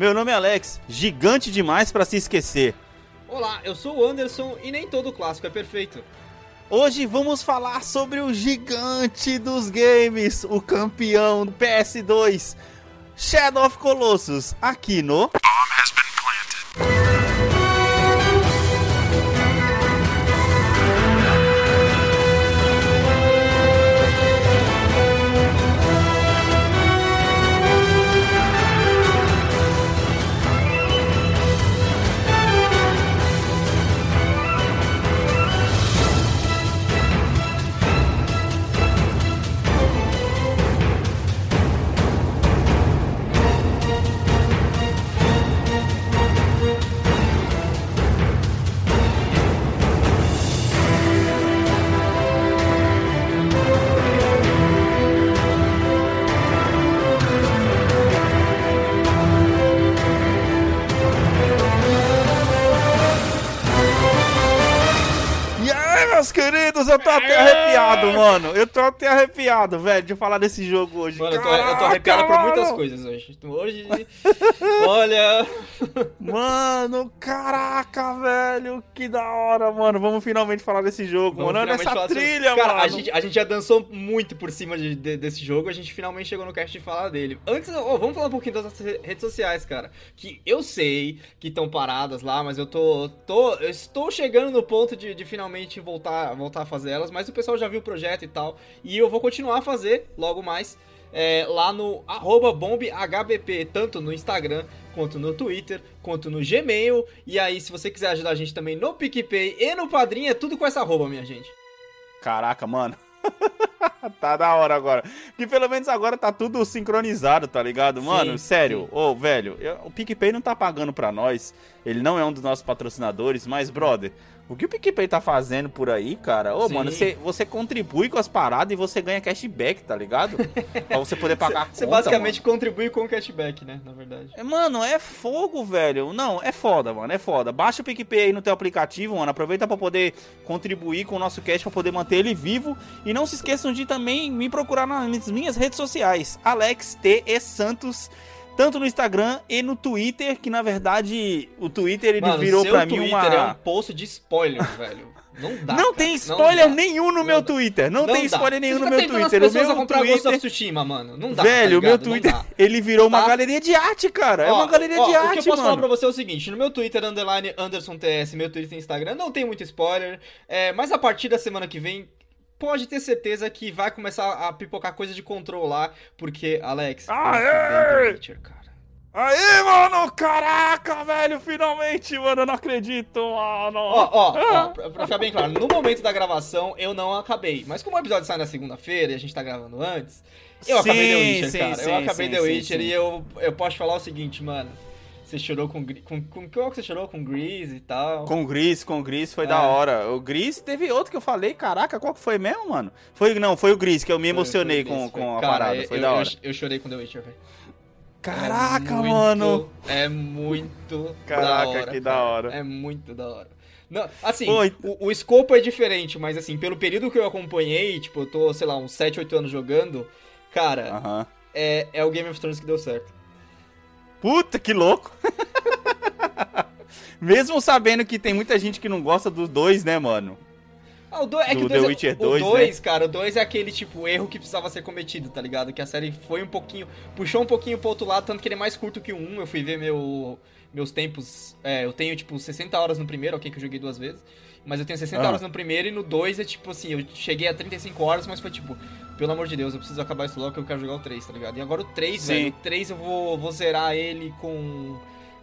Meu nome é Alex, gigante demais para se esquecer. Olá, eu sou o Anderson e nem todo clássico é perfeito. Hoje vamos falar sobre o gigante dos games, o campeão do PS2, Shadow of Colossus, aqui no eu tô até arrepiado, mano. Eu tô até arrepiado, velho, de falar desse jogo hoje. Mano, eu tô, eu tô arrepiado por muitas coisas hoje. Hoje, olha... Mano, caraca, velho, que da hora, mano. Vamos finalmente falar desse jogo, Vamos mano. Olha essa trilha, Cara, mano. A gente, a gente já dançou muito por cima de, de, desse jogo, a gente finalmente chegou no cast de falar dele. Antes, oh, vamos falar um pouquinho das redes sociais, cara. Que eu sei que estão paradas lá, mas eu tô, tô eu estou chegando no ponto de, de finalmente voltar, voltar a fazer elas, mas o pessoal já viu o projeto e tal. E eu vou continuar a fazer logo mais. É, lá no bombhbp, tanto no Instagram, quanto no Twitter, quanto no Gmail. E aí, se você quiser ajudar a gente também no PicPay e no Padrinho, é tudo com essa arroba, minha gente. Caraca, mano. tá da hora agora. Que pelo menos agora tá tudo sincronizado, tá ligado? Mano, sim, sério. Ô, velho, eu, o PicPay não tá pagando pra nós. Ele não é um dos nossos patrocinadores, mas, brother, o que o PicPay tá fazendo por aí, cara? Ô, Sim. mano, você, você contribui com as paradas e você ganha cashback, tá ligado? pra você poder pagar Você basicamente mano. contribui com o cashback, né? Na verdade. É, mano, é fogo, velho. Não, é foda, mano, é foda. Baixa o PicPay aí no teu aplicativo, mano. Aproveita pra poder contribuir com o nosso cash, pra poder manter ele vivo. E não se esqueçam de também me procurar nas minhas redes sociais. Alex T. E. Santos tanto no Instagram e no Twitter, que na verdade o Twitter ele Mano, virou para mim uma é um post de spoiler, velho. Não dá. Não cara. tem spoiler não nenhum no não meu dá. Twitter. Não, não tem dá. spoiler nenhum no meu Twitter. As o meu a comprar Twitter... Ghost of Tsushima, mano. Não dá. Velho, o tá meu Twitter, ele virou tá? uma galeria de arte, cara. É ó, é uma galeria ó, de arte, mano. O que eu posso mano. falar pra você é o seguinte: no meu Twitter, underline Anderson TS, meu Twitter e Instagram, não tem muito spoiler. É, mas a partir da semana que vem, pode ter certeza que vai começar a pipocar coisa de controlar, porque, Alex, Aê! Witcher, cara. Aí, mano! Caraca, velho! Finalmente, mano! Eu não acredito, mano! Ó, ó, ó pra, pra, ficar bem claro, no momento da gravação eu não acabei. Mas como o episódio sai na segunda-feira e a gente tá gravando antes, eu sim, acabei The Witcher, sim, cara. Sim, eu acabei sim, The Witcher e eu, eu posso falar o seguinte, mano. Você chorou com, com, com qual que você chorou? Com Grease e tal? Com Grease, com Grease foi é. da hora. O Grease teve outro que eu falei, caraca, qual que foi mesmo, mano? Foi, não, foi o Grease que eu me emocionei foi, foi com, com a Cara, parada, foi eu, da hora. Eu, eu chorei com The Witcher, velho. Caraca, é muito, mano! É muito Caraca, da hora, que da hora. É muito da hora. Não, assim, o, o escopo é diferente, mas assim, pelo período que eu acompanhei, tipo, eu tô, sei lá, uns 7, 8 anos jogando, cara, uh -huh. é, é o Game of Thrones que deu certo. Puta, que louco! Mesmo sabendo que tem muita gente que não gosta dos dois, né, mano? Ah, o do, é do que o 2, The Witcher 2, o 2 né? cara, o 2 é aquele tipo erro que precisava ser cometido, tá ligado? Que a série foi um pouquinho, puxou um pouquinho pro outro lado, tanto que ele é mais curto que o 1. Eu fui ver meu, meus tempos, é, eu tenho tipo 60 horas no primeiro, ok, que eu joguei duas vezes. Mas eu tenho 60 ah. horas no primeiro e no 2 é tipo assim, eu cheguei a 35 horas, mas foi tipo, pelo amor de Deus, eu preciso acabar isso logo que eu quero jogar o 3, tá ligado? E agora o 3, velho, o 3 eu vou, vou zerar ele com.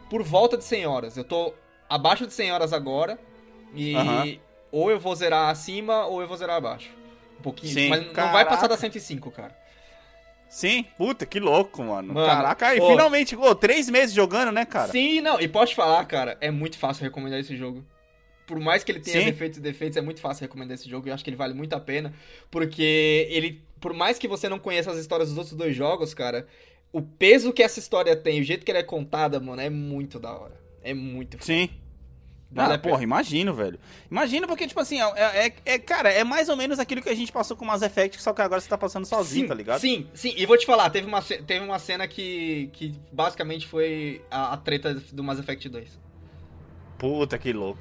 por volta de 100 horas. Eu tô abaixo de 100 horas agora. E uh -huh. ou eu vou zerar acima ou eu vou zerar abaixo. Um pouquinho. Sim, mas caraca. não vai passar da 105, cara. Sim, puta, que louco, mano. mano Caraca, aí, finalmente, oh, três meses jogando, né, cara? Sim, não, e posso falar, cara, é muito fácil recomendar esse jogo por mais que ele tenha Sim. defeitos e defeitos, é muito fácil recomendar esse jogo. Eu acho que ele vale muito a pena. Porque ele, por mais que você não conheça as histórias dos outros dois jogos, cara, o peso que essa história tem, o jeito que ela é contada, mano, é muito da hora. É muito Sim. Vale ah, porra, imagino, velho. Imagino porque, tipo assim, é, é, é, cara, é mais ou menos aquilo que a gente passou com o Mass Effect, só que agora você tá passando sozinho, sim, tá ligado? Sim, sim. E vou te falar, teve uma, teve uma cena que, que basicamente foi a, a treta do Mass Effect 2. Puta, que louco.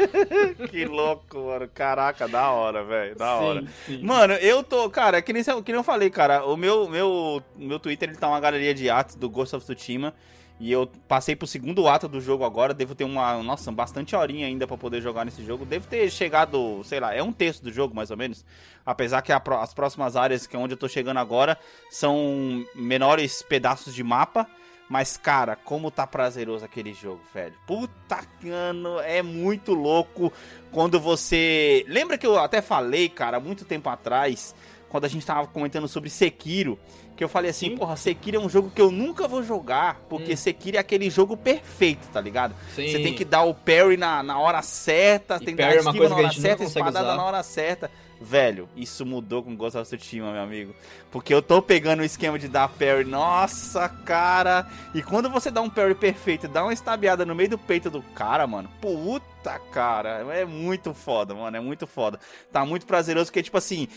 que louco, mano. Caraca, da hora, velho. Da sim, hora. Sim. Mano, eu tô. Cara, que nem, que nem eu falei, cara. O meu, meu, meu Twitter ele tá uma galeria de atos do Ghost of Tsushima. E eu passei pro segundo ato do jogo agora, devo ter uma, nossa, bastante horinha ainda para poder jogar nesse jogo. Devo ter chegado, sei lá, é um terço do jogo mais ou menos. Apesar que a, as próximas áreas, que é onde eu tô chegando agora, são menores pedaços de mapa. Mas, cara, como tá prazeroso aquele jogo, velho. Puta cano, é muito louco quando você. Lembra que eu até falei, cara, muito tempo atrás, quando a gente tava comentando sobre Sekiro que eu falei assim, Sim. porra, Sekiro é um jogo que eu nunca vou jogar, porque hum. Sekiro é aquele jogo perfeito, tá ligado? Sim. Você tem que dar o parry na, na hora certa, e tem que dar a esquiva na hora certa, espadada na hora certa. Velho, isso mudou com Ghost of Tsushima, meu amigo. Porque eu tô pegando o esquema de dar parry, nossa, cara. E quando você dá um parry perfeito, dá uma estabeada no meio do peito do cara, mano. Puta, cara. É muito foda, mano. É muito foda. Tá muito prazeroso, porque, tipo assim,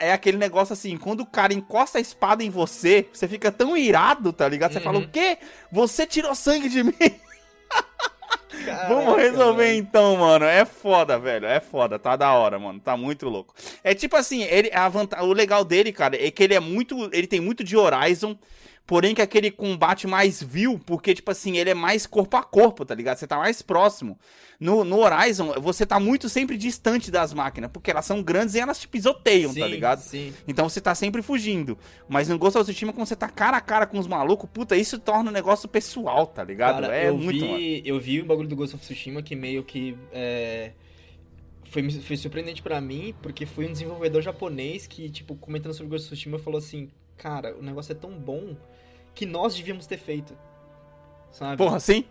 é aquele negócio assim, quando o cara encosta a espada em você, você fica tão irado, tá ligado? Você uhum. fala, o quê? Você tirou sangue de mim? Caraca, Vamos resolver velho. então, mano. É foda, velho. É foda. Tá da hora, mano. Tá muito louco. É tipo assim, ele, a vantagem, o legal dele, cara, é que ele é muito. Ele tem muito de Horizon. Porém, que aquele combate mais vil, porque, tipo assim, ele é mais corpo a corpo, tá ligado? Você tá mais próximo. No, no Horizon, você tá muito sempre distante das máquinas, porque elas são grandes e elas te pisoteiam, tá sim, tá ligado? Sim. Então você tá sempre fugindo. Mas no Ghost of Tsushima, quando você tá cara a cara com os malucos, puta, isso torna um negócio pessoal, tá ligado? Cara, é eu muito, vi, mano. Eu vi o bagulho do Ghost of Tsushima que meio que. É foi, foi surpreendente para mim, porque foi um desenvolvedor japonês que, tipo, comentando sobre Ghost of Tsushima, falou assim: Cara, o negócio é tão bom que nós devíamos ter feito. Sabe? Porra, sim?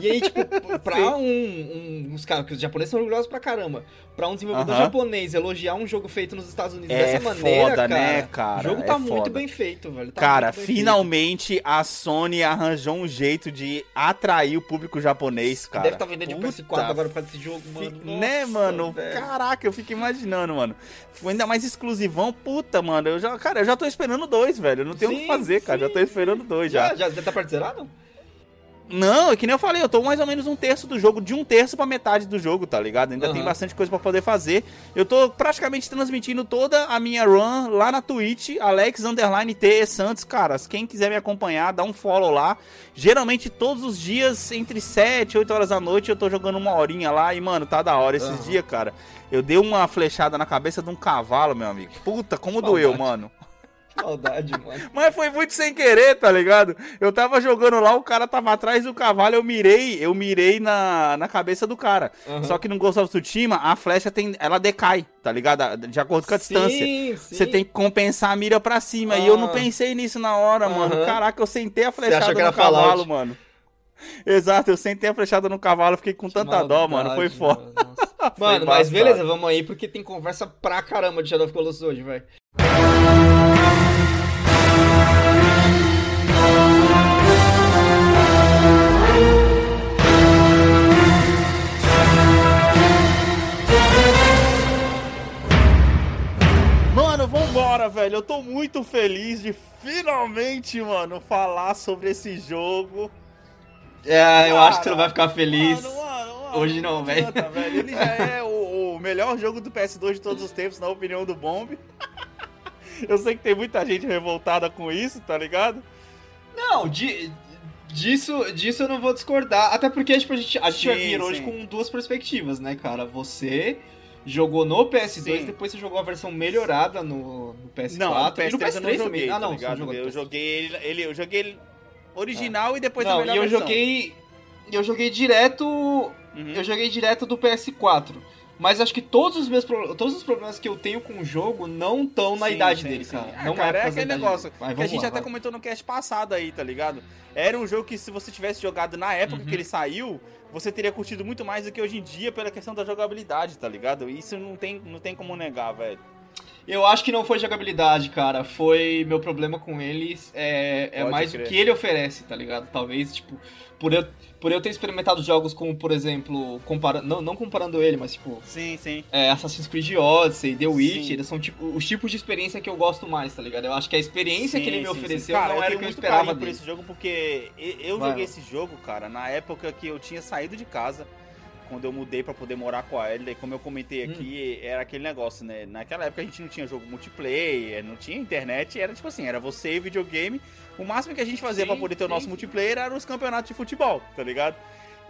E aí, tipo, pra um, um, Uns caras, que os japoneses são orgulhosos pra caramba. Pra um desenvolvedor uh -huh. japonês elogiar um jogo feito nos Estados Unidos é dessa maneira, foda, cara, né, cara? O jogo tá é muito foda. bem feito, velho. Tá cara, finalmente feito. a Sony arranjou um jeito de atrair o público japonês, cara. Deve estar tá vendendo Puta de PS4 agora pra esse jogo, mano. Né, Nossa, né, mano? Velho. Caraca, eu fico imaginando, mano. Ainda mais exclusivão, puta, mano. Eu já, cara, eu já tô esperando dois, velho. Eu não tenho o que fazer, cara. Já tô esperando dois já. Já, já tá parcelado? Não, é que nem eu falei, eu tô mais ou menos um terço do jogo, de um terço pra metade do jogo, tá ligado? Ainda uhum. tem bastante coisa para poder fazer. Eu tô praticamente transmitindo toda a minha run lá na Twitch, Alex Underline T Santos, caras. Quem quiser me acompanhar, dá um follow lá. Geralmente todos os dias, entre 7 e 8 horas da noite, eu tô jogando uma horinha lá e, mano, tá da hora esses uhum. dias, cara. Eu dei uma flechada na cabeça de um cavalo, meu amigo. Puta, como doeu, mano. Maldade, mano. Mas foi muito sem querer, tá ligado? Eu tava jogando lá, o cara tava atrás do cavalo, eu mirei, eu mirei na, na cabeça do cara. Uhum. Só que no Ghost of Tsushima, a flecha tem, ela decai, tá ligado? De acordo com a sim, distância. Você tem que compensar a mira pra cima. Ah. E eu não ah. pensei nisso na hora, uhum. mano. Caraca, eu sentei a flechada no cavalo, mano. Exato, eu sentei a flechada no cavalo, fiquei com que tanta maldade, dó, mano. Foi foda. Mano, mas beleza, vamos aí, porque tem conversa pra caramba de Shadow of Colossus hoje, vai. Velho. Eu tô muito feliz de finalmente, mano, falar sobre esse jogo. É, Cara, eu acho que você não vai ficar feliz. Mano, mano, mano, Hoje não, velho. Ele já é o, o, melhor jogo do PS2 de todos os tempos, na opinião do Bomb. eu sei que tem muita gente revoltada com isso, tá ligado? Não, de, disso, disso eu não vou discordar. Até porque tipo, a gente, a gente sim, vai vir hoje com duas perspectivas, né, cara? Você jogou no PS2 Sim. depois você jogou a versão melhorada no, no PS4. Não, no PS3, no PS3 eu não joguei, também. Ah, não, tá eu joguei ele, ele, eu joguei ele original ah. e depois não, a melhor e eu versão. joguei eu joguei direto, uhum. eu joguei direto do PS4. Mas acho que todos os meus todos os problemas que eu tenho com o jogo não estão na sim, idade sim, dele, sim. cara. Ah, não cara, é, é aquele negócio que a gente lá, até vai. comentou no cast passado aí, tá ligado? Era um jogo que se você tivesse jogado na época uhum. que ele saiu, você teria curtido muito mais do que hoje em dia pela questão da jogabilidade, tá ligado? Isso não tem, não tem como negar, velho. Eu acho que não foi jogabilidade, cara. Foi meu problema com eles. É, é mais crer. o que ele oferece, tá ligado? Talvez, tipo, por eu, por eu ter experimentado jogos como, por exemplo, comparando. Não, não comparando ele, mas tipo. Sim, sim. É, Assassin's Creed Odyssey, The Witch, eles são tipo os tipos de experiência que eu gosto mais, tá ligado? Eu acho que a experiência sim, que ele me ofereceu cara, não era o que eu esperava por esse jogo, porque eu Vai, joguei esse jogo, cara, na época que eu tinha saído de casa quando eu mudei para poder morar com a Ellie, como eu comentei aqui, hum. era aquele negócio, né? Naquela época a gente não tinha jogo multiplayer, não tinha internet, era tipo assim, era você e videogame. O máximo que a gente fazia para poder ter sim, o nosso sim. multiplayer era os campeonatos de futebol, tá ligado?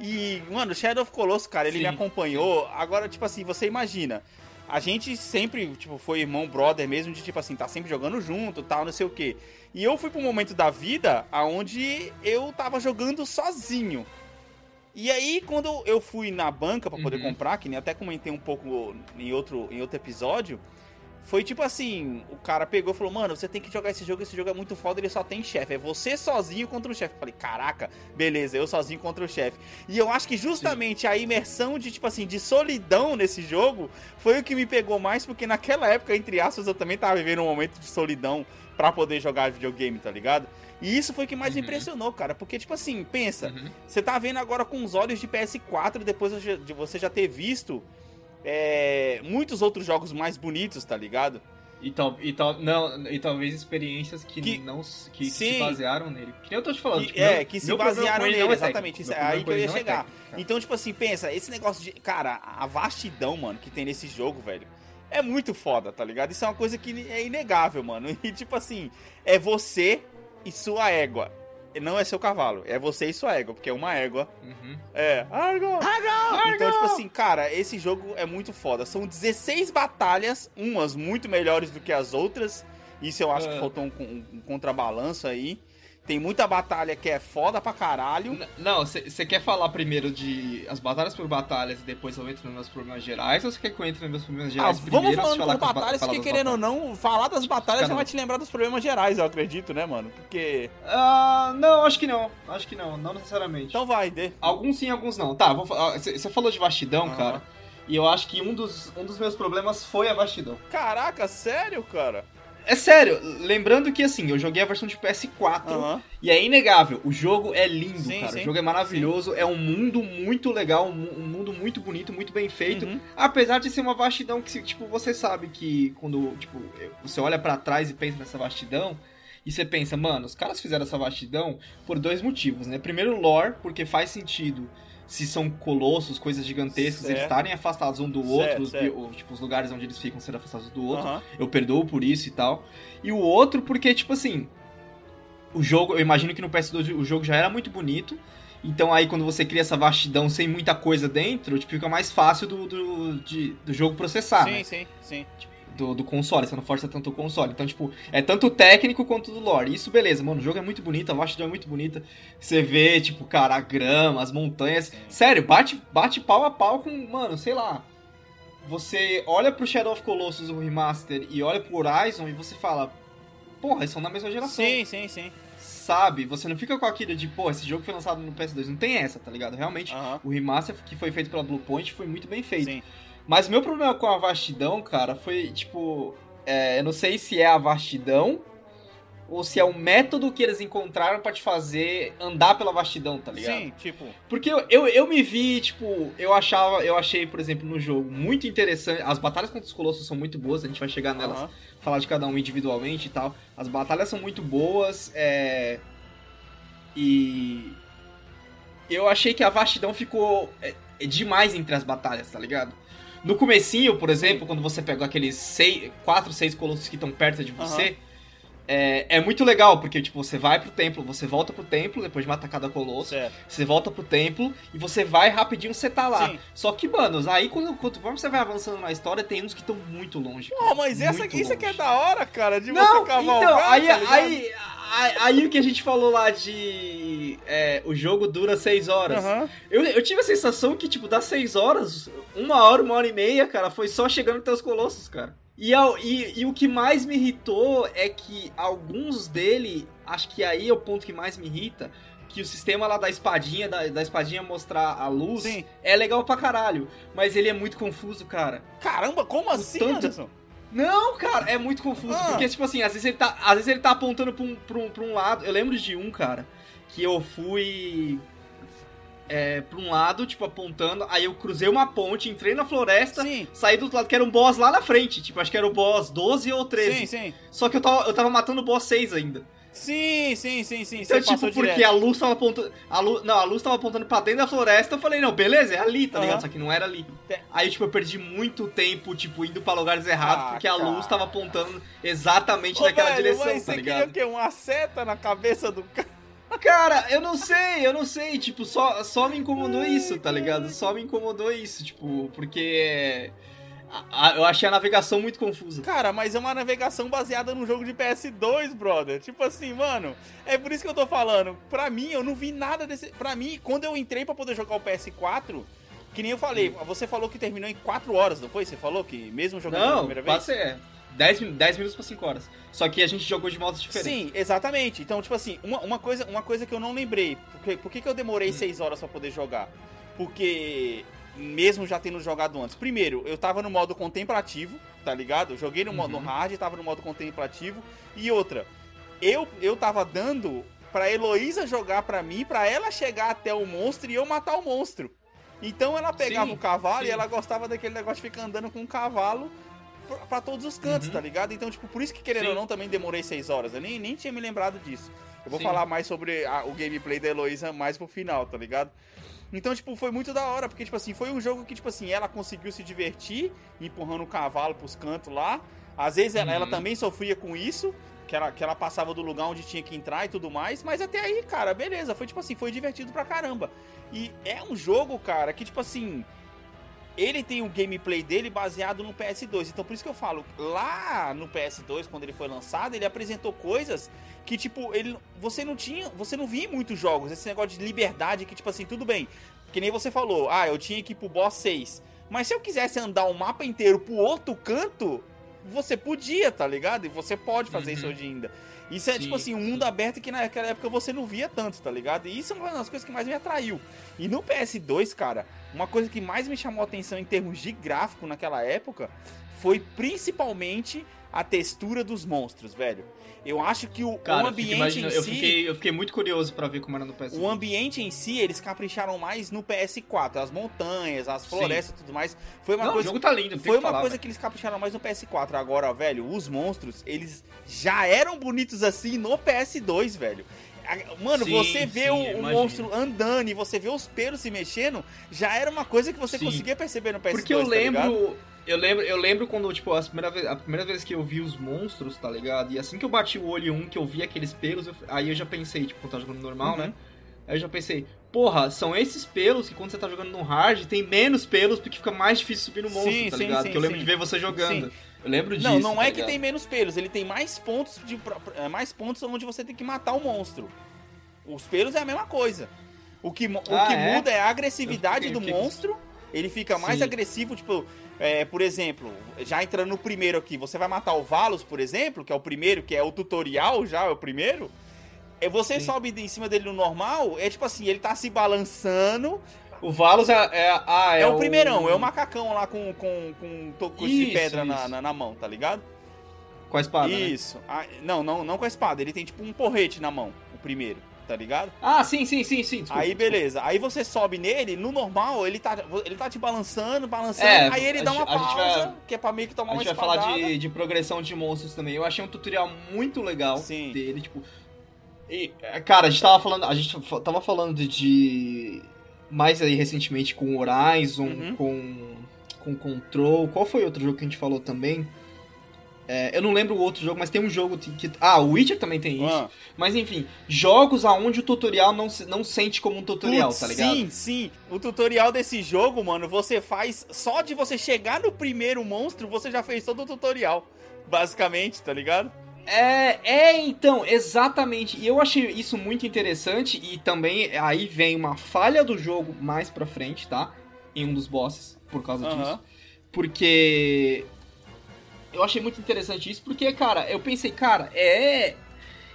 E, mano, Shadow of Colossus, cara, ele sim, me acompanhou. Agora, tipo assim, você imagina, a gente sempre, tipo, foi irmão, brother mesmo, de tipo assim, tá sempre jogando junto, tal, não sei o quê. E eu fui pra um momento da vida aonde eu tava jogando sozinho. E aí, quando eu fui na banca para poder uhum. comprar, que nem até comentei um pouco em outro, em outro episódio, foi tipo assim, o cara pegou e falou, mano, você tem que jogar esse jogo, esse jogo é muito foda, ele só tem chefe. É você sozinho contra o chefe. Falei, caraca, beleza, eu sozinho contra o chefe. E eu acho que justamente Sim. a imersão de, tipo assim, de solidão nesse jogo foi o que me pegou mais, porque naquela época, entre aspas, eu também tava vivendo um momento de solidão para poder jogar videogame, tá ligado? E isso foi o que mais uhum. me impressionou, cara. Porque, tipo assim, pensa, uhum. você tá vendo agora com os olhos de PS4, depois de você já ter visto é, muitos outros jogos mais bonitos, tá ligado? E, tal, e, tal, não, e talvez experiências que, que não que, que se basearam nele. Que eu tô te falando. Que, tipo, é, que se basearam nele, é exatamente. Isso é aí que eu ia é chegar. É então, tipo assim, pensa, esse negócio de. Cara, a vastidão, mano, que tem nesse jogo, velho. É muito foda, tá ligado? Isso é uma coisa que é inegável, mano. E tipo assim, é você e sua égua. Não é seu cavalo, é você e sua égua, porque é uma égua. Uhum. É, égua! Então, tipo assim, cara, esse jogo é muito foda. São 16 batalhas, umas muito melhores do que as outras. Isso eu acho que é. faltou um, um, um contrabalanço aí. Tem muita batalha que é foda pra caralho. N não, você quer falar primeiro de as batalhas por batalhas e depois eu entro nos meus problemas gerais? Ou você quer que eu entre nos meus problemas gerais ah, primeiro? Vamos falando por batalhas, que querendo batalhas. ou não, falar das batalhas já vai te lembrar dos problemas gerais, eu acredito, né, mano? Porque... Uh, não, acho que não. Acho que não, não necessariamente. Então vai, dê. Alguns sim, alguns não. Tá, você falou de vastidão, uhum. cara. E eu acho que um dos, um dos meus problemas foi a vastidão. Caraca, sério, cara? É sério, lembrando que assim, eu joguei a versão de PS4 uhum. e é inegável, o jogo é lindo, sim, cara. Sim. O jogo é maravilhoso, sim. é um mundo muito legal, um mundo muito bonito, muito bem feito. Uhum. Apesar de ser uma vastidão que, tipo, você sabe que quando, tipo, você olha para trás e pensa nessa vastidão, e você pensa, mano, os caras fizeram essa vastidão por dois motivos, né? Primeiro, lore, porque faz sentido se são colossos, coisas gigantescas, certo. eles estarem afastados um do outro, certo, os, tipo, os lugares onde eles ficam sendo afastados do outro. Uhum. Eu perdoo por isso e tal. E o outro, porque, tipo assim, o jogo, eu imagino que no PS2 o jogo já era muito bonito. Então aí quando você cria essa vastidão sem muita coisa dentro, tipo, fica mais fácil do, do, de, do jogo processar. Sim, né? sim, sim. Tipo, do, do, console, você não força tanto o console. Então, tipo, é tanto técnico quanto do lore. Isso, beleza, mano, o jogo é muito bonito, a vastidão é muito bonita. Você vê, tipo, cara, a grama, as montanhas. Sério, bate, bate pau a pau com, mano, sei lá. Você olha pro Shadow of Colossus, o remaster, e olha pro Horizon e você fala, porra, eles são da mesma geração. Sim, sim, sim. Sabe? Você não fica com aquilo de, pô, esse jogo foi lançado no PS2. Não tem essa, tá ligado? Realmente, uh -huh. o remaster que foi feito pela Bluepoint foi muito bem feito. Sim. Mas meu problema com a vastidão, cara, foi tipo. É, eu não sei se é a vastidão ou se é o método que eles encontraram para te fazer andar pela vastidão, tá ligado? Sim, tipo. Porque eu, eu, eu, me vi, tipo, eu achava, eu achei, por exemplo, no jogo muito interessante. As batalhas contra os colossos são muito boas, a gente vai chegar nelas, uhum. falar de cada um individualmente e tal. As batalhas são muito boas, é. E. Eu achei que a vastidão ficou é, é demais entre as batalhas, tá ligado? No comecinho, por exemplo, quando você pega aqueles seis, quatro, seis colossos que estão perto de você, uhum. é, é muito legal, porque tipo, você vai pro templo, você volta pro templo, depois de matar cada colosso, certo. você volta pro templo e você vai rapidinho, você tá lá. Sim. Só que, mano, aí quando, quando você vai avançando na história, tem uns que estão muito longe. Pô, mas essa, aqui, isso aqui é da hora, cara, de Não, você cavalgar, então, aí, tá aí, aí, o que a gente falou lá de é, o jogo dura seis horas. Uhum. Eu, eu tive a sensação que, tipo, das seis horas, uma hora, uma hora e meia, cara, foi só chegando até os colossos, cara. E, e, e, o que mais me irritou é que alguns dele, acho que aí é o ponto que mais me irrita, que o sistema lá da espadinha, da, da espadinha mostrar a luz, Sim. é legal pra caralho. Mas ele é muito confuso, cara. Caramba, como assim, tanto, Anderson? Não, cara, é muito confuso. Ah. Porque, tipo assim, às vezes ele tá, às vezes ele tá apontando pra um, pra, um, pra um lado. Eu lembro de um, cara, que eu fui é, pra um lado, tipo, apontando. Aí eu cruzei uma ponte, entrei na floresta, sim. saí do outro lado, que era um boss lá na frente. Tipo, acho que era o boss 12 ou 13. Sim, sim. Só que eu tava, eu tava matando o boss 6 ainda. Sim, sim, sim, sim. Então, tipo, porque direto. a luz tava apontando. A luz, não, a luz tava apontando pra dentro da floresta. Eu falei, não, beleza, é ali, tá uhum. ligado? Só que não era ali. Aí, tipo, eu perdi muito tempo, tipo, indo pra lugares errados, ah, porque a luz tava apontando exatamente Ô, naquela velho, direção, mas tá você ligado? Queria o quê? Uma seta na cabeça do cara? Cara, eu não sei, eu não sei, tipo, só, só me incomodou isso, tá ligado? Só me incomodou isso, tipo, porque eu achei a navegação muito confusa. Cara, mas é uma navegação baseada num jogo de PS2, brother. Tipo assim, mano, é por isso que eu tô falando. Pra mim, eu não vi nada desse. Pra mim, quando eu entrei pra poder jogar o PS4, que nem eu falei, você falou que terminou em 4 horas, não foi? Você falou que mesmo jogando não, pela primeira vez? Não, ser. 10, 10 minutos pra 5 horas. Só que a gente jogou de modos diferentes. Sim, exatamente. Então, tipo assim, uma, uma, coisa, uma coisa que eu não lembrei. Por, por que, que eu demorei 6 hum. horas para poder jogar? Porque, mesmo já tendo jogado antes. Primeiro, eu tava no modo contemplativo, tá ligado? Eu joguei no modo uhum. hard, tava no modo contemplativo. E outra, eu, eu tava dando pra Heloísa jogar pra mim, pra ela chegar até o monstro e eu matar o monstro. Então ela pegava sim, o cavalo sim. e ela gostava daquele negócio de ficar andando com o cavalo para todos os cantos, uhum. tá ligado? Então, tipo, por isso que querendo Sim. ou não, também demorei seis horas. Eu nem, nem tinha me lembrado disso. Eu vou falar mais sobre a, o gameplay da Heloísa mais pro final, tá ligado? Então, tipo, foi muito da hora, porque, tipo assim, foi um jogo que, tipo assim, ela conseguiu se divertir, empurrando o cavalo pros cantos lá. Às vezes ela, uhum. ela também sofria com isso, que ela, que ela passava do lugar onde tinha que entrar e tudo mais, mas até aí, cara, beleza, foi tipo assim, foi divertido pra caramba. E é um jogo, cara, que, tipo assim, ele tem o gameplay dele baseado no PS2. Então por isso que eu falo, lá no PS2, quando ele foi lançado, ele apresentou coisas que, tipo, ele, você não tinha. Você não via em muitos jogos. Esse negócio de liberdade que, tipo assim, tudo bem. Que nem você falou, ah, eu tinha que ir pro boss 6. Mas se eu quisesse andar o mapa inteiro pro outro canto, você podia, tá ligado? E você pode fazer uhum. isso hoje ainda. Isso é sim, tipo assim, um mundo sim. aberto que naquela época você não via tanto, tá ligado? E isso é uma das coisas que mais me atraiu. E no PS2, cara, uma coisa que mais me chamou a atenção em termos de gráfico naquela época foi principalmente a textura dos monstros, velho. Eu acho que o, Cara, o ambiente em si. Eu fiquei, eu fiquei muito curioso para ver como era no PS4. O ambiente em si, eles capricharam mais no PS4. As montanhas, as florestas e tudo mais. Foi uma Não, coisa. O jogo tá lindo, Foi uma falar, coisa que eles capricharam mais no PS4. Agora, velho, os monstros, eles já eram bonitos assim no PS2, velho. Mano, sim, você vê sim, o, o monstro andando e você vê os pelos se mexendo, já era uma coisa que você sim. conseguia perceber no PS2. Porque eu tá lembro. eu lembro, eu lembro quando, tipo, a primeira, vez, a primeira vez que eu vi os monstros, tá ligado? E assim que eu bati o olho um, que eu vi aqueles pelos, eu, aí eu já pensei, tipo, quando tá jogando normal, uhum. né? Aí eu já pensei, porra, são esses pelos que quando você tá jogando no hard, tem menos pelos porque fica mais difícil subir no monstro, sim, tá ligado? Sim, que eu lembro de ver você jogando. Eu lembro disso. Não, não tá é ligado? que tem menos pelos, ele tem mais pontos de é, mais pontos onde você tem que matar o monstro. Os pelos é a mesma coisa. O que, o ah, que é? muda é a agressividade do monstro. Ele fica mais Sim. agressivo, tipo, é, por exemplo, já entrando no primeiro aqui, você vai matar o Valos, por exemplo, que é o primeiro, que é o tutorial já, é o primeiro. É, você Sim. sobe em cima dele no normal, é tipo assim, ele tá se balançando, o Valos é, é, ah, é, é o, o primeirão, é o macacão lá com, com, com tocos de pedra na, na, na, mão, tá ligado? Com a espada. Né? Isso. Né? Ah, não, não, não com a espada. Ele tem tipo um porrete na mão, o primeiro tá ligado? Ah, sim, sim, sim, sim. Desculpa, aí beleza. Desculpa. Aí você sobe nele, no normal, ele tá, ele tá te balançando, balançando, é, aí ele dá uma pausa, vai, que é pra meio que tomar uma espadada. A gente vai falar de, de progressão de monstros também. Eu achei um tutorial muito legal sim. dele, tipo... E, cara, a gente tava falando, a gente tava falando de... Mais aí recentemente com Horizon, uhum. com, com Control. Qual foi outro jogo que a gente falou também? É, eu não lembro o outro jogo, mas tem um jogo que. Ah, o Witcher também tem isso. Ah. Mas enfim, jogos aonde o tutorial não, se, não sente como um tutorial, Putz, tá ligado? Sim, sim. O tutorial desse jogo, mano, você faz. Só de você chegar no primeiro monstro, você já fez todo o tutorial. Basicamente, tá ligado? É, é, então, exatamente. E eu achei isso muito interessante. E também aí vem uma falha do jogo mais pra frente, tá? Em um dos bosses, por causa disso. Porque eu achei muito interessante isso, porque, cara, eu pensei, cara, é.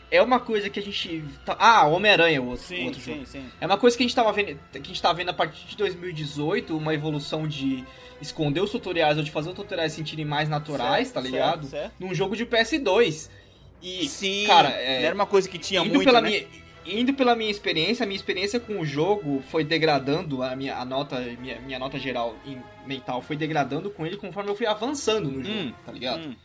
é uma coisa que a gente. Tá... Ah, Homem-Aranha, o outro, sim, outro sim, jogo. Sim. É uma coisa que a gente tava vendo. Que a gente tá vendo a partir de 2018, uma evolução de esconder os tutoriais ou de fazer os tutoriais se sentirem mais naturais, certo, tá ligado? Certo, certo. Num jogo de PS2. E, Sim, cara, é, era uma coisa que tinha muito, pela né? minha, indo pela minha experiência, a minha experiência com o jogo foi degradando a minha a nota, minha, minha nota geral em, mental foi degradando com ele conforme eu fui avançando no jogo, hum, tá ligado? Hum.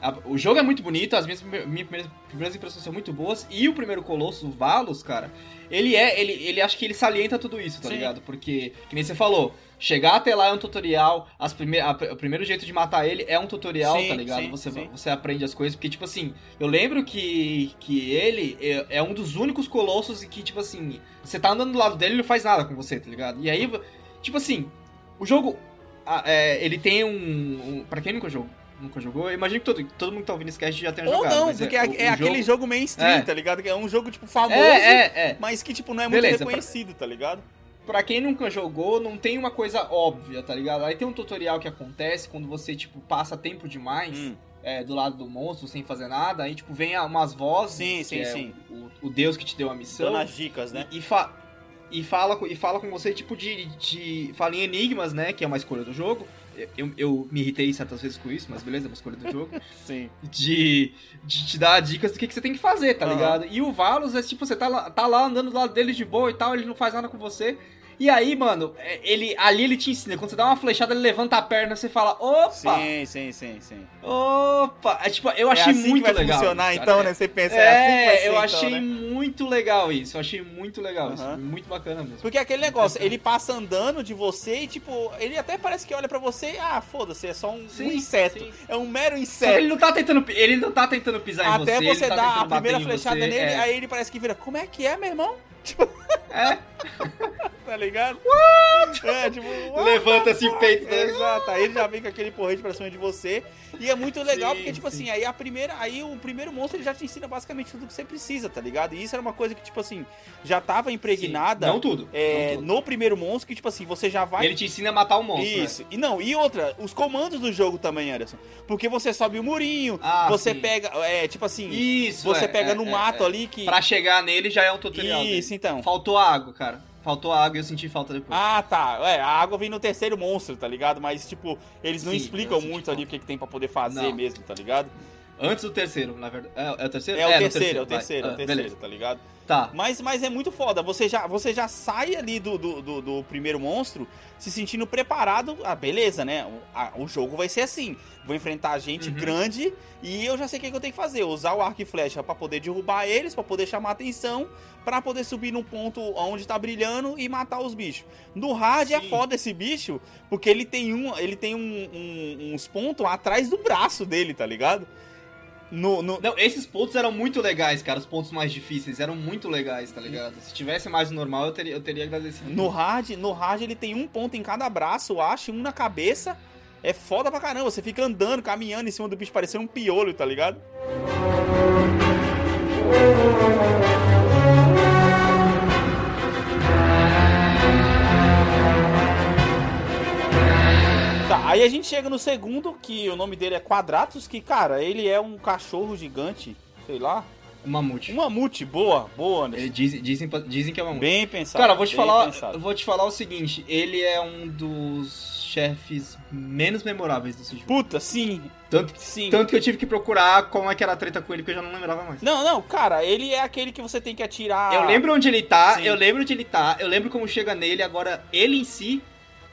A, o jogo é muito bonito, as minhas, minhas primeiras, primeiras, impressões são muito boas, e o primeiro Colosso, o Valos, cara, ele é, ele, ele acho que ele salienta tudo isso, tá Sim. ligado? Porque, que nem você falou, chegar até lá é um tutorial, as prime a, o primeiro jeito de matar ele é um tutorial, sim, tá ligado? Sim, você, sim. você aprende as coisas, porque, tipo assim, eu lembro que, que ele é, é um dos únicos colossos que, tipo assim, você tá andando do lado dele e ele não faz nada com você, tá ligado? E aí, tipo assim, o jogo, é, ele tem um, um. Pra quem nunca jogou, nunca jogou, eu imagino que todo, todo mundo que tá ouvindo esse cast já tenha Ou jogado. Ou não, porque é, é, é o aquele jogo mainstream, é. tá ligado? Que é um jogo, tipo, famoso, é, é, mas que, tipo, não é muito Beleza, reconhecido, pra... tá ligado? Pra quem nunca jogou, não tem uma coisa óbvia, tá ligado? Aí tem um tutorial que acontece quando você, tipo, passa tempo demais hum. é, do lado do monstro sem fazer nada, aí, tipo, vem umas vozes. Sim, sim, sim. O, o, deus que te deu a missão. Dando as dicas, né? E, e, fa e, fala, e fala com você, tipo, de, de. Fala em enigmas, né? Que é uma escolha do jogo. Eu, eu me irritei certas vezes com isso, mas beleza, é uma escolha do jogo. Sim. De, de te dar dicas do que, que você tem que fazer, tá uhum. ligado? E o Valos é tipo, você tá lá, tá lá andando do lado dele de boa e tal, ele não faz nada com você. E aí, mano, é, ele ali ele te ensina. Quando você dá uma flechada, ele levanta a perna, você fala, opa! Sim, sim, sim, sim. Opa! É, tipo, eu achei é assim muito que vai legal. funcionar, isso, então, né? Você pensa, é, é assim que vai ser, eu então, achei né? muito legal isso. Eu achei muito legal uhum. isso. Muito bacana mesmo. Porque aquele negócio, ele passa andando de você e, tipo, ele até parece que olha pra você e, ah, foda-se, é só um, sim, um inseto. Sim. É um mero inseto. ele não tá tentando, ele não tá tentando pisar até em você. Até você tá dá a primeira flechada nele, é. aí ele parece que vira, como é que é, meu irmão? Tipo... É. tá ligado? What? É, tipo, levanta-se o peito. Né? Exato, aí ele já vem com aquele porrete pra cima de você. E é muito legal sim, porque, tipo sim. assim, aí a primeira. Aí o primeiro monstro ele já te ensina basicamente tudo que você precisa, tá ligado? E isso era uma coisa que, tipo assim, já tava impregnada. Sim. Não tudo. É, não tudo. no primeiro monstro, que, tipo assim, você já vai. Ele te ensina a matar o monstro. Né? Isso. Né? E não, e outra, os comandos do jogo também, Anderson. Porque você sobe o murinho, ah, você pega. É, tipo assim. Isso. Você é, pega é, no é, mato é. ali que. Pra chegar nele já é um tutorial. Isso, dele. então. Faltou água, cara. Faltou água e eu senti falta depois. Ah, tá. É, a água vem no terceiro monstro, tá ligado? Mas, tipo, eles não Sim, explicam muito ali o que, que tem pra poder fazer não. mesmo, tá ligado? Antes do terceiro, na verdade. É, é o terceiro? É, o, é terceiro, terceiro, é o terceiro, é o terceiro, beleza. tá ligado? Tá. Mas, mas é muito foda. Você já, você já sai ali do, do, do, do primeiro monstro se sentindo preparado. Ah, beleza, né? O, a, o jogo vai ser assim. Vou enfrentar gente uhum. grande e eu já sei o que, que eu tenho que fazer. Usar o arco e flecha para poder derrubar eles, para poder chamar atenção, para poder subir num ponto onde tá brilhando e matar os bichos. No hard é Sim. é foda esse bicho, porque ele tem um, ele tem um, um, uns pontos atrás do braço dele, tá ligado? No, no... Não, esses pontos eram muito legais, cara. Os pontos mais difíceis eram muito legais, tá ligado? Se tivesse mais normal, eu teria, eu teria agradecido. No hard, no hard ele tem um ponto em cada braço, eu acho, um na cabeça. É foda pra caramba. Você fica andando, caminhando em cima do bicho, parecendo um piolho, tá ligado? Aí a gente chega no segundo, que o nome dele é Quadratus, que, cara, ele é um cachorro gigante, sei lá. Um mamute. Um mamute, boa, boa. Ele diz, dizem, dizem que é um mamute. Bem pensado. Cara, vou te falar, vou te falar o seguinte, ele é um dos chefes menos memoráveis desse jogo. Puta, sim. Tanto, sim. tanto que eu tive que procurar como é que era a treta com ele, que eu já não lembrava mais. Não, não, cara, ele é aquele que você tem que atirar. Eu lembro onde ele tá, sim. eu lembro onde ele tá, eu lembro como chega nele, agora ele em si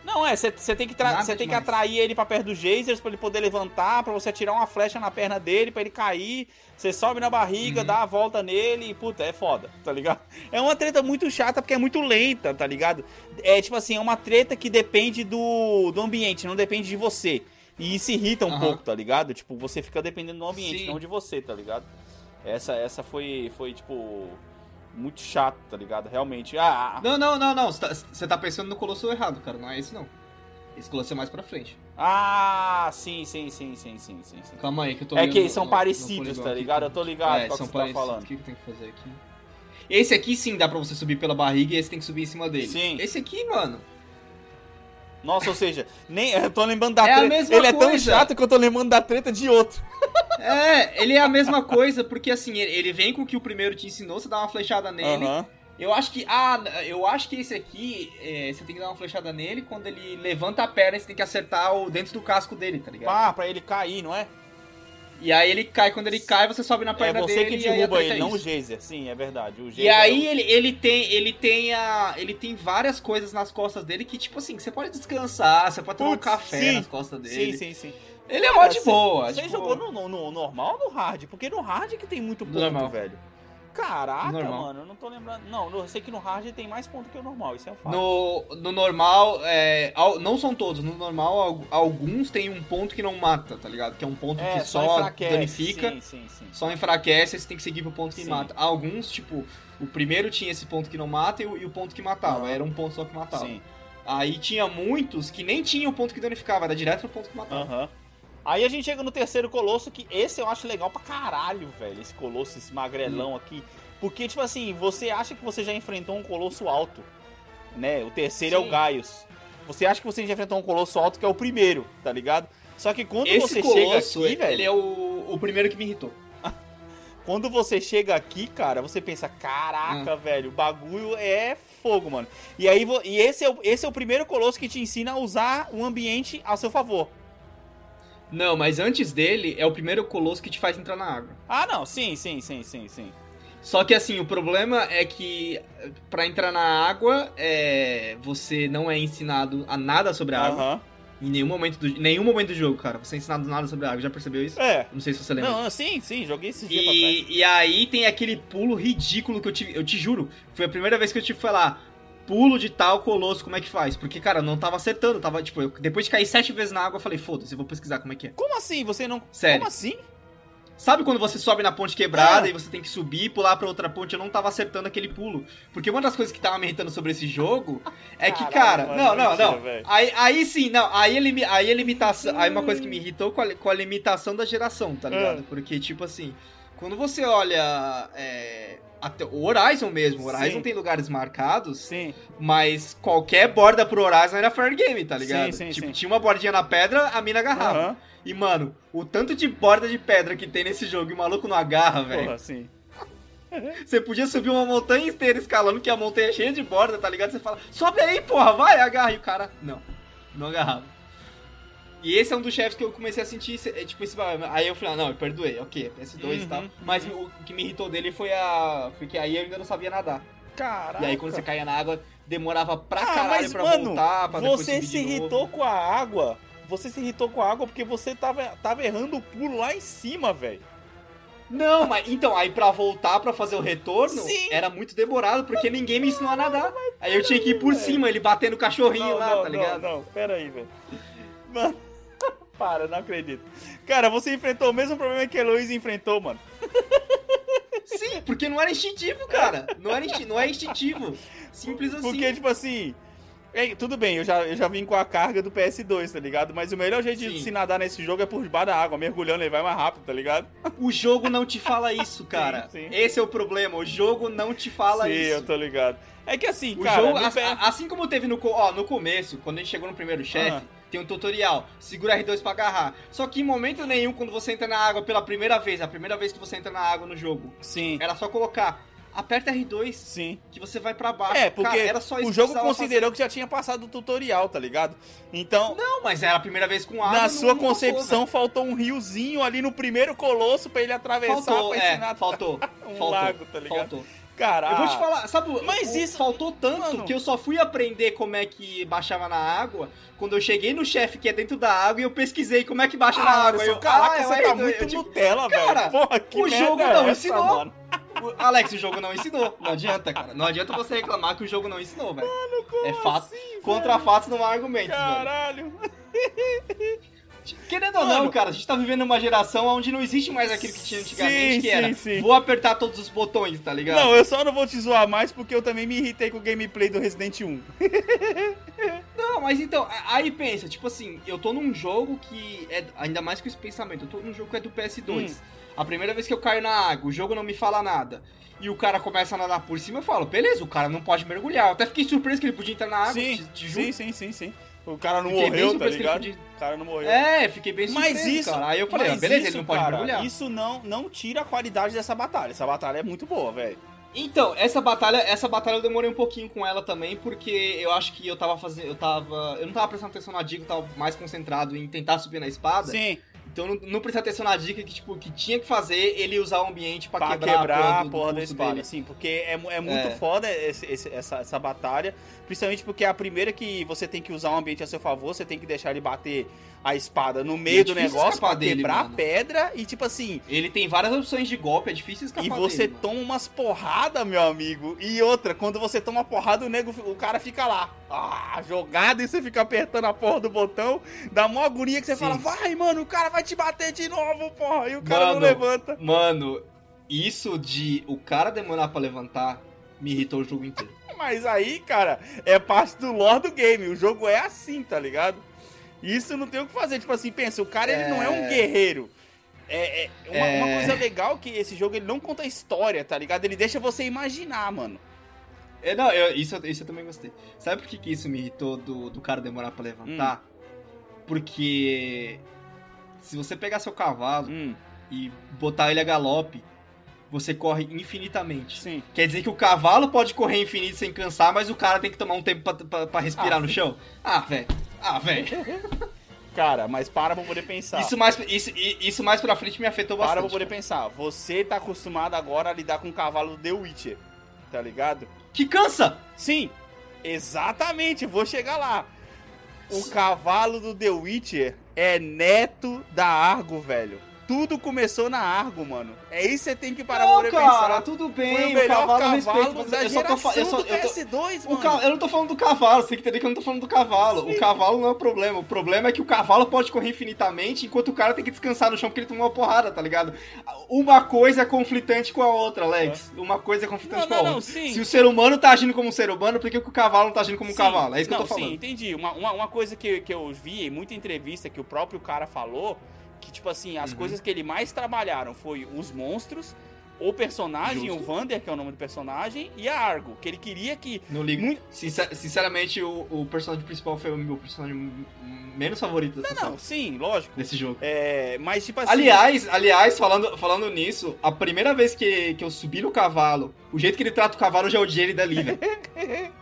não, é, você tem, que, você tem que atrair ele pra perto dos geysers pra ele poder levantar, pra você atirar uma flecha na perna dele, pra ele cair. Você sobe na barriga, uhum. dá a volta nele e, puta, é foda, tá ligado? É uma treta muito chata porque é muito lenta, tá ligado? É tipo assim, é uma treta que depende do, do ambiente, não depende de você. E isso irrita um uhum. pouco, tá ligado? Tipo, você fica dependendo do ambiente, Sim. não de você, tá ligado? Essa, essa foi, foi, tipo, muito chato, tá ligado? Realmente. Ah, ah. não, não, não, não. Você tá, tá, pensando no Colosso errado, cara. Não é isso, não. Esse Colosso é mais pra frente. Ah, sim, sim, sim, sim, sim, sim. sim. Calma aí, que eu tô É que são no, parecidos, no tá ligado? Eu tô ligado é, com o que você tá falando. O que tenho que fazer aqui? Esse aqui sim dá pra você subir pela barriga e esse tem que subir em cima dele. Sim. Esse aqui, mano. Nossa, ou seja, nem, eu tô lembrando da é treta. Ele coisa. é tão chato que eu tô lembrando da treta de outro. É, ele é a mesma coisa, porque assim, ele vem com o que o primeiro te ensinou, você dá uma flechada nele. Eu acho que. Ah, eu acho que esse aqui, é, você tem que dar uma flechada nele, quando ele levanta a perna, você tem que acertar o dentro do casco dele, tá ligado? Ah, pra ele cair, não é? E aí ele cai, quando ele cai, você sobe na perna dele. É você dele, que derruba ele, não o geyser. Sim, é verdade. e aí é o... ele, ele tem ele tem a ele tem várias coisas nas costas dele que tipo assim, você pode descansar, você pode tomar Putz, um café sim. nas costas dele. Sim, sim, sim. Ele é mó de boa. Você jogou no, no, no, normal ou no hard? Porque no hard que tem muito ponto, normal. velho. Caraca, normal. mano, eu não tô lembrando. Não, eu sei que no hard tem mais ponto que o normal, isso é um fato. No, no normal, é, não são todos, no normal alguns tem um ponto que não mata, tá ligado? Que é um ponto é, que só, danifica, sim, sim, sim. só enfraquece, você tem que seguir pro ponto que mata. Alguns, tipo, o primeiro tinha esse ponto que não mata e o, e o ponto que matava, era um ponto só que matava. Sim. Aí tinha muitos que nem tinham o ponto que danificava, era direto pro ponto que matava. Aham. Aí a gente chega no terceiro colosso, que esse eu acho legal pra caralho, velho. Esse colosso, esse magrelão hum. aqui. Porque, tipo assim, você acha que você já enfrentou um colosso alto, né? O terceiro Sim. é o Gaius. Você acha que você já enfrentou um colosso alto, que é o primeiro, tá ligado? Só que quando Esse você colosso, chega aqui, velho... Ele é o, o primeiro que me irritou. quando você chega aqui, cara, você pensa, caraca, hum. velho, o bagulho é fogo, mano. E aí, e esse é, o, esse é o primeiro colosso que te ensina a usar o ambiente a seu favor. Não, mas antes dele é o primeiro colosso que te faz entrar na água. Ah, não, sim, sim, sim, sim, sim. Só que assim, o problema é que para entrar na água, é, você não é ensinado a nada sobre a água. Uhum. Em nenhum momento, do, nenhum momento do jogo, cara. Você é ensinado nada sobre a água. Já percebeu isso? É. Não sei se você lembra. Não, sim, sim. Joguei esses dias e, E aí tem aquele pulo ridículo que eu te, eu te juro. Foi a primeira vez que eu te falar pulo de tal colosso, como é que faz? Porque, cara, eu não tava acertando, tava, tipo, eu, depois de cair sete vezes na água, eu falei, foda-se, eu vou pesquisar como é que é. Como assim? Você não. Sério? Como assim? Sabe quando você sobe na ponte quebrada é. e você tem que subir e pular pra outra ponte? Eu não tava acertando aquele pulo. Porque uma das coisas que tava me irritando sobre esse jogo é que, cara. Mano, não, não, não. Aí, aí sim, não. Aí, ele, aí a limitação. Aí uma coisa que me irritou com a, com a limitação da geração, tá ligado? É. Porque, tipo assim, quando você olha. É, até o Horizon mesmo. O Horizon sim. tem lugares marcados. Sim. Mas qualquer borda pro Horizon era fair game, tá ligado? Sim, sim, tipo, tinha uma bordinha na pedra, a mina agarrava. Uhum. E, mano, o tanto de borda de pedra que tem nesse jogo e o maluco não agarra, velho. Porra, sim. Você podia subir uma montanha inteira escalando, que a montanha é cheia de borda, tá ligado? Você fala, sobe aí, porra, vai, agarra. E o cara, não, não agarrava. E esse é um dos chefes que eu comecei a sentir, é, tipo, esse, aí eu falei, ah, não, eu perdoei, ok, PS2 uhum, e tal. Mas uhum. o que me irritou dele foi a. Porque aí eu ainda não sabia nadar. Caraca. E aí quando você caía na água, demorava pra ah, caralho mas, pra mano, voltar, pra Você se irritou com a água. Você se irritou com a água porque você tava, tava errando o pulo lá em cima, velho. Não, mas então, aí pra voltar pra fazer o retorno, Sim. era muito demorado, porque ninguém me ensinou a nadar. Aí eu tinha que ir por cima, ele batendo o cachorrinho não, lá, não, tá ligado? Não, não, pera aí, velho. Mano. Para, não acredito. Cara, você enfrentou o mesmo problema que a Heloísa enfrentou, mano. Sim, porque não era instintivo, cara. Não, era instintivo, não é instintivo. Simples assim. Porque, tipo assim. É, tudo bem, eu já, eu já vim com a carga do PS2, tá ligado? Mas o melhor jeito Sim. de se nadar nesse jogo é por debaixo da água, mergulhando, ele vai mais rápido, tá ligado? O jogo não te fala isso, cara. Sim, sim. Esse é o problema, o jogo não te fala sim, isso. Sim, eu tô ligado. É que assim, o cara... Jogo, assim como teve no, ó, no começo, quando a gente chegou no primeiro chefe, tem um tutorial, segura R2 pra agarrar. Só que em momento nenhum, quando você entra na água pela primeira vez, a primeira vez que você entra na água no jogo, Sim. era só colocar aperta R2 Sim. que você vai para baixo. É, porque Cara, era só o jogo considerou fazer. que já tinha passado o tutorial, tá ligado? Então. Não, mas era a primeira vez com água. Na sua concepção, passou, faltou um riozinho ali no primeiro colosso para ele atravessar faltou, pra é. Faltou. um faltou, lago, tá ligado? Faltou. Cara, eu vou te falar, sabe, mas isso faltou tanto mano. que eu só fui aprender como é que baixava na água quando eu cheguei no chefe que é dentro da água e eu pesquisei como é que baixa ah, na água. Eu, caraca, ah, você tá muito eu, tipo, Nutella, velho. Cara, Porra, o jogo é não essa, ensinou. Mano? Alex, o jogo não ensinou. Não adianta, cara. Não adianta você reclamar que o jogo não ensinou, velho. É fato. Assim, Contra velho? fatos não há argumentos, Caralho. Velho. Querendo ou não, cara, a gente tá vivendo uma geração onde não existe mais aquilo que tinha antigamente, sim, que era sim. vou apertar todos os botões, tá ligado? Não, eu só não vou te zoar mais porque eu também me irritei com o gameplay do Resident 1. não, mas então, aí pensa, tipo assim, eu tô num jogo que é, ainda mais com esse pensamento, eu tô num jogo que é do PS2. Hum. A primeira vez que eu caio na água, o jogo não me fala nada. E o cara começa a nadar por cima, eu falo, beleza, o cara não pode mergulhar. Eu até fiquei surpreso que ele podia entrar na água. Sim, te, te sim, sim, sim, sim. O cara não fiquei morreu, tá ligado? De... O cara não morreu. É, fiquei bem surpreso, Mas isso, cara. Aí eu falei, ah, beleza, isso, ele não pode cara, mergulhar. Isso não, não tira a qualidade dessa batalha. Essa batalha é muito boa, velho. Então, essa batalha, essa batalha eu demorei um pouquinho com ela também, porque eu acho que eu tava fazendo. Eu tava. Eu não tava prestando atenção na dica, eu tava mais concentrado em tentar subir na espada. Sim. Então não, não prestar atenção na dica que, tipo, que tinha que fazer ele usar o ambiente pra, pra quebrar, quebrar, a porra, do, da espada. Dele. Sim, porque é, é muito é. foda esse, esse, essa, essa batalha. Principalmente porque é a primeira que você tem que usar o ambiente a seu favor, você tem que deixar ele bater a espada no meio é do negócio pra dele, quebrar mano. a pedra e tipo assim. Ele tem várias opções de golpe, é difícil escapar. E você dele, toma umas porradas, meu amigo. E outra, quando você toma porrada, o nego, o cara fica lá, ah, jogado, e você fica apertando a porra do botão. Dá uma agonia que você Sim. fala, vai, mano, o cara vai te bater de novo, porra. E o cara mano, não levanta. Mano, isso de o cara demorar para levantar me irritou o jogo inteiro. Mas aí, cara, é parte do lore do game. O jogo é assim, tá ligado? Isso não tem o que fazer. Tipo assim, pensa, o cara ele não é um é. guerreiro. É, é, uma, é... uma, coisa legal que esse jogo ele não conta história, tá ligado? Ele deixa você imaginar, mano. É, não, eu, isso, isso eu também gostei. Sabe por que, que isso me irritou do, do cara demorar para levantar? Hum. Porque se você pegar seu cavalo hum. e botar ele a galope, você corre infinitamente. Sim. Quer dizer que o cavalo pode correr infinito sem cansar, mas o cara tem que tomar um tempo para respirar ah, no chão? Ah, velho. Ah, velho. Cara, mas para pra poder pensar. Isso mais, isso, isso mais pra frente me afetou bastante. Para pra poder cara. pensar. Você tá acostumado agora a lidar com o cavalo do The Witcher, tá ligado? Que cansa! Sim, exatamente, vou chegar lá. O cavalo do The Witcher é neto da Argo, velho tudo começou na Argo, mano. É isso que você tem que parar não, pra cara, pensar. tudo bem, Foi o melhor cavalo, cavalo respeito, da eu só tô, eu só, do PS2, mano. Ca... Eu não tô falando do cavalo, você tem que entender que eu não tô falando do cavalo. Sim. O cavalo não é o problema. O problema é que o cavalo pode correr infinitamente, enquanto o cara tem que descansar no chão porque ele tomou uma porrada, tá ligado? Uma coisa é conflitante com a outra, Alex. É. Uma coisa é conflitante não, com a não, outra. Não, Se o ser humano tá agindo como um ser humano, por que, que o cavalo não tá agindo como sim. um cavalo? É isso que eu tô falando. Sim, entendi. Uma, uma, uma coisa que, que eu vi em muita entrevista que o próprio cara falou que, tipo assim, as uhum. coisas que ele mais trabalharam foi os monstros, o personagem, Justo. o Vander, que é o nome do personagem, e a Argo, que ele queria que. Não ligo. Muito... Sincer sinceramente, o, o, personagem principal foi o meu personagem menos favorito dessa Não, não, sim, lógico. Desse jogo. É, mas, tipo assim. Aliás, aliás falando, falando nisso, a primeira vez que, que eu subi no cavalo, o jeito que ele trata o cavalo, eu já odiei ele dali, velho.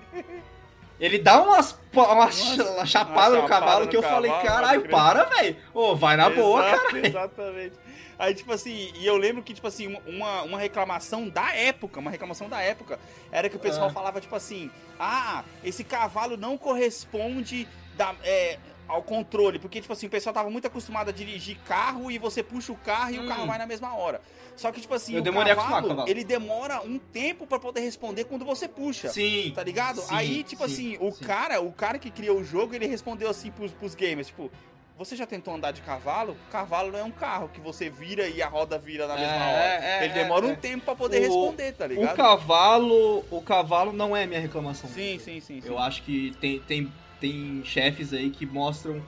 Ele dá umas, uma, uma chapada no cavalo que eu cavalo, falei, caralho, para, velho. Ô, vai na Exato, boa, cara. Exatamente. Aí, tipo assim, e eu lembro que, tipo assim, uma, uma reclamação da época, uma reclamação da época, era que o pessoal é. falava, tipo assim, ah, esse cavalo não corresponde da, é, ao controle, porque, tipo assim, o pessoal tava muito acostumado a dirigir carro e você puxa o carro e hum. o carro hum. vai na mesma hora. Só que, tipo assim, eu o cavalo, cavalo, ele demora um tempo para poder responder quando você puxa. Sim. Tá ligado? Sim, Aí, tipo sim, assim, o sim. cara, o cara que criou o jogo, ele respondeu assim pros, pros gamers, tipo, você já tentou andar de cavalo? Cavalo não é um carro que você vira e a roda vira na mesma é, hora. É, ele demora é, um tempo para poder o, responder, tá ligado? O cavalo, o cavalo não é minha reclamação. Sim, sim, sim. sim. Eu acho que tem, tem, tem chefes aí que mostram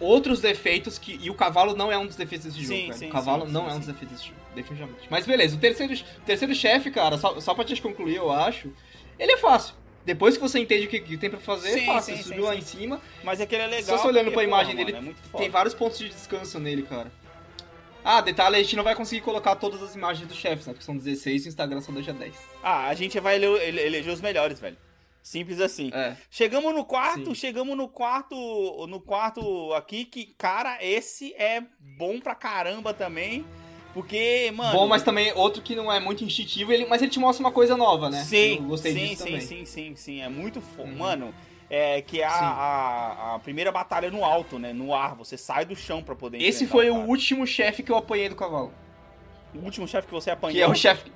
outros defeitos que. E o cavalo não é um dos defeitos desse jogo, sim, sim, O cavalo sim, não é um dos defeitos desse jogo, definitivamente. Mas beleza, o terceiro, terceiro chefe, cara, só, só pra te concluir, eu acho. Ele é fácil. Depois que você entende o que, que tem pra fazer, sim, é fácil. Sim, subiu lá em cima. Mas aquele é legal. Só você olhando pra imagem dele, é tem vários pontos de descanso nele, cara. Ah, detalhe, a gente não vai conseguir colocar todas as imagens dos chefes, né? Porque são 16 e o Instagram só deixa 10. Ah, a gente vai eleger os melhores, velho. Simples assim. É. Chegamos no quarto, Sim. chegamos no quarto, no quarto aqui que, cara, esse é bom pra caramba também. Porque, mano. Bom, mas também outro que não é muito instintivo, ele, mas ele te mostra uma coisa nova, né? Sim, Eu gostei sim, disso sim, também. sim, sim, sim. É muito foda. Uhum. Mano, é que é a, a, a, primeira batalha no alto, né? No ar. Você sai do chão pra poder Esse foi o, o último chefe que eu apanhei do cavalo. O último chefe que você apanhou? Que é o chefe.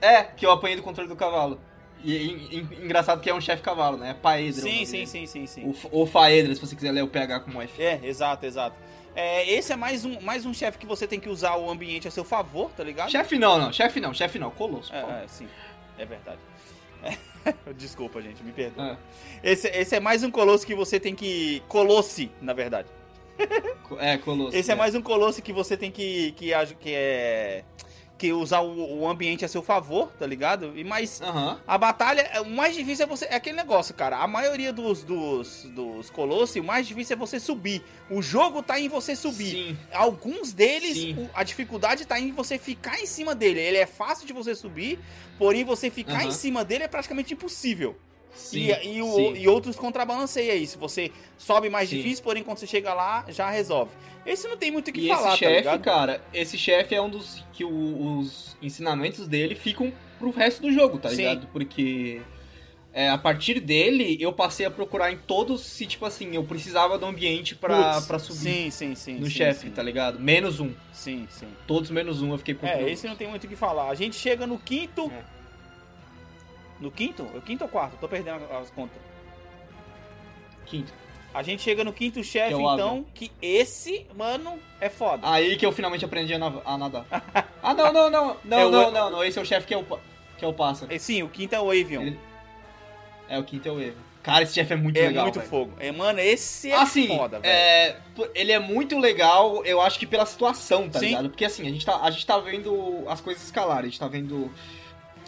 É, que eu apanhei do controle do cavalo. E, e, e, engraçado que é um chefe cavalo, né? É Paedra. Sim, sim, sim, sim, sim. Ou Faedra, se você quiser ler o PH como F. É, exato, exato. É, esse é mais um, mais um chefe que você tem que usar o ambiente a seu favor, tá ligado? Chefe não, não. Chefe não, chefe não. Colosso. É, é, sim. É verdade. Desculpa, gente, me perdoa. É. Esse, esse é mais um colosso que você tem que. Colosse, na verdade. É, colosso. Esse é. é mais um colosso que você tem que. que, que é que usar o, o, ambiente a seu favor, tá ligado? E mas uhum. a batalha, o mais difícil é você é aquele negócio, cara. A maioria dos dos, dos colossos, o mais difícil é você subir. O jogo tá em você subir. Sim. Alguns deles, o, a dificuldade tá em você ficar em cima dele. Ele é fácil de você subir, porém você ficar uhum. em cima dele é praticamente impossível. Sim, e, e, o, e, outros contrabalanceia isso. Você sobe mais sim. difícil, porém quando você chega lá, já resolve. Esse não tem muito o que e falar, esse tá chefe, cara, esse chefe é um dos que o, os ensinamentos dele ficam pro resto do jogo, tá ligado? Sim. Porque é, a partir dele, eu passei a procurar em todos se, tipo assim, eu precisava do ambiente pra, pra subir. Sim, sim, sim. No chefe, tá ligado? Menos um. Sim, sim. Todos menos um eu fiquei procurando. É, esse não tem muito o que falar. A gente chega no quinto. É. No quinto? É o quinto ou quarto? Tô perdendo as contas. Quinto. A gente chega no quinto chefe, é então, que esse, mano, é foda. Aí que eu finalmente aprendi a, nadar. ah, não, não, não. Não, é não, o... não, não. Esse é o chefe que é o, que é o pássaro. É, sim, o quinto é o Avion. Ele... É, o quinto é o Avion. Cara, esse chefe é muito é legal. É muito véio. fogo. É, mano, esse é assim, foda, velho. É, ele é muito legal, eu acho que pela situação, tá Sim. ligado? Porque assim, a gente, tá, a gente tá vendo as coisas escalarem. A gente tá vendo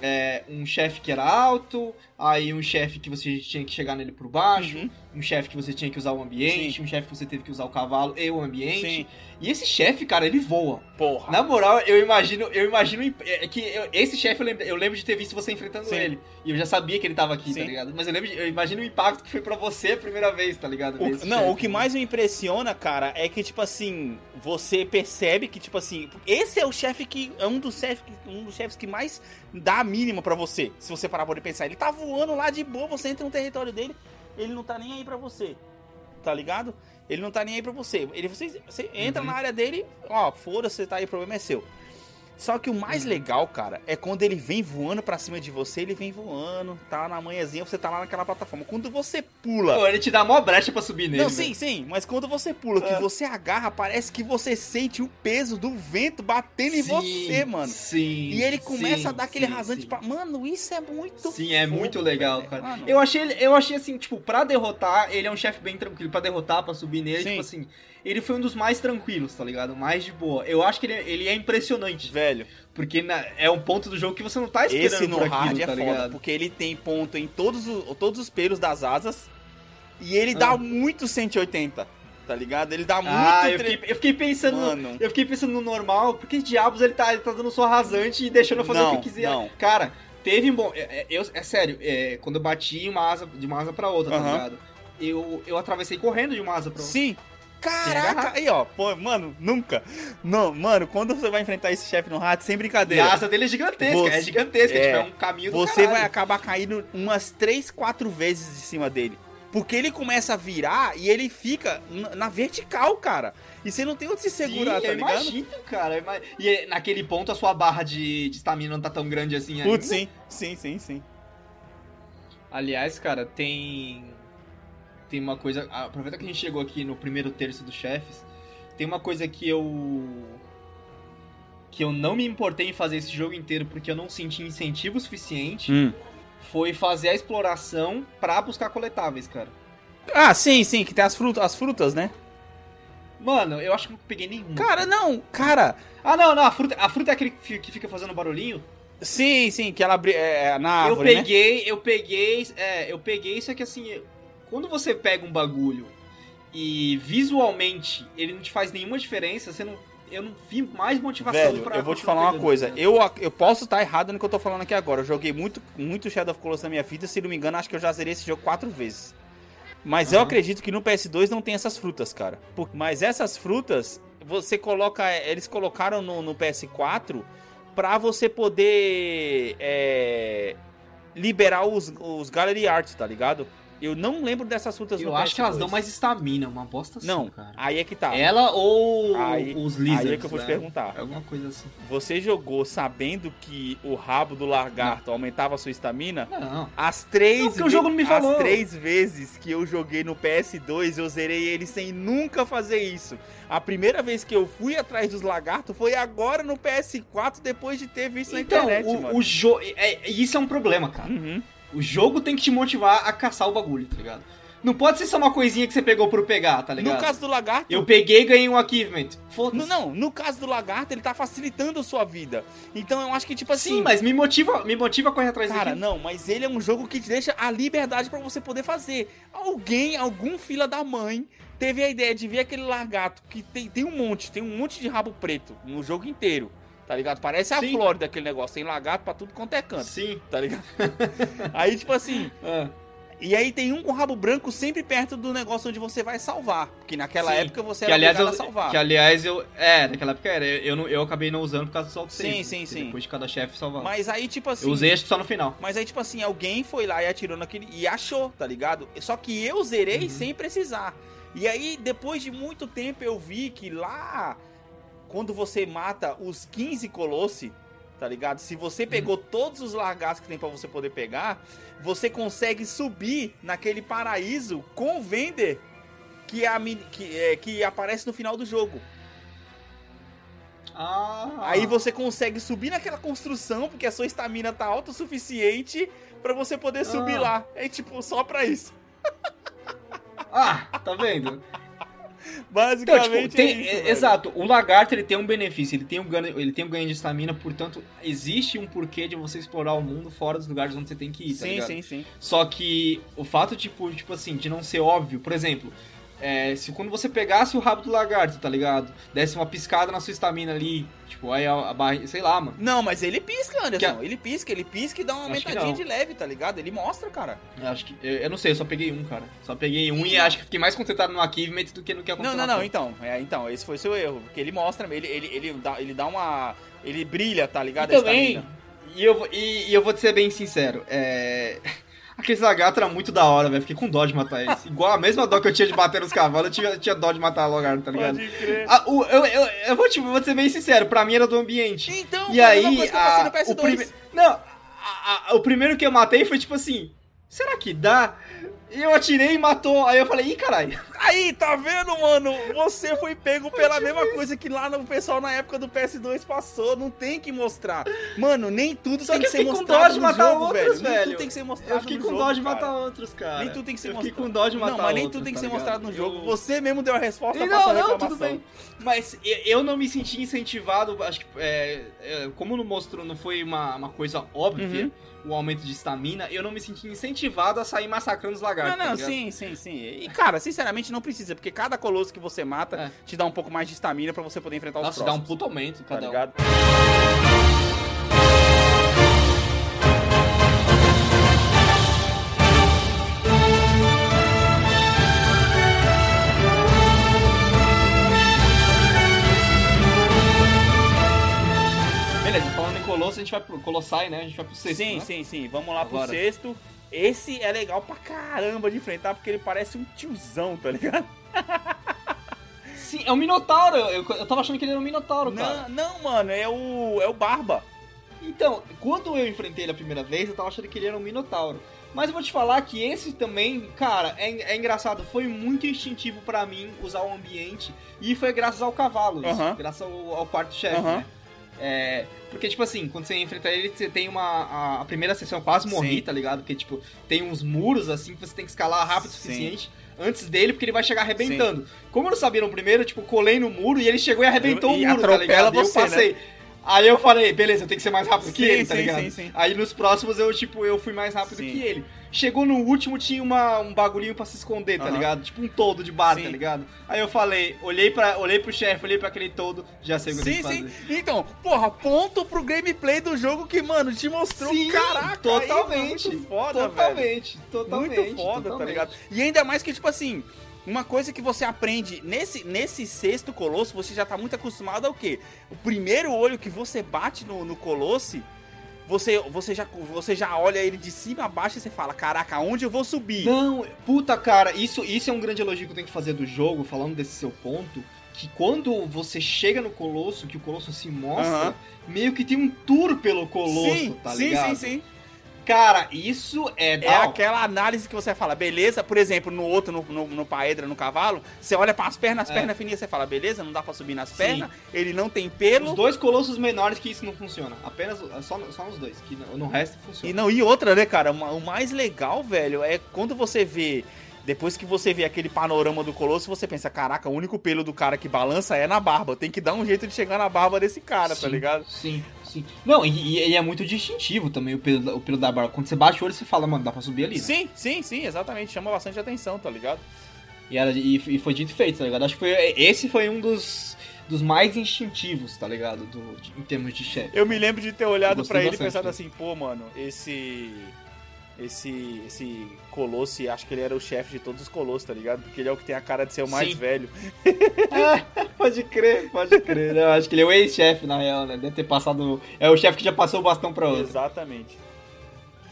é, um chefe que era alto, aí um chefe que você tinha que chegar nele por baixo, uhum. um chefe que você tinha que usar o ambiente, Sim. um chefe que você teve que usar o cavalo e o ambiente. Sim. E esse chefe, cara, ele voa. Porra. Na moral, eu imagino, eu imagino é, que eu, esse chefe eu lembro, eu lembro de ter visto você enfrentando Sim. ele. E eu já sabia que ele tava aqui, tá ligado? Mas eu lembro, eu imagino o impacto que foi para você a primeira vez, tá ligado? O, não, chefe, o que mais me impressiona, cara, é que tipo assim, você percebe que tipo assim, esse é o chefe que é um dos chefes, um dos chefes que mais dá mínima para você. Se você parar pra pensar, ele tá voando lá de boa, você entra no território dele, ele não tá nem aí para você. Tá ligado? Ele não tá nem aí pra você. Ele, você, você entra uhum. na área dele, ó, foda-se, você tá aí, o problema é seu. Só que o mais uhum. legal, cara, é quando ele vem voando pra cima de você, ele vem voando, tá na manhãzinha, você tá lá naquela plataforma. Quando você pula. Pô, ele te dá mó brecha pra subir nele. Não, sim, sim, mas quando você pula, que é. você agarra, parece que você sente o peso do vento batendo sim, em você, mano. Sim. E ele começa sim, a dar aquele sim, rasante pra. Mano, isso é muito. Sim, é muito legal, cara. Mano. Eu achei, eu achei assim, tipo, pra derrotar, ele é um chefe bem tranquilo. Pra derrotar, pra subir nele, tipo assim ele foi um dos mais tranquilos, tá ligado? Mais de boa. Eu acho que ele, ele é impressionante. Velho. Porque na, é um ponto do jogo que você não tá esperando Esse no por hard aquilo, é tá foda, ligado? porque ele tem ponto em todos os, todos os pelos das asas. E ele ah. dá muito 180 tá ligado? Ele dá ah, muito. Eu fiquei, eu fiquei pensando. Mano. Eu fiquei pensando no normal, porque diabos ele tá, ele tá dando sua rasante e deixando eu fazer não, o que quiser. Não. Cara, teve um bom. É, é, eu, é sério, é, quando eu bati uma asa, de uma asa pra outra, tá ligado? Eu, eu atravessei correndo de uma asa pra outra. Sim, Caraca, aí ó, pô, mano, nunca. Não, mano, quando você vai enfrentar esse chefe no rato, sem brincadeira. a asa dele é gigantesca, você, é gigantesca, é, tipo, é um caminho do Você caralho. vai acabar caindo umas 3, 4 vezes de cima dele. Porque ele começa a virar e ele fica na vertical, cara. E você não tem onde se segurar, Sim, tá ligado? Imagino, cara. E naquele ponto a sua barra de estamina não tá tão grande assim Putz, ainda. sim, sim, sim, sim. Aliás, cara, tem tem uma coisa. Aproveita que a gente chegou aqui no primeiro terço dos chefes. Tem uma coisa que eu. Que eu não me importei em fazer esse jogo inteiro porque eu não senti incentivo suficiente. Hum. Foi fazer a exploração pra buscar coletáveis, cara. Ah, sim, sim, que tem as frutas, as frutas, né? Mano, eu acho que não peguei nenhum. Cara, não, cara. Ah, não, não, a fruta, a fruta é aquele que fica fazendo barulhinho. Sim, sim, que ela abre é, é, na árvore, Eu né? peguei, né? eu peguei, é, eu peguei, isso que assim, quando você pega um bagulho e visualmente ele não te faz nenhuma diferença, você não eu não vi mais motivação Velho, pra eu vou te falar uma coisa. Né? Eu, eu posso estar errado no que eu tô falando aqui agora. Eu joguei muito, muito Shadow of Colossus na minha vida. Se não me engano, acho que eu já zerei esse jogo quatro vezes. Mas uhum. eu acredito que no PS2 não tem essas frutas, cara. Mas essas frutas, você coloca. Eles colocaram no, no PS4 pra você poder é, liberar os, os Gallery Arts, tá ligado? Eu não lembro dessas frutas Eu acho PS2. que elas dão mais estamina, uma bosta assim, Não, cara. aí é que tá. Ela ou aí, os lizards, Aí é que eu vou né? te perguntar. Alguma coisa assim. Você jogou sabendo que o rabo do lagarto não. aumentava a sua estamina? Não. As três... Não, o jogo não me falou. As três vezes que eu joguei no PS2, eu zerei ele sem nunca fazer isso. A primeira vez que eu fui atrás dos lagartos foi agora no PS4, depois de ter visto então, na internet, o, mano. O jogo... É, isso é um problema, cara. Uhum. O jogo tem que te motivar a caçar o bagulho, tá ligado? Não pode ser só uma coisinha que você pegou por pegar, tá ligado? No caso do lagarto. Eu peguei e ganhei um achievement. Não, não, no caso do lagarto, ele tá facilitando a sua vida. Então eu acho que, tipo assim. Sim, mas me motiva, me motiva a correr atrás Cara, não, mas ele é um jogo que te deixa a liberdade para você poder fazer. Alguém, algum fila da mãe, teve a ideia de ver aquele lagarto que tem, tem um monte, tem um monte de rabo preto no jogo inteiro. Tá ligado? Parece a Sim. Flórida aquele negócio. Tem lagarto pra tudo quanto é canto. Sim. Tá ligado? Aí, tipo assim. Ah. E aí tem um com rabo branco sempre perto do negócio onde você vai salvar. Porque naquela sim. época você que, era aliás, eu, a salvar. Que aliás eu. É, naquela época era. Eu, não, eu acabei não usando por causa do salto Sim, sim, sim. Depois de cada chefe salvar. Mas aí, tipo assim. Eu usei só no final. Mas aí, tipo assim, alguém foi lá e atirou naquele. E achou, tá ligado? Só que eu zerei uhum. sem precisar. E aí, depois de muito tempo, eu vi que lá. Quando você mata os 15 Colossi, tá ligado? Se você pegou uhum. todos os lagartos que tem para você poder pegar, você consegue subir naquele paraíso com o Vender que, é a, que, é, que aparece no final do jogo. Ah. Aí você consegue subir naquela construção, porque a sua estamina tá alta o suficiente para você poder subir ah. lá. É tipo, só pra isso. Ah, tá vendo? Basicamente então, tipo, tem, é isso, é, Exato, o lagarto ele tem um benefício, ele tem um ganho, ele tem um ganho de estamina, portanto, existe um porquê de você explorar o mundo fora dos lugares onde você tem que ir, tá sim, ligado? Sim, sim, Só que o fato, tipo, tipo assim, de não ser óbvio, por exemplo, é, se quando você pegasse o rabo do lagarto, tá ligado? Desse uma piscada na sua estamina ali, tipo, aí a, a barra, sei lá, mano. Não, mas ele pisca, Anderson. Que... Ele pisca, ele pisca e dá uma aumentadinha de leve, tá ligado? Ele mostra, cara. Eu acho que. Eu, eu, não sei, eu só peguei um, cara. Só peguei um e, e acho que fiquei mais concentrado no achievement do que no que aconteceu. Não, não, não, então. É, então, esse foi seu erro. Porque ele mostra, ele, ele, ele, dá, ele dá uma. Ele brilha, tá ligado? E também. E eu, e, e eu vou te ser bem sincero, é. Aquele lagarto era muito da hora, velho. Fiquei com dó de matar eles. Igual a mesma dó que eu tinha de bater nos cavalos, eu tinha, tinha dó de matar o lagarto, tá ligado? Pode crer. A, o, eu, eu, eu vou, tipo, vou ser bem sincero, pra mim era do ambiente. Então, e aí, a, o prime... Não, a, a, o primeiro que eu matei foi tipo assim, será que dá? E eu atirei e matou. Aí eu falei, ih, caralho. Aí, tá vendo, mano? Você foi pego pela mesma coisa que lá no pessoal na época do PS2 passou. Não tem que mostrar. Mano, nem tudo Só tem que, que ser mostrado no jogo, outros, velho. velho. Nem tudo tem que ser mostrado Eu fiquei com dó de matar outros, cara. Nem tudo tem que ser eu mostrado. Fiquei com dó de matar Não, mas nem tudo tem que tá ser mostrado no jogo. Eu... Você mesmo deu a resposta pra sua reclamação. Tudo bem. Mas eu não me senti incentivado, acho que é, é, como não mostrou, não foi uma, uma coisa óbvia. Uhum o aumento de estamina, eu não me senti incentivado a sair massacrando os lagartos. Não, não, tá sim, sim, sim. E, cara, sinceramente, não precisa, porque cada colosso que você mata é. te dá um pouco mais de estamina para você poder enfrentar os Nossa, próximos. dá um puto aumento tá cada tá ligado? Beleza, a gente vai pro Colossai, né? A gente vai pro sexto. Sim, né? sim, sim. Vamos lá Agora. pro sexto. Esse é legal pra caramba de enfrentar, porque ele parece um tiozão, tá ligado? Sim, é um Minotauro. Eu, eu tava achando que ele era um Minotauro, cara. Não, não, mano, é o. é o Barba. Então, quando eu enfrentei ele a primeira vez, eu tava achando que ele era um Minotauro. Mas eu vou te falar que esse também, cara, é, é engraçado. Foi muito instintivo para mim usar o ambiente. E foi graças ao cavalo, uhum. graças ao, ao quarto chefe, uhum. né? É, porque, tipo assim, quando você enfrenta ele, você tem uma. A, a primeira sessão eu quase morri, Sim. tá ligado? Porque, tipo, tem uns muros assim que você tem que escalar rápido o suficiente. Sim antes dele, porque ele vai chegar arrebentando. Sim. Como eu não sabia no primeiro, tipo, colei no muro e ele chegou e arrebentou e o muro, tá ligado? Você, eu passei. Né? Aí eu falei, beleza, eu tenho que ser mais rápido sim, que ele, tá sim, ligado? Sim, sim. Aí nos próximos eu, tipo, eu fui mais rápido que ele. Chegou no último, tinha uma, um bagulhinho pra se esconder, tá uhum. ligado? Tipo um todo de bar, tá ligado? Aí eu falei, olhei, pra, olhei pro chefe, olhei pra aquele todo, já sei o que sim, eu tenho que fazer. Sim, Então, porra, ponto pro gameplay do jogo que, mano, te mostrou, sim, caraca, totalmente. Aí, muito foda, totalmente, velho. Totalmente, Muito foda, tá totalmente. tá ligado? E ainda mais que, tipo assim, uma coisa que você aprende nesse, nesse sexto colosso, você já tá muito acostumado ao quê? O primeiro olho que você bate no, no colosse, você, você, já, você já olha ele de cima a baixo e você fala, caraca, onde eu vou subir? Não, puta cara, isso, isso é um grande elogio que eu tenho que fazer do jogo, falando desse seu ponto, que quando você chega no Colosso, que o Colosso se mostra, meio que tem um tour pelo Colosso, sim, tá ligado? Sim, sim, sim. Cara, isso é. É aquela análise que você fala, beleza, por exemplo, no outro, no, no, no paedra, no cavalo, você olha para as pernas, as é. pernas fininhas, você fala, beleza, não dá para subir nas Sim. pernas, ele não tem pelo. Os dois colossos menores que isso não funciona, apenas, só, só nos dois, que no, no resto funciona. E, não, e outra, né, cara, o mais legal, velho, é quando você vê Depois que você vê aquele panorama do Colosso, você pensa, caraca, o único pelo do cara que balança é na barba. Tem que dar um jeito de chegar na barba desse cara, tá sim, tá ligado? Sim, sim. Não, e, e, é muito distintivo também o pelo, o pelo da barba. Quando você bate o olho, você fala, mano, dá pra subir ali. Né? Sim, sim, sim, exatamente. Chama bastante atenção, tá ligado? E, era, e, e foi dito e feito, tá ligado? Acho que foi, esse foi um dos dos mais instintivos, tá ligado? Do, de, em termos de chefe. Eu me lembro de ter olhado para ele e pensado assim, pô, mano, esse esse esse Colosse, acho que ele era o chefe de todos os Colossos, tá ligado? Porque ele é o que tem a cara de ser o mais Sim. velho. é, pode crer, pode crer. Né? acho que ele é o ex-chefe, na real, né? Deve ter passado. É o chefe que já passou o bastão pra outro. Exatamente.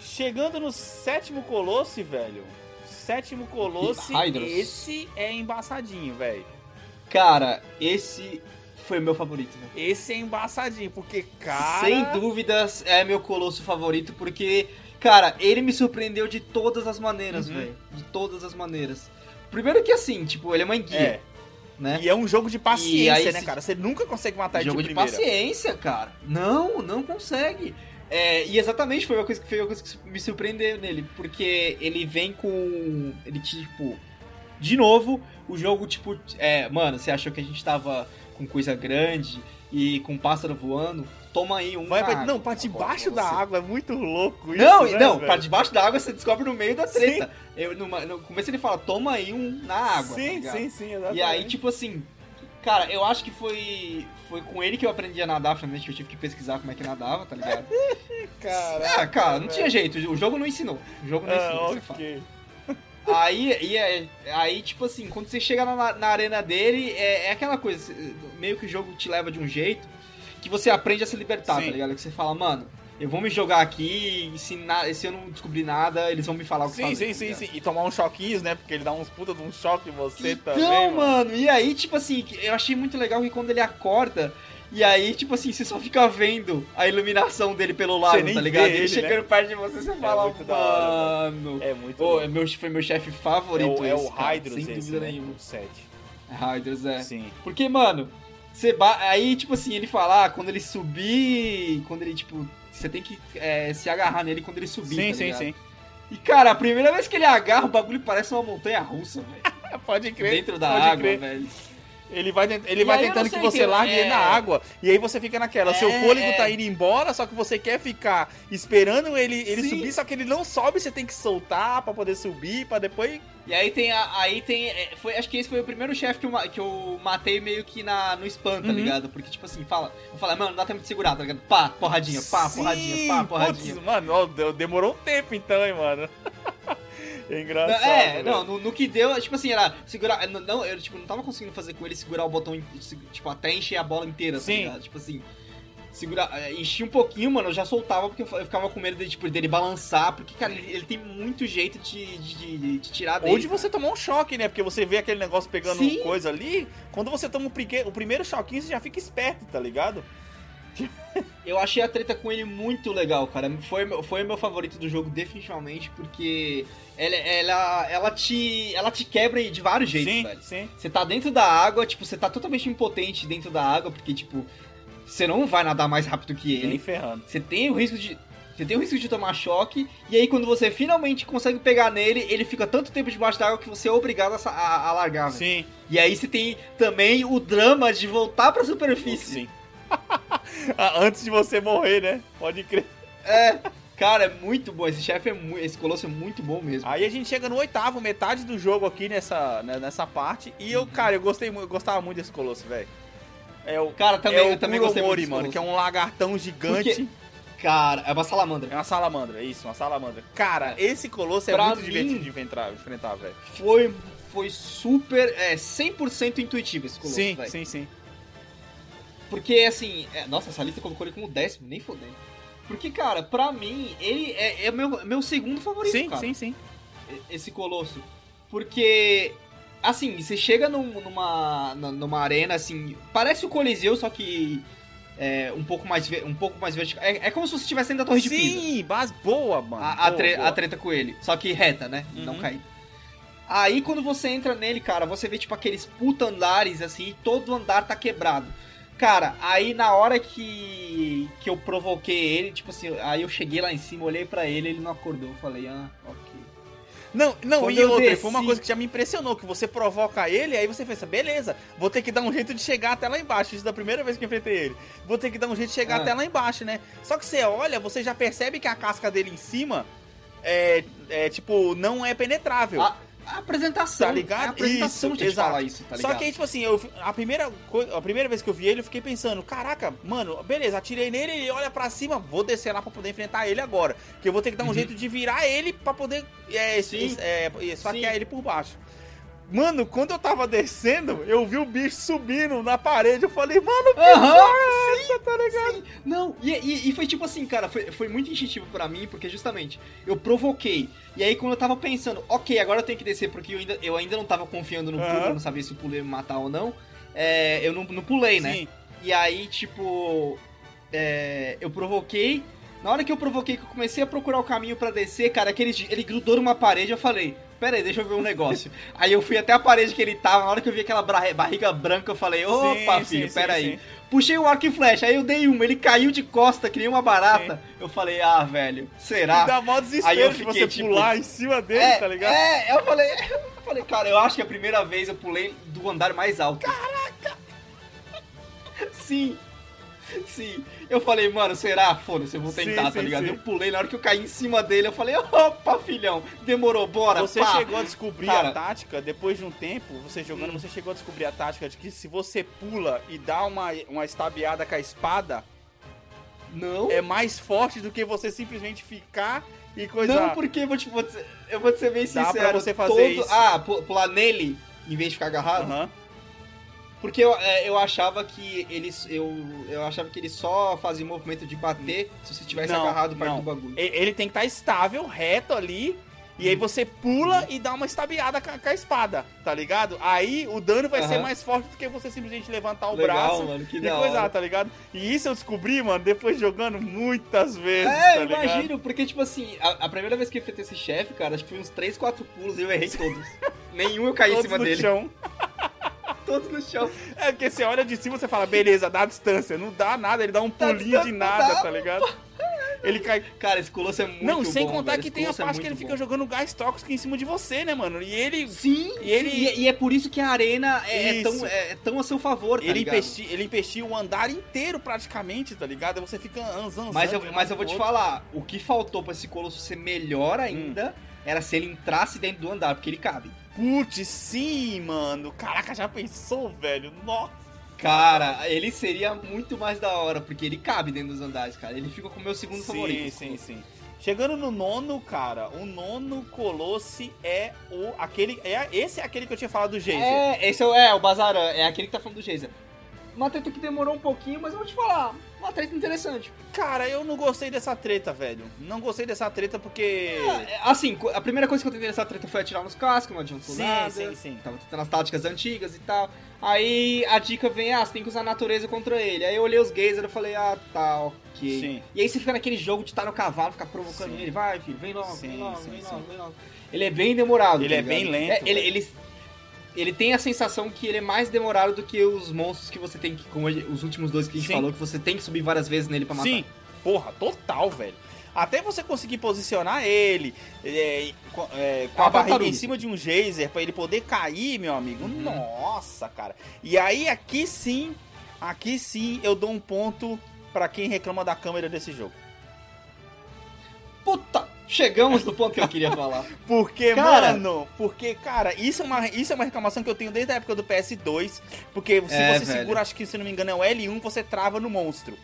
Chegando no sétimo Colosse, velho. Sétimo Colosse, esse é embaçadinho, velho. Cara, esse foi meu favorito, né? Esse é embaçadinho, porque, cara. Sem dúvidas é meu colosso favorito, porque Cara, ele me surpreendeu de todas as maneiras, uhum. velho. De todas as maneiras. Primeiro que assim, tipo, ele é uma enguia. É. Né? E é um jogo de paciência, aí, né, cara? Você nunca consegue matar ele de primeira. Jogo de paciência, cara. Não, não consegue. É, e exatamente foi uma coisa que foi uma coisa que me surpreendeu nele, porque ele vem com ele tipo de novo, o jogo tipo, é, mano, você achou que a gente tava com coisa grande e com pássaro voando? Toma aí um. Vai pra, não, pra debaixo da água é muito louco isso. Não, né, não, velho? pra debaixo da água você descobre no meio da treta. Eu, numa, no começo ele fala, toma aí um na água. Sim, tá sim, sim, exatamente. E aí, tipo assim, cara, eu acho que foi. Foi com ele que eu aprendi a nadar, finalmente, que eu tive que pesquisar como é que nadava, tá ligado? Caraca, ah, cara, não velho. tinha jeito, o jogo não ensinou. O jogo não ah, ensinou, okay. você fala. Aí, e é, aí, tipo assim, quando você chega na, na arena dele, é, é aquela coisa, meio que o jogo te leva de um jeito que você aprende a se libertar, tá Sim. tá ligado? Que você fala, mano, eu vou me jogar aqui e se, na, se eu não descobrir nada, eles vão me falar o que sim, fazer. Sim, sim, tá sim. E tomar uns choquinhos, né? Porque ele dá uns puta de um choque em você então, também. Então, mano, e aí, tipo assim, eu achei muito legal que quando ele acorda, e aí, tipo assim, você só fica vendo a iluminação dele pelo lado, tá ligado? Ele, ele chegando né? perto de você, você é fala, mano. É muito oh, é meu, Foi meu chefe favorito. É o, é o Hydros, sem esse, dúvida né? nenhuma. O 7. Hydros, é. Sim. Porque, mano, você ba... Aí, tipo assim, ele fala, ah, quando ele subir. Quando ele, tipo. Você tem que é, se agarrar nele quando ele subir. Sim, tá sim, sim. E, cara, a primeira vez que ele agarra, o bagulho parece uma montanha russa, velho. Pode crer. Dentro da água, crer. velho. Ele vai, ele vai tentando que você que largue é... ele na água. E aí você fica naquela. É, seu fôlego é... tá indo embora, só que você quer ficar esperando ele, ele subir, só que ele não sobe, você tem que soltar para poder subir, para depois. E aí tem. A, aí tem. É, foi, acho que esse foi o primeiro chefe que eu, que eu matei meio que na, no spam, tá uhum. ligado? Porque, tipo assim, fala. Eu falo, mano, não dá tempo de segurar, tá ligado? Pá, porradinha, pá, Sim, porradinha, pá, porradinha. Putz, mano, demorou um tempo então, hein, mano. É engraçado. É, não, no, no, que deu, tipo assim, era segurar. Não, eu tipo, não tava conseguindo fazer com ele segurar o botão, tipo, até encher a bola inteira, tá Sim. Tá tipo assim. Segurar, é, enchi um pouquinho, mano, eu já soltava porque eu ficava com medo de, tipo, dele balançar, porque, cara, ele, ele tem muito jeito de, de, de, de tirar dele. Ou de você tomar um choque, né? Porque você vê aquele negócio pegando Sim. coisa ali, quando você toma o, o primeiro choquinho, você já fica esperto, tá ligado? Eu achei a treta com ele muito legal, cara. Foi, foi o meu favorito do jogo, definitivamente, porque ela, ela, ela, te, ela te quebra de vários jeitos, sim, velho. Sim. Você tá dentro da água, tipo, você tá totalmente impotente dentro da água, porque, tipo, você não vai nadar mais rápido que ele. Nem ferrando. Você tem o risco de. Você tem o risco de tomar choque, e aí quando você finalmente consegue pegar nele, ele fica tanto tempo debaixo d'água que você é obrigado a, a, a largar. Sim. E aí você tem também o drama de voltar pra superfície. Sim. Ah, antes de você morrer, né? Pode crer. É. Cara, é muito bom. Esse chefe é muito. Esse colosso é muito bom mesmo. Aí a gente chega no oitavo, metade do jogo aqui nessa, né, nessa parte. E eu, cara, eu gostei eu gostava muito desse colosso, velho. É o. Cara, também, é eu também gostei Mori, mano, que é um lagartão gigante. Porque, cara, é uma salamandra. É uma salamandra, isso, uma salamandra. Cara, é. esse colosso é pra muito mim, divertido de enfrentar, enfrentar velho. Foi, foi super. É 100% intuitivo esse colosso, Sim, véio. sim, sim. Porque, assim, é, nossa, essa lista colocou ele como décimo, nem fodendo. Porque, cara, pra mim, ele é, é meu, meu segundo favorito, sim, cara. Sim, sim, Esse Colosso. Porque, assim, você chega num, numa, numa arena, assim, parece o Coliseu, só que é, um pouco mais um pouco mais vertical. É, é como se você estivesse dentro da Torre Sim, de Pisa. Sim, base boa, mano. A, a, tre boa. a, treta com ele. Só que reta, né? Uhum. Não cair. Aí quando você entra nele, cara, você vê tipo aqueles puta andares assim, todo andar tá quebrado. Cara, aí na hora que, que eu provoquei ele, tipo assim, aí eu cheguei lá em cima, olhei para ele, ele não acordou. Eu falei, ah, ok. Não, não, Quando e outra, desci... foi uma coisa que já me impressionou, que você provoca ele, aí você pensa, beleza, vou ter que dar um jeito de chegar até lá embaixo. Isso é da primeira vez que enfrentei ele. Vou ter que dar um jeito de chegar ah. até lá embaixo, né? Só que você olha, você já percebe que a casca dele em cima é, é tipo, não é penetrável. Ah a apresentação. Tá ligado? É a apresentação isso, exato. falar isso, tá ligado? Só que aí, tipo assim, eu, a, primeira, a primeira vez que eu vi ele, eu fiquei pensando, caraca, mano, beleza, atirei nele, ele olha pra cima, vou descer lá pra poder enfrentar ele agora. Que eu vou ter que dar um uhum. jeito de virar ele pra poder é, Sim. é, é, saquear Sim. ele por baixo. Mano, quando eu tava descendo, eu vi o bicho subindo na parede. Eu falei, mano, que uhum, tá ligado? Sim. Não, e, e, e, foi tipo assim, cara, foi, foi muito instintivo para mim, porque justamente eu provoquei. E aí, quando eu tava pensando, ok, agora eu tenho que descer, porque eu ainda, eu ainda não tava confiando no pulo, uhum. não sabia se o pulo ia me matar ou não, é, eu não, não pulei, né? Sim. E aí, tipo, é, eu provoquei. Na hora que eu provoquei, que eu comecei a procurar o caminho para descer, cara, aquele, ele grudou numa parede, eu falei pera aí, deixa eu ver um negócio. aí eu fui até a parede que ele tava, na hora que eu vi aquela barriga branca, eu falei, opa, sim, filho, sim, pera sim, aí. Sim. Puxei o arco e flecha, aí eu dei uma, ele caiu de costa, que nem uma barata. Eu falei, ah, velho, será? E dá mó desespero aí eu fiquei, de você tipo, pular em cima dele, é, tá ligado? É, eu falei, eu falei, cara, eu acho que a primeira vez eu pulei do andar mais alto. Caraca! Sim, sim. Eu falei, mano, será? Foda-se, eu vou tentar, sim, tá ligado? Sim. Eu pulei, na hora que eu caí em cima dele, eu falei, opa, filhão, demorou, bora, Você pá. chegou a descobrir Cara, a tática, depois de um tempo, você jogando, hum. você chegou a descobrir a tática de que se você pula e dá uma, uma estabeada com a espada, não. É mais forte do que você simplesmente ficar e coisar. Não, porque eu vou te, vou te, eu vou te ser bem sincero. Dá pra você fazer todo, isso. Ah, pular nele em vez de ficar agarrado? Aham. Uhum. Porque eu, é, eu achava que eles. Eu, eu achava que ele só fazia movimento de bater se você tivesse não, agarrado perto não. do bagulho. Ele tem que estar tá estável, reto ali. E aí você pula e dá uma estabiada com a, espada, tá ligado? Aí o dano vai uhum. ser mais forte do que você simplesmente levantar o Legal, braço mano, que e coisar, tá ligado? E isso eu descobri, mano, depois jogando muitas vezes, É, tá imagino, porque tipo assim, a, a, primeira vez que eu enfrentei esse chefe, cara, acho que foi uns 3, 4 pulos e eu errei todos. Nenhum eu caí todos em cima no dele. Chão. todos no chão. É, porque você olha de cima e você fala, beleza, dá distância. Não dá nada, ele dá um pulinho de nada, dá, tá ligado? Ele cai. Cara, esse Colosso é muito Não, sem bom, contar velho. que tem a parte é que ele bom. fica jogando gás tóxico em cima de você, né, mano? E ele. Sim, e ele. Sim, e, é por isso que a arena é, é tão, é, tão a seu favor, tá ele ligado? Investi, ele investiu o andar inteiro praticamente, tá ligado? Você fica anzando. Mas eu, mas eu vou te falar, o que faltou pra esse Colosso ser melhor ainda hum. era se ele entrasse dentro do andar, porque ele cabe. Putz, sim, mano. Caraca, já pensou, velho? Nossa. Cara, ele seria muito mais da hora, porque ele cabe dentro dos andares, cara. Ele fica com o meu segundo sim, favorito. Sim, sim, sim. Chegando no nono, cara, o nono Colosse é o. aquele. É, esse é aquele que eu tinha falado do Geyser. É, esse é, é o Bazaran, é aquele que tá falando do Geyser. Uma treta que demorou um pouquinho, mas eu vou te falar, uma treta interessante. Cara, eu não gostei dessa treta, velho. Não gostei dessa treta porque. É, assim, a primeira coisa que eu tentei nessa treta foi atirar nos cascos, não adiantou sim, nada. Sim, sim, Tava tentando as táticas antigas e tal. Aí a dica vem, ah, você tem que usar a natureza contra ele. Aí eu olhei os gays e falei, ah, tá, ok. Sim. E aí você fica naquele jogo de estar no cavalo, ficar provocando sim. ele. Vai, filho, vem logo, sim, vem logo, sim, vem logo, vem logo. Ele é bem demorado. Ele tá é bem lento. É, ele, ele, ele tem a sensação que ele é mais demorado do que os monstros que você tem que. Como os últimos dois que a gente Sim. falou, que você tem que subir várias vezes nele pra matar. Sim, porra, total, velho. Até você conseguir posicionar ele é, é, com a, a barriga em cima de um geyser para ele poder cair, meu amigo. Uhum. Nossa, cara. E aí aqui sim, aqui sim eu dou um ponto para quem reclama da câmera desse jogo. Puta Chegamos no ponto que eu queria falar. porque, cara, mano, porque, cara, isso é, uma, isso é uma reclamação que eu tenho desde a época do PS2. Porque se é, você velho. segura, acho que se não me engano é o L1, você trava no monstro.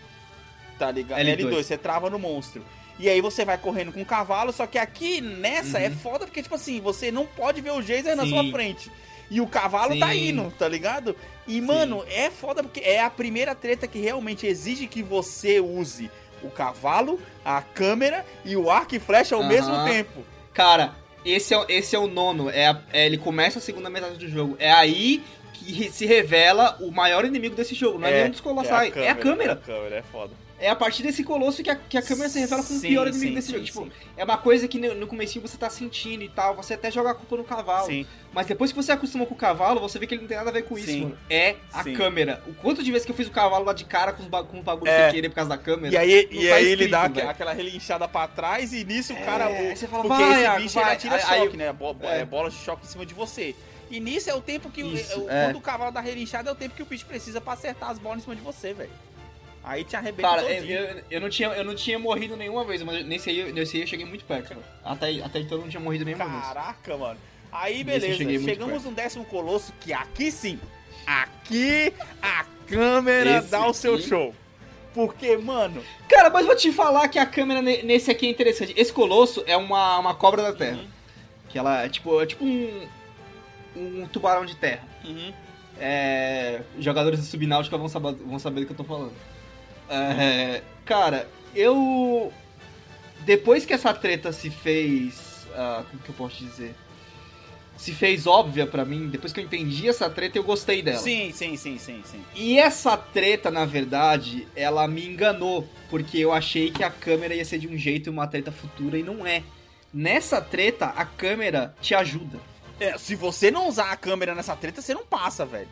Tá ligado? L2, L2 você trava no monstro. E aí você vai correndo com o cavalo, só que aqui nessa é uhum. é foda porque, tipo assim, você não pode ver o Geyser na sua frente. E o cavalo tá Sim. tá indo, tá ligado? E, Sim. mano, é foda porque é a primeira treta que realmente exige que você use o cavalo, a câmera e o arco e flecha ao uhum. mesmo tempo. Cara, esse é, esse é o nono. É, a, é, ele começa a segunda metade do jogo. É aí que se revela o maior inimigo desse jogo. Não é, é nem um dos colossais. É, é a câmera. É a câmera, é foda. É a partir desse colosso que a, que a câmera se revela como o pior inimigo sim, desse sim, jogo. Tipo, é uma coisa que no, no comecinho você tá sentindo e tal, você até joga a culpa no cavalo. Sim. Mas depois que você acostuma com o cavalo, você vê que ele não tem nada a ver com isso, mano. É a câmera. O quanto de vezes que eu fiz o cavalo lá de cara com com os bagulhos é. sem querer por causa da câmera. E aí, e tá aí ele dá véio. aquela relinchada pra trás e nisso o cara. É, aí você fala, porque vai, esse bicho vai. ele atira aí, choque, aí, né? Bo é. bola de choque em cima de você. E nisso é o tempo que. Isso, o, é. Quando o cavalo dá relinchada, é o tempo que o bicho precisa pra acertar as bolas em cima de você, velho. Aí te arrebenta Cara, eu, eu, não tinha, eu não tinha morrido nenhuma vez, mas nesse aí, nesse aí eu cheguei muito perto, cara. Até, até então eu não tinha morrido nenhuma Caraca, vez. Caraca, mano. Aí, beleza. Chegamos no décimo colosso, que aqui sim. Aqui a câmera Esse dá o seu aqui... show. Porque, mano. Cara, mas vou te falar que a câmera nesse aqui é interessante. Esse colosso é uma, uma cobra da terra. Uhum. Que ela é tipo, é tipo um. Um tubarão de terra. Uhum. É, jogadores de subnáutica vão saber, vão saber do que eu tô falando. É, cara, eu. Depois que essa treta se fez. Uh, como que eu posso dizer? Se fez óbvia para mim, depois que eu entendi essa treta, eu gostei dela. Sim, sim, sim, sim, sim. E essa treta, na verdade, ela me enganou, porque eu achei que a câmera ia ser de um jeito e uma treta futura, e não é. Nessa treta, a câmera te ajuda. É, se você não usar a câmera nessa treta, você não passa, velho.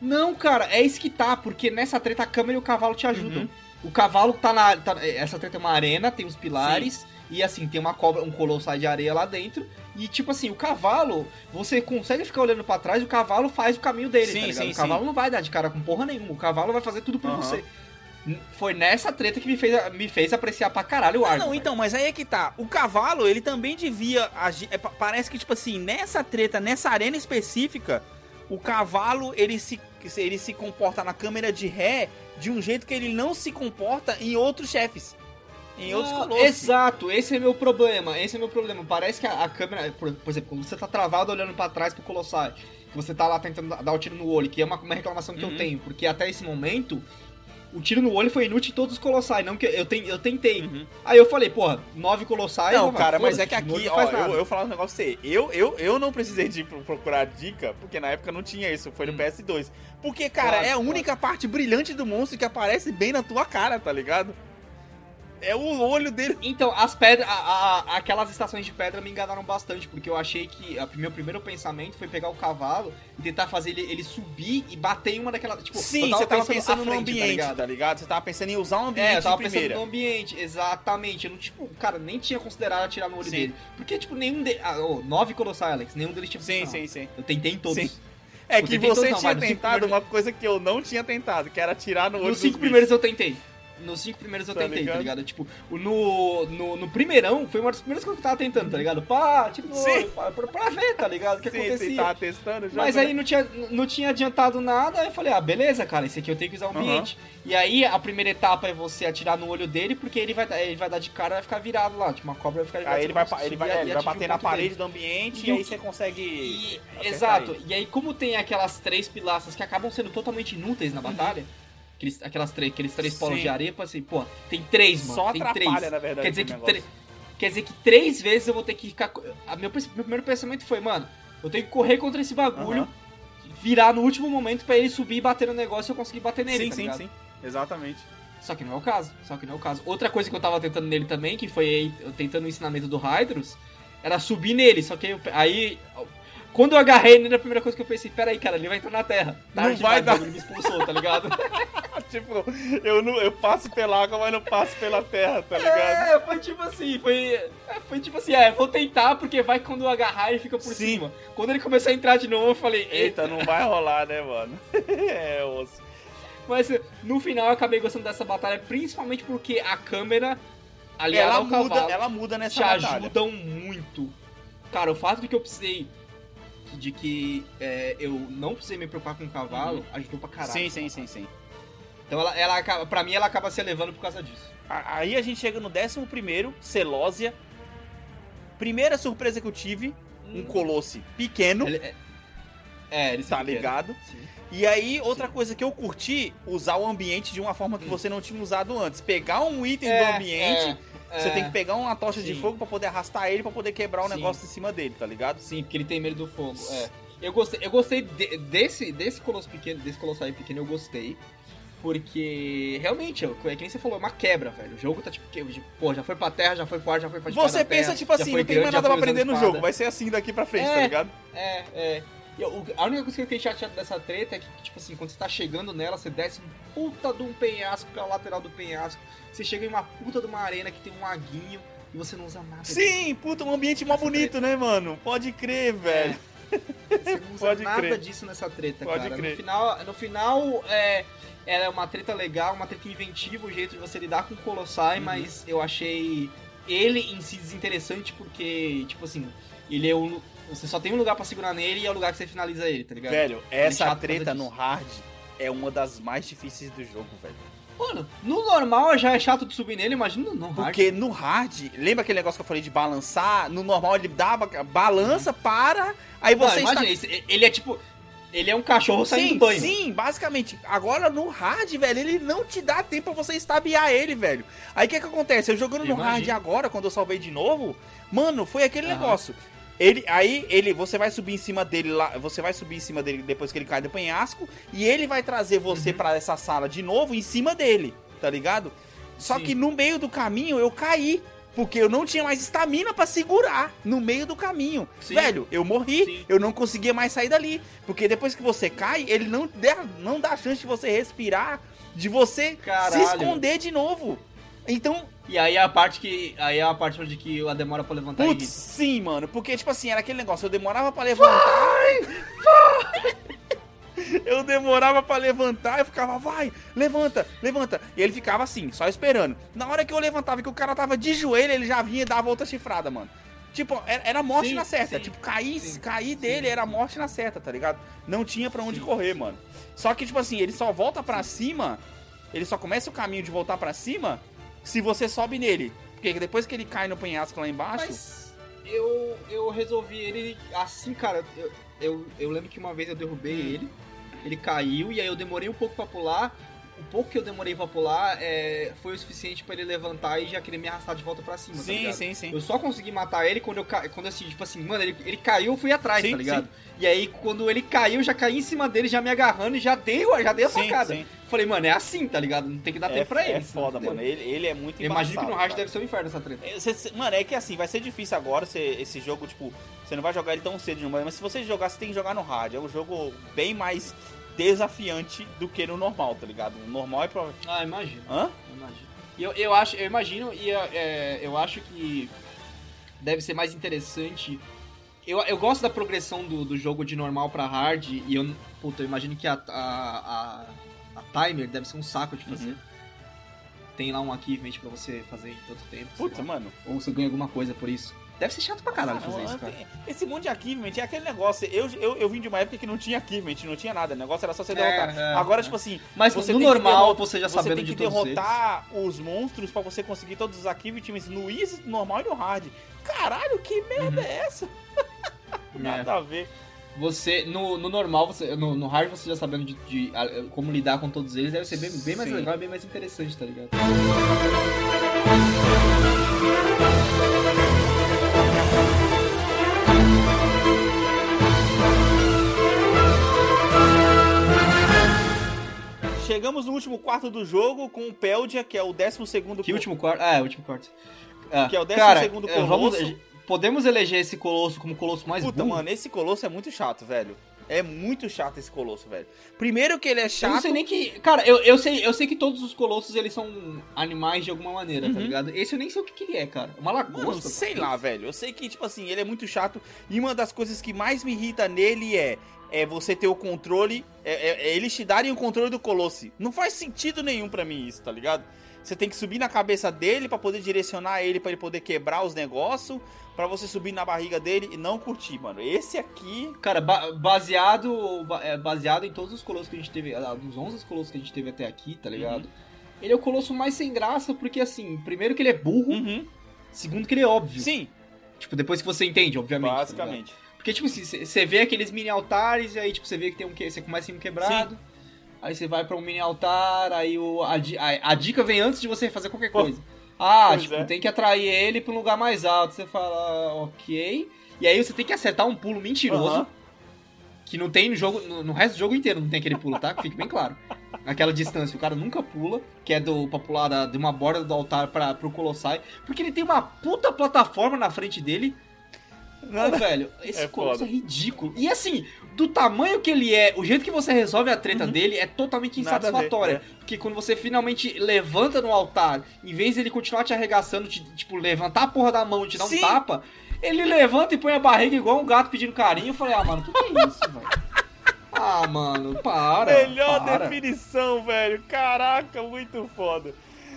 Não, cara, é isso que tá, porque nessa treta a câmera e o cavalo te ajudam. Uhum. O cavalo tá na. Tá, essa treta é uma arena, tem os pilares. Sim. E assim, tem uma cobra, um colossal de areia lá dentro. E tipo assim, o cavalo, você consegue ficar olhando para trás, o cavalo faz o caminho dele, sim, tá ligado? Sim, o cavalo sim. não vai dar de cara com porra nenhuma. O cavalo vai fazer tudo por uhum. você. Foi nessa treta que me fez, me fez apreciar pra caralho o arco. Não, não então, mas aí é que tá. O cavalo, ele também devia agir. É, parece que, tipo assim, nessa treta, nessa arena específica, o cavalo, ele se ele se comporta na câmera de ré de um jeito que ele não se comporta em outros chefes. Em outros colossos. Exato, esse é meu problema. Esse é meu problema. Parece que a, a câmera, por, por, exemplo, quando você tá travado olhando para trás pro Colossal, que você tá lá tentando dar o tiro no olho, que é uma, uma reclamação que uhum. eu tenho, porque até esse momento o tiro no olho foi inútil em todos os colossais, não que eu, ten, eu tentei. Uhum. Aí eu falei, porra, nove colossais. Não, cara, mas é que aqui, ó, eu, eu falar um negócio pra você. Eu, eu, eu não precisei de procurar dica, porque na época não tinha isso, foi no hum. PS2. Porque, cara, claro, é a única claro. parte brilhante do monstro que aparece bem na tua cara, tá ligado? É o olho dele. Então, as pedras, aquelas estações de pedra me enganaram bastante, porque eu achei que o meu primeiro pensamento foi pegar o cavalo e tentar fazer ele, ele subir e bater em uma daquelas. Tipo, Sim, você tava pensando, no frente, tá ambiente, tá ligado? tá ligado? Você tava pensando em usar um ambiente. É, eu tava pensando no ambiente, exatamente. Eu não, tipo, cara, nem tinha considerado atirar no olho sim. dele. Porque, tipo, nenhum deles. Ah, oh, nove colossais, Alex, nenhum deles tinha Sim, sim, sim. Eu tentei em todos. Sim. É que você tinha não, tentado uma coisa que eu não tinha tentado, que era atirar no olho Nos cinco primeiros eu tentei. Nos cinco primeiros eu tá tentei, tá ligado? tá ligado? Tipo, no, no, no, primeirão foi uma das primeiras coisas que eu tava tentando, tá ligado? Pá, tipo, pra, pra, ver, tá ligado? O que sim, acontecia. Sim, tava testando já. Mas aí não tinha, não tinha adiantado nada, aí eu falei, ah, beleza, cara, esse aqui eu tenho que usar o ambiente. Uhum. E aí a primeira etapa é você atirar no olho dele, porque ele vai, ele vai dar de cara e vai ficar virado lá. Tipo, uma cobra vai ficar Aí ele vai, ele vai, é, ele vai bater na parede dele. do ambiente e, e aí você consegue. E, exato. Ele. E aí, como tem aquelas três pilastras que acabam sendo totalmente inúteis na uhum. batalha. Aqueles, aquelas três, aqueles três Sim. polos de areia, assim, pô, tem três, mano. Só tem três. na verdade, Quer dizer que Quer dizer que três vezes eu vou ter que ficar. A meu, meu primeiro pensamento foi, mano, eu tenho que correr contra esse bagulho, uhum. virar no último momento para ele subir e bater no negócio e eu conseguir bater nele. Sim, tá sim, ligado? sim. Exatamente. Só que não é o caso. Só que não é o caso. Outra coisa que eu tava tentando nele também, que foi eu tentando o ensinamento do Hydros, era subir nele. Só que eu, aí quando eu agarrei ele, a primeira coisa que eu pensei, peraí, cara, ele vai entrar na terra. Não vai dar. Ele me expulsou, tá ligado? tipo, eu, não, eu passo pela água, mas não passo pela terra, tá ligado? É, foi tipo assim, foi. É, foi tipo assim, é, vou tentar, porque vai quando eu agarrar ele fica por Sim. cima. Quando ele começou a entrar de novo, eu falei, eita, eita não vai rolar, né, mano? é, osso. Mas no final eu acabei gostando dessa batalha, principalmente porque a câmera aliada ela ao muda, cavalo, ela muda nessa te batalha. ajudam muito. Cara, o fato de que eu precisei de que é, eu não precisei me preocupar com o cavalo, uhum. ajudou pra caralho. Sim, sim, sim, sim. Então ela, ela acaba, pra mim ela acaba se elevando por causa disso. Aí a gente chega no 11 primeiro, Celósia. Primeira surpresa que eu tive, hum. um colosse pequeno. Ele, é, é, ele tá ligado? Sim. E aí, outra Sim. coisa que eu curti, usar o ambiente de uma forma que hum. você não tinha usado antes. Pegar um item é, do ambiente é. Você tem que pegar uma tocha Sim. de fogo para poder arrastar ele para poder quebrar o Sim. negócio em cima dele, tá ligado? Sim, porque ele tem medo do fogo. É. Eu gostei, eu gostei de, desse, desse colosso pequeno, desse colosso aí pequeno, eu gostei. Porque realmente, é que nem você falou, é uma quebra, velho. O jogo tá tipo, pô, já foi pra terra, já foi pro ar, já foi pra Você pensa, terra, tipo assim, não tem mais nada pra aprender no jogo, vai ser assim daqui pra frente, tá é, tá ligado? É, é. Eu, a única coisa que eu fiquei chateado dessa treta é que, tipo assim, quando você tá chegando nela, você desce um puta de um penhasco, que é lateral do penhasco. Você chega em uma puta de uma arena que tem um laguinho e você não usa nada. Sim, disso. puta, um ambiente mó bonito, treta. né, mano? Pode crer, velho. É. Você não usa Pode nada crer. disso nessa treta, Pode cara. Crer. No final, no final é, ela é uma treta legal, uma treta inventiva, o jeito de você lidar com o Colossai, uhum. mas eu achei ele em si desinteressante porque, tipo assim, ele é o. Você só tem um lugar para segurar nele e é o lugar que você finaliza ele, tá ligado? Velho, essa treta no hard é uma das mais difíceis do jogo, velho. Mano, no normal já é chato de subir nele, imagina no hard. Porque no hard, lembra aquele negócio que eu falei de balançar? No normal ele dá, balança, uhum. para, aí você Não, imagina, está... ele é tipo, ele é um cachorro saindo sim, do banho. Sim, basicamente. Agora no hard, velho, ele não te dá tempo pra você estabiar ele, velho. Aí o que que acontece? Eu jogando no Imagina. hard agora, quando eu salvei de novo, mano, foi aquele negócio. Ele, aí ele, você vai subir em cima dele lá, você vai subir em cima dele depois que ele cai do penhasco e ele vai trazer você uhum. para essa sala de novo em cima dele, tá ligado? Só Sim. que no meio do caminho eu caí. Porque eu não tinha mais estamina para segurar no meio do caminho. Sim. Velho, eu morri, Sim. eu não conseguia mais sair dali. Porque depois que você cai, ele não dá, não dá chance de você respirar, de você Caralho. se esconder de novo. Então. E aí é a parte que. Aí é a parte onde que a demora pra levantar Putz, sim, mano. Porque, tipo assim, era aquele negócio, eu demorava pra levantar. Vai! Vai! Eu demorava para levantar, eu ficava, vai, levanta, levanta. E ele ficava assim, só esperando. Na hora que eu levantava que o cara tava de joelho, ele já vinha e dava outra chifrada, mano. Tipo, era morte sim, na certa. Sim, tipo, cair, sim, cair dele era morte na certa, tá ligado? Não tinha para onde correr, mano. Só que, tipo assim, ele só volta pra cima, ele só começa o caminho de voltar para cima se você sobe nele. Porque depois que ele cai no penhasco lá embaixo. Mas eu, eu resolvi ele assim, cara. Eu, eu, eu lembro que uma vez eu derrubei hum. ele ele caiu e aí eu demorei um pouco para pular. O pouco que eu demorei pra pular é, foi o suficiente para ele levantar e já querer me arrastar de volta para cima, tá sim, tá sim, sim. Eu só consegui matar ele quando eu quando assim, tipo assim, mano, ele, ele caiu, eu fui atrás, sim, tá ligado? Sim. E aí quando ele caiu, eu já caí em cima dele, já me agarrando e já dei, já dei a facada. Sim, Falei, mano, é assim, tá ligado? Não tem que dar é, tempo pra ele. É foda, mano. Ele, ele é muito Imagina que no hard deve ser um inferno essa treta. É, mano, é que assim, vai ser difícil agora você, esse jogo, tipo, você não vai jogar ele tão cedo de mas se você jogar, você tem que jogar no hard. É um jogo bem mais desafiante do que no normal, tá ligado? O normal é pra. Ah, imagino. Hã? Imagino. Eu, eu acho, eu imagino e é, eu acho que deve ser mais interessante. Eu, eu gosto da progressão do, do jogo de normal pra hard e eu, puta, eu imagino que a, a, a, a timer deve ser um saco de fazer. Uhum. Tem lá um achievement pra você fazer em tanto tempo. Puta, mano. Ou você ganha alguma coisa por isso. Deve ser chato pra caralho fazer isso, cara. Esse mundo de achievement é aquele negócio. Eu, eu, eu vim de uma época que não tinha achievement, não tinha nada. O negócio era só você derrotar. É, é, Agora, é. tipo assim. Mas você no normal, você já sabendo de Você tem que derrotar os monstros pra você conseguir todos os achievements no easy, no normal e no hard. Caralho, que merda uhum. é essa? nada a ver. Você, no, no normal, você, no, no hard, você já sabendo de, de, de, como lidar com todos eles, deve ser bem, bem mais legal e bem mais interessante, tá ligado? Chegamos no último quarto do jogo com o Peldia, que é o 12 segundo... Que último quarto? Ah, é, o último quarto. Ah, que é o 12 Cara, segundo colosso. Vamos, podemos eleger esse colosso como o colosso mais Puta, burro? mano, esse colosso é muito chato, velho. É muito chato esse colosso, velho. Primeiro que ele é chato. Eu não sei nem que. Cara, eu, eu, sei, eu sei que todos os colossos eles são animais de alguma maneira, tá uhum. tá ligado? Esse eu nem sei o que, que ele é, cara. Uma lagosta. Mano, sei lá, velho. Eu sei que, tipo assim, ele é muito chato. E uma das coisas que mais me irrita nele é. É você ter o controle. É, é, é eles te darem o controle do colosso. Não faz sentido nenhum para mim isso, tá ligado? Você tem que subir na cabeça dele para poder direcionar ele, para ele poder quebrar os negócios, para você subir na barriga dele e não curtir, mano. Esse aqui. Cara, ba baseado é, baseado em todos os colossos que a gente teve, dos 11 colossos que a gente teve até aqui, tá ligado? Uhum. Ele é o colosso mais sem graça, porque assim, primeiro que ele é burro, uhum. segundo que ele é óbvio. Sim. Tipo, depois que você entende, obviamente. Tá Basicamente. Tá porque, tipo assim, você vê aqueles mini altares e aí, tipo, você vê que tem um que. Você começa em um quebrado. Sim aí você vai para um mini altar, aí o, a, a, a, dica vem antes de você fazer qualquer coisa. Ah, pois tipo, é. tem que atrair ele para um lugar mais alto. Você fala, ok. E aí você tem que acertar um pulo mentiroso. Que não tem no jogo. No, no, resto do jogo inteiro não tem aquele pulo, tá? Fique bem claro. naquela distância. O cara nunca pula, que é do pra pular da, de uma borda do altar para pro Colossai, porque ele tem uma puta plataforma na frente dele. Nada. velho, esse é é ridículo. E assim, do tamanho que ele é, o jeito que você resolve a treta uhum. dele é totalmente insatisfatória. Ver, é. Porque quando você finalmente levanta no altar, em vez dele continuar te arregaçando, te, tipo, levantar a porra da mão e te dar Sim. um tapa, ele levanta e põe a barriga igual um gato pedindo carinho. Eu falei, ah, mano, o que, que é isso, velho? Ah, mano, para. Melhor para. definição, velho. Caraca, muito foda.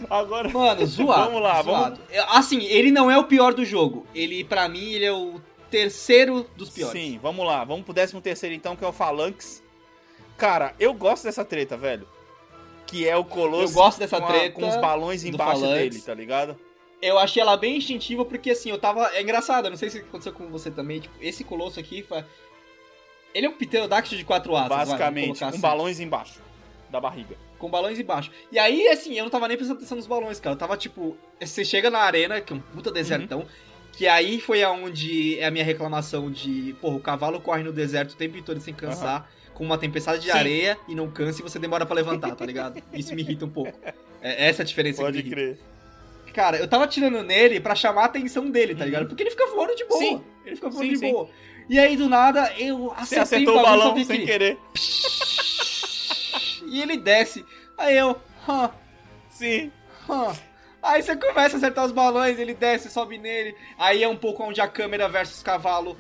Agora. Mano, zoado. vamos lá, zoado. vamos. Assim, ele não é o pior do jogo. Ele, para mim, ele é o terceiro dos piores. Sim, vamos lá. Vamos pro décimo terceiro então, que é o Phalanx. Cara, eu gosto dessa treta, velho. Que é o Colosso. Eu gosto dessa treta. A, com os balões embaixo dele, tá ligado? Eu achei ela bem instintiva porque assim, eu tava. É engraçado, não sei se aconteceu com você também. Tipo, esse Colosso aqui. Ele é um pterodáctilo de quatro asas. Basicamente, vai, com assim. balões embaixo da barriga. Com balões embaixo. E aí, assim, eu não tava nem prestando atenção nos balões, cara. Eu tava tipo. Você chega na arena, que é um puta desertão. Uhum. Que aí foi aonde é a minha reclamação de, porra, o cavalo corre no deserto o tempo todo sem cansar, uhum. com uma tempestade de Sim. areia e não cansa e você demora para levantar, tá ligado? Isso me irrita um pouco. É essa a diferença Pode que crer. Cara, eu tava tirando nele para chamar a atenção dele, tá ligado? Uhum. Porque ele fica voando de boa. Sim. Ele fica voando sim, de sim. boa. E aí, do nada, eu acertei Você acertou o balão sem que... querer. E ele desce. Aí eu... Huh. Sim. Huh. Aí você começa a acertar os balões, ele desce, sobe nele. Aí é um pouco onde a câmera versus cavalo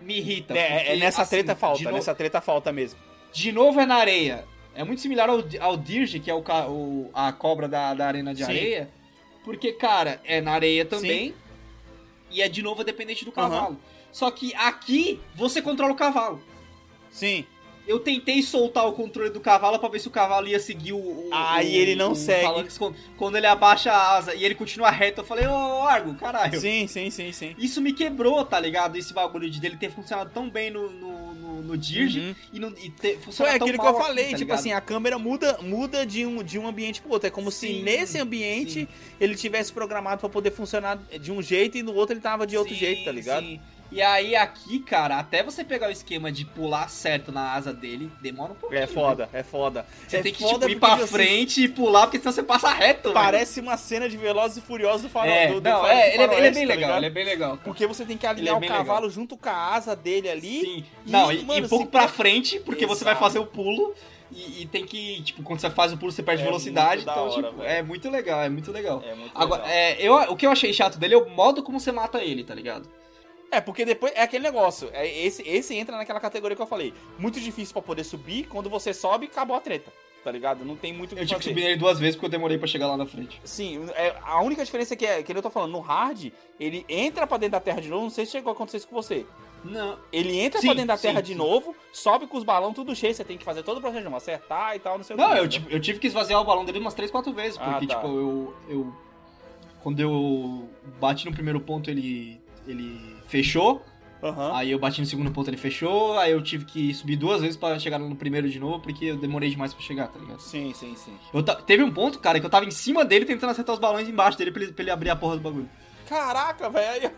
me irrita. É, é nessa assim, treta falta, nessa treta falta mesmo. De novo é na areia. É muito similar ao, ao Dirge, que é o, o, a cobra da, da arena de Sim. areia. Porque, cara, é na areia também. Sim. E é de novo dependente do cavalo. Uhum. Só que aqui você controla o cavalo. Sim eu tentei soltar o controle do cavalo para ver se o cavalo ia seguir o. o Aí o, ele não segue. quando, quando, ele abaixa a asa e ele continua reto, eu falei, ô oh, Argo, caralho. Sim, sim, sim, sim. Isso me quebrou, tá ligado? Esse bagulho de dele ter funcionado tão bem no, no, no, no Dirge uhum. e, não, e ter funcionado Foi aquilo que eu falei, aqui, tá tipo assim, a câmera muda, muda de, um, de um ambiente pro outro. É como sim, se nesse ambiente sim. ele tivesse programado para poder funcionar de um jeito e no outro ele tava de outro sim, jeito, tá ligado? Sim. E aí aqui, cara, até você pegar o esquema de pular certo na asa dele, demora um pouquinho. É foda, né? é foda. Você é tem que tipo, ir pra tipo assim, frente e pular, porque senão você passa reto. Parece uma cena de Velozes e Furiosos do farol. É, do, do não, farol, é, ele, ele, é bem tá legal, ele é bem legal. Cara. Porque você tem que alinhar é o cavalo legal. junto com a asa dele ali. Sim. E, não, e, mano, um pouco pra frente, porque Exato. você vai fazer o pulo. E, e, tem que, tipo, quando você faz o pulo, você perde é velocidade. Então, hora, tipo, velho. é muito legal, é muito legal. É muito Agora, legal. É, eu, o que eu achei chato dele é o modo como você mata ele, tá ligado? É, porque depois é aquele negócio. É, esse, esse entra naquela categoria que eu falei. Muito difícil para poder subir. Quando você sobe, acabou a treta. Tá ligado? Não tem muito o que Eu tive que subir ele duas vezes porque eu demorei para chegar lá na frente. Sim, é, a única diferença é que, é, que eu tô falando, no hard, ele entra para dentro da terra de novo. Não sei se chegou a acontecer isso com você. Não. Ele entra sim, pra dentro da terra sim, de sim. novo, sobe com os balões tudo cheio, você tem que fazer todo o processo de acertar e tal, não sei não, o que. Não, eu, eu tive que esvaziar o balão dele umas 3, 4 vezes, porque, ah, tá. tipo, eu, eu. Quando eu bati no primeiro ponto, ele. ele fechou. Uhum. Aí eu bati no segundo ponto, ele fechou. Aí eu tive que subir duas vezes para chegar no primeiro de novo, porque eu demorei demais para chegar, tá ligado? Sim, sim, sim. Eu teve um ponto, cara, que eu tava em cima dele tentando acertar os balões embaixo dele pra ele, pra ele abrir a porra do bagulho. Caraca, velho.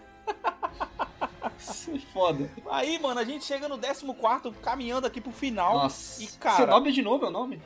Foda. Aí, mano, a gente chega no 14 caminhando aqui pro final. Nossa. E, cara. Zenobia de novo é o nome?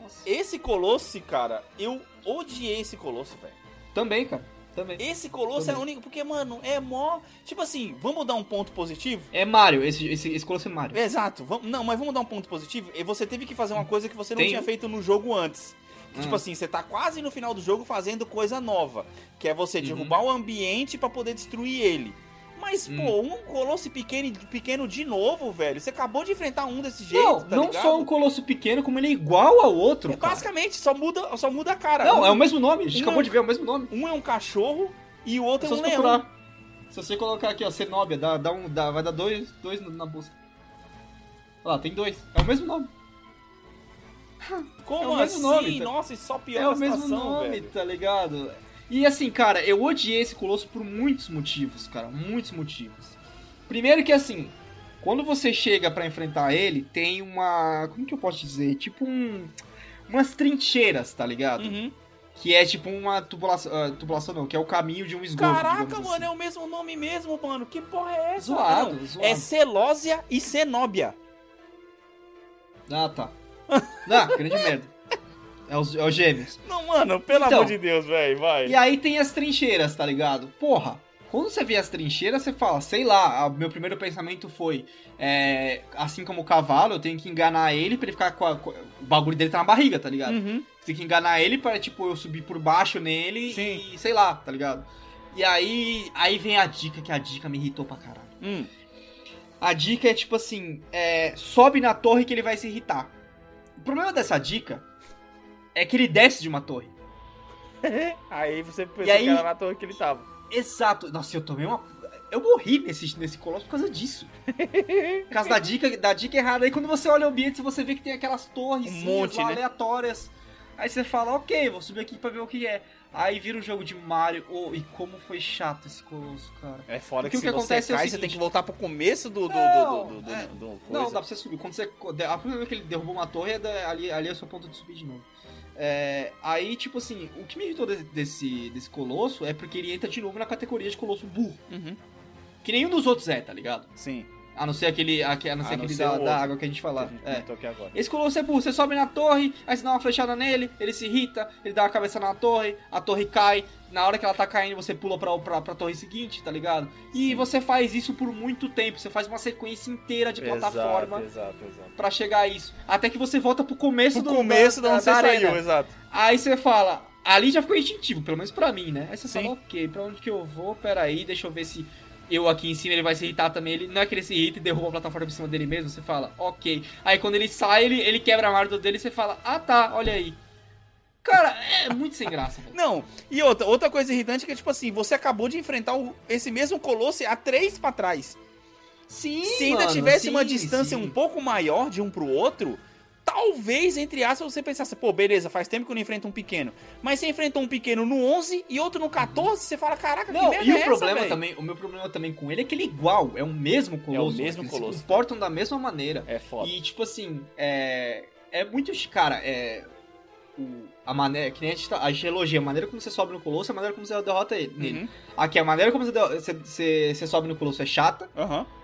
Nossa. Esse Colosse, cara, eu odiei esse Colosse, velho. Também, cara. Também. Esse Colosso Também. é o único. Porque, mano, é mó. Tipo assim, vamos dar um ponto positivo? É Mario, esse, esse, esse Colosso é Mario. Exato. Vamos, não, mas vamos dar um ponto positivo. E você teve que fazer uma coisa que você não Tem... tinha feito no jogo antes. Que, hum. Tipo assim, você tá quase no final do jogo fazendo coisa nova. Que é você uhum. derrubar o ambiente para poder destruir ele. Mas, hum. pô, um colosso pequeno, pequeno de novo, velho. Você acabou de enfrentar um desse jeito, não, tá Não ligado? só um colosso pequeno, como ele é igual ao outro, é, Basicamente, só muda, só muda a cara. Não, um, é o mesmo nome. A gente um acabou é, de ver, é o mesmo nome. Um é um cachorro e o outro é, é um leão. Procurar. Se você colocar aqui, ó, Cenobia, dá, dá um, dá, vai dar dois, dois na busca. Olha lá, tem dois. É o mesmo nome. Como é o mesmo assim? Nome, tá? Nossa, isso só pior É o mesmo nome, velho. tá ligado? E assim, cara, eu odiei esse Colosso por muitos motivos, cara. Muitos motivos. Primeiro que assim, quando você chega para enfrentar ele, tem uma. Como que eu posso dizer? Tipo um. Umas trincheiras, tá ligado? Uhum. Que é tipo uma tubulação. Uh, tubulação não, que é o caminho de um esgoto. Caraca, mano, assim. é o mesmo nome mesmo, mano. Que porra é essa? Zoado, não, zoado. É Celósia e Cenóbia. Ah, tá. Ah, grande merda. É os, é os gêmeos. Não, mano, pelo então, amor de Deus, velho, vai. E aí tem as trincheiras, tá ligado? Porra, quando você vê as trincheiras, você fala, sei lá, meu primeiro pensamento foi, é, assim como o cavalo, eu tenho que enganar ele pra ele ficar com, a, com o bagulho dele tá na barriga, tá ligado? Uhum. Você tem que enganar ele para tipo, eu subir por baixo nele Sim. e sei lá, tá ligado? E aí, aí vem a dica, que a dica me irritou pra caralho. Hum. A dica é tipo assim, é, sobe na torre que ele vai se irritar. O problema dessa dica é que ele desce de uma torre. aí você pensou aí, que era na torre que ele tava. Exato. Nossa, eu tomei uma. Eu morri nesse, nesse colosso por causa disso. por causa da dica, da dica errada. Aí quando você olha o ambiente, você vê que tem aquelas torres um monte, lá, né? aleatórias. Aí você fala, ok, vou subir aqui pra ver o que é. Aí vira um jogo de Mario. Oh, e como foi chato esse colosso, cara. É foda Porque que se que você acontece cai, é seguinte, você tem que voltar pro começo do. do, não, do, do, é, do não, dá pra você subir. Quando você. A primeira vez que ele derrubou uma torre, é ali, ali é o seu ponto de subir de novo. É, aí, tipo assim, o que me irritou desse, desse colosso é porque ele entra de novo na categoria de colosso burro. Uhum. Que nenhum dos outros é, tá ligado? Sim. A não ser aquele, a, a não ser a aquele da, da, água que a gente falar. É. Esse colosso é burro. Você sobe na torre, aí você dá uma flechada nele, ele se irrita, ele dá a cabeça na torre, a torre cai. Na hora que ela tá caindo, você pula pra, pra, pra torre seguinte, tá ligado? E Sim. você faz isso por muito tempo. Você faz uma sequência inteira de plataforma exato, exato. pra chegar a isso. Até que você volta pro começo pro do começo da, da, onde da você arena. saiu, exato. Aí você fala, ali já ficou instintivo, pelo menos pra mim, né? Aí você Sim. fala, ok, pra onde que eu vou? Pera aí, deixa eu ver se eu aqui em cima, ele vai se irritar também. Ele, não é que ele se irrita e derruba a plataforma por cima dele mesmo, você fala, ok. Aí quando ele sai, ele, ele quebra a marca dele e você fala, ah tá, olha aí. Cara, é muito sem graça. Não, e outra, outra coisa irritante é que, tipo assim, você acabou de enfrentar o, esse mesmo Colosse há três pra trás. Sim, Se ainda mano, tivesse sim, uma distância sim. um pouco maior de um pro outro, talvez, entre aspas, você pensasse, pô, beleza, faz tempo que eu não enfrento um pequeno. Mas você enfrentou um pequeno no 11 e outro no 14, você fala, caraca, não, que merda e é o essa, problema também, o meu problema também com ele é que ele é igual, é o mesmo colosso. É o mesmo colosso. Eles se comportam da mesma maneira. É foda. E, tipo assim, é... É muito... Cara, é... O, a maneira, que nem a gente, tá, a gente elogia, a maneira como você sobe no Colosso, a maneira como você derrota ele, uhum. Aqui, a maneira como você, você, você, sobe no Colosso é chata. Aham. Uhum.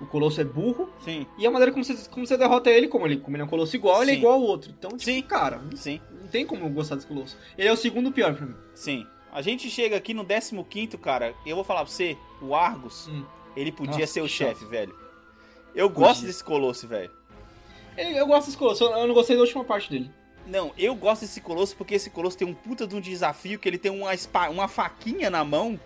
O Colosso é burro. Sim. E a maneira como você, como você derrota ele, como ele, como ele é um Colosso igual, Sim. ele é igual ao outro. Então, tipo, Sim. cara, Sim. não tem como gostar desse Colosso. Ele é o segundo pior pra mim. Sim. A gente chega aqui no 15 cara, eu vou falar pra você, o Argus, hum. ele podia Nossa, ser o chefe, velho. Eu podia. gosto desse Colosso, velho. Eu gosto desse Colosso, eu não gostei da última parte dele. Não, eu gosto desse Colosso porque esse Colosso tem um puta de um desafio que ele tem uma, uma faquinha na mão.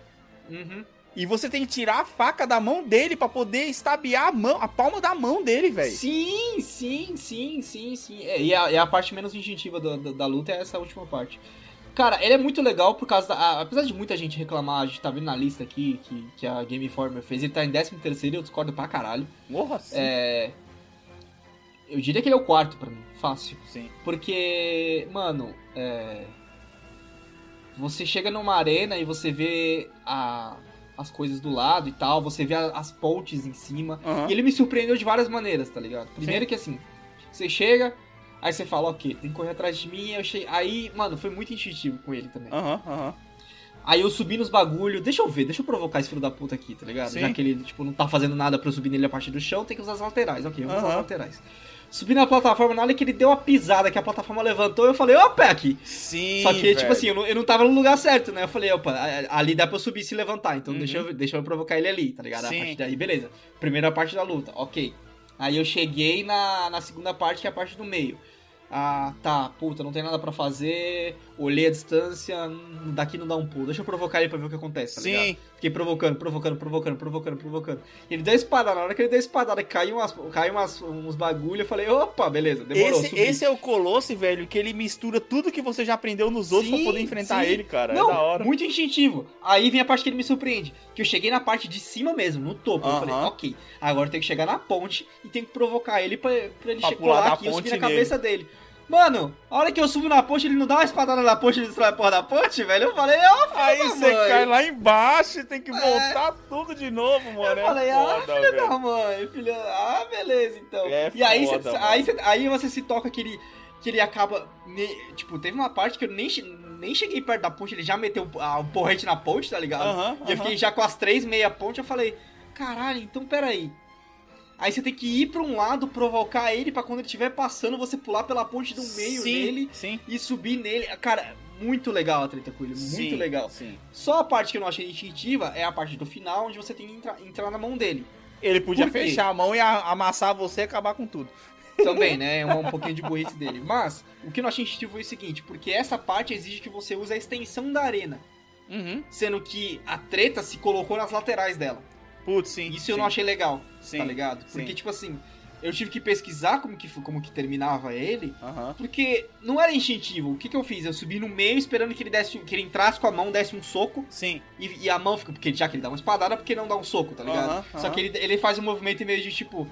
Uhum. E você tem que tirar a faca da mão dele para poder estabiar a mão, a palma da mão dele, velho. Sim, sim, sim, sim, sim. É, e, a, e a parte menos instintiva da, da, da, luta é essa última parte. Cara, ele é muito legal por causa da. A, apesar de muita gente reclamar, a gente tá vendo na lista aqui que, que a Game Informer fez, ele tá em 13 terceiro, eu discordo pra caralho. Nossa. É. Eu diria que ele é o quarto para mim, fácil. Sim. Porque, mano, é. Você chega numa arena e você vê a as coisas do lado e tal, você vê as pontes em cima. Uhum. E ele me surpreendeu de várias maneiras, tá ligado? Primeiro Sim. que assim, você chega, aí você fala, ok, tem que correr atrás de mim, eu cheguei... aí, mano, foi muito intuitivo com ele também. Aham, uhum, aham. Uhum. Aí eu subi nos bagulho, deixa eu ver, deixa eu provocar esse filho da puta aqui, tá ligado? Sim. Já que ele, tipo, não tá fazendo nada pra eu subir nele a partir do chão, tem que usar as laterais. Ok, vamos usar as laterais. Subi na plataforma, na hora que ele deu uma pisada, que a plataforma levantou, eu falei, opa, aqui. Sim. Só que, tipo velho. tipo assim, eu não, eu não tava no lugar certo, né? Eu falei, opa, ali dá pra eu subir e se levantar, então uhum. deixa, eu, deixa eu provocar ele ali, tá ligado? Sim. A partir daí, beleza. Primeira parte da luta, ok. Aí eu cheguei na, na segunda parte, que é a parte do meio. Ah, tá, puta, não tem nada para fazer. Olhei a distância, hum, daqui não dá um pulo. Deixa eu provocar ele pra ver o que acontece, tá Sim. ligado? Fiquei provocando, provocando, provocando, provocando, provocando. E ele deu a espadada. Na hora que ele deu a espadada, caiu, umas, caiu umas, uns bagulho. Eu falei, opa, beleza, demorou. Esse, esse é o Colosse, velho, que ele mistura tudo que você já aprendeu nos outros sim, pra poder enfrentar sim. ele, cara. É não, é da hora. Muito instintivo. Aí vem a parte que ele me surpreende. Que eu cheguei na parte de cima mesmo, no topo. Uh -huh. Eu falei, ok, agora tem que chegar na ponte e tem que provocar ele pra, pra ele pra colar aqui e subir na cabeça dele. Mano, a hora que eu subo na ponte, ele não dá uma espadada na ponte e destrói a porra da ponte, velho. Eu falei, ó, oh, Aí você cai lá embaixo e tem que é. voltar é. tudo de novo, mano. Eu falei, é ah, foda, filho velho. da mãe, filho. Ah, beleza, então. É e aí, foda, cê, aí, cê, aí você se toca que ele, que ele acaba. Tipo, teve uma parte que eu nem, nem cheguei perto da ponte, ele já meteu o um porrete na ponte, tá ligado? Uh -huh, e eu fiquei já com as três meia ponte, eu falei, caralho, então peraí. Aí você tem que ir pra um lado, provocar ele para quando ele estiver passando, você pular pela ponte do meio sim, dele sim. e subir nele. Cara, muito legal a treta com ele, muito sim, legal. Sim. Só a parte que eu não achei instintiva é a parte do final, onde você tem que entrar, entrar na mão dele. Ele podia fechar a mão e amassar você e acabar com tudo. Também, né? É um, um pouquinho de burrice dele. Mas, o que eu não achei instintivo foi o seguinte, porque essa parte exige que você use a extensão da arena. Uhum. Sendo que a treta se colocou nas laterais dela. Putz, sim. Isso sim. eu não achei legal, sim, tá ligado? Porque, sim. tipo assim, eu tive que pesquisar como que, como que terminava ele, uhum. porque não era instintivo. O que, que eu fiz? Eu subi no meio esperando que ele desse, que ele entrasse com a mão, desse um soco. Sim. E, e a mão fica, porque já que ele dá uma espadada, porque não dá um soco, tá ligado? Uhum, Só que ele, ele faz um movimento meio de tipo,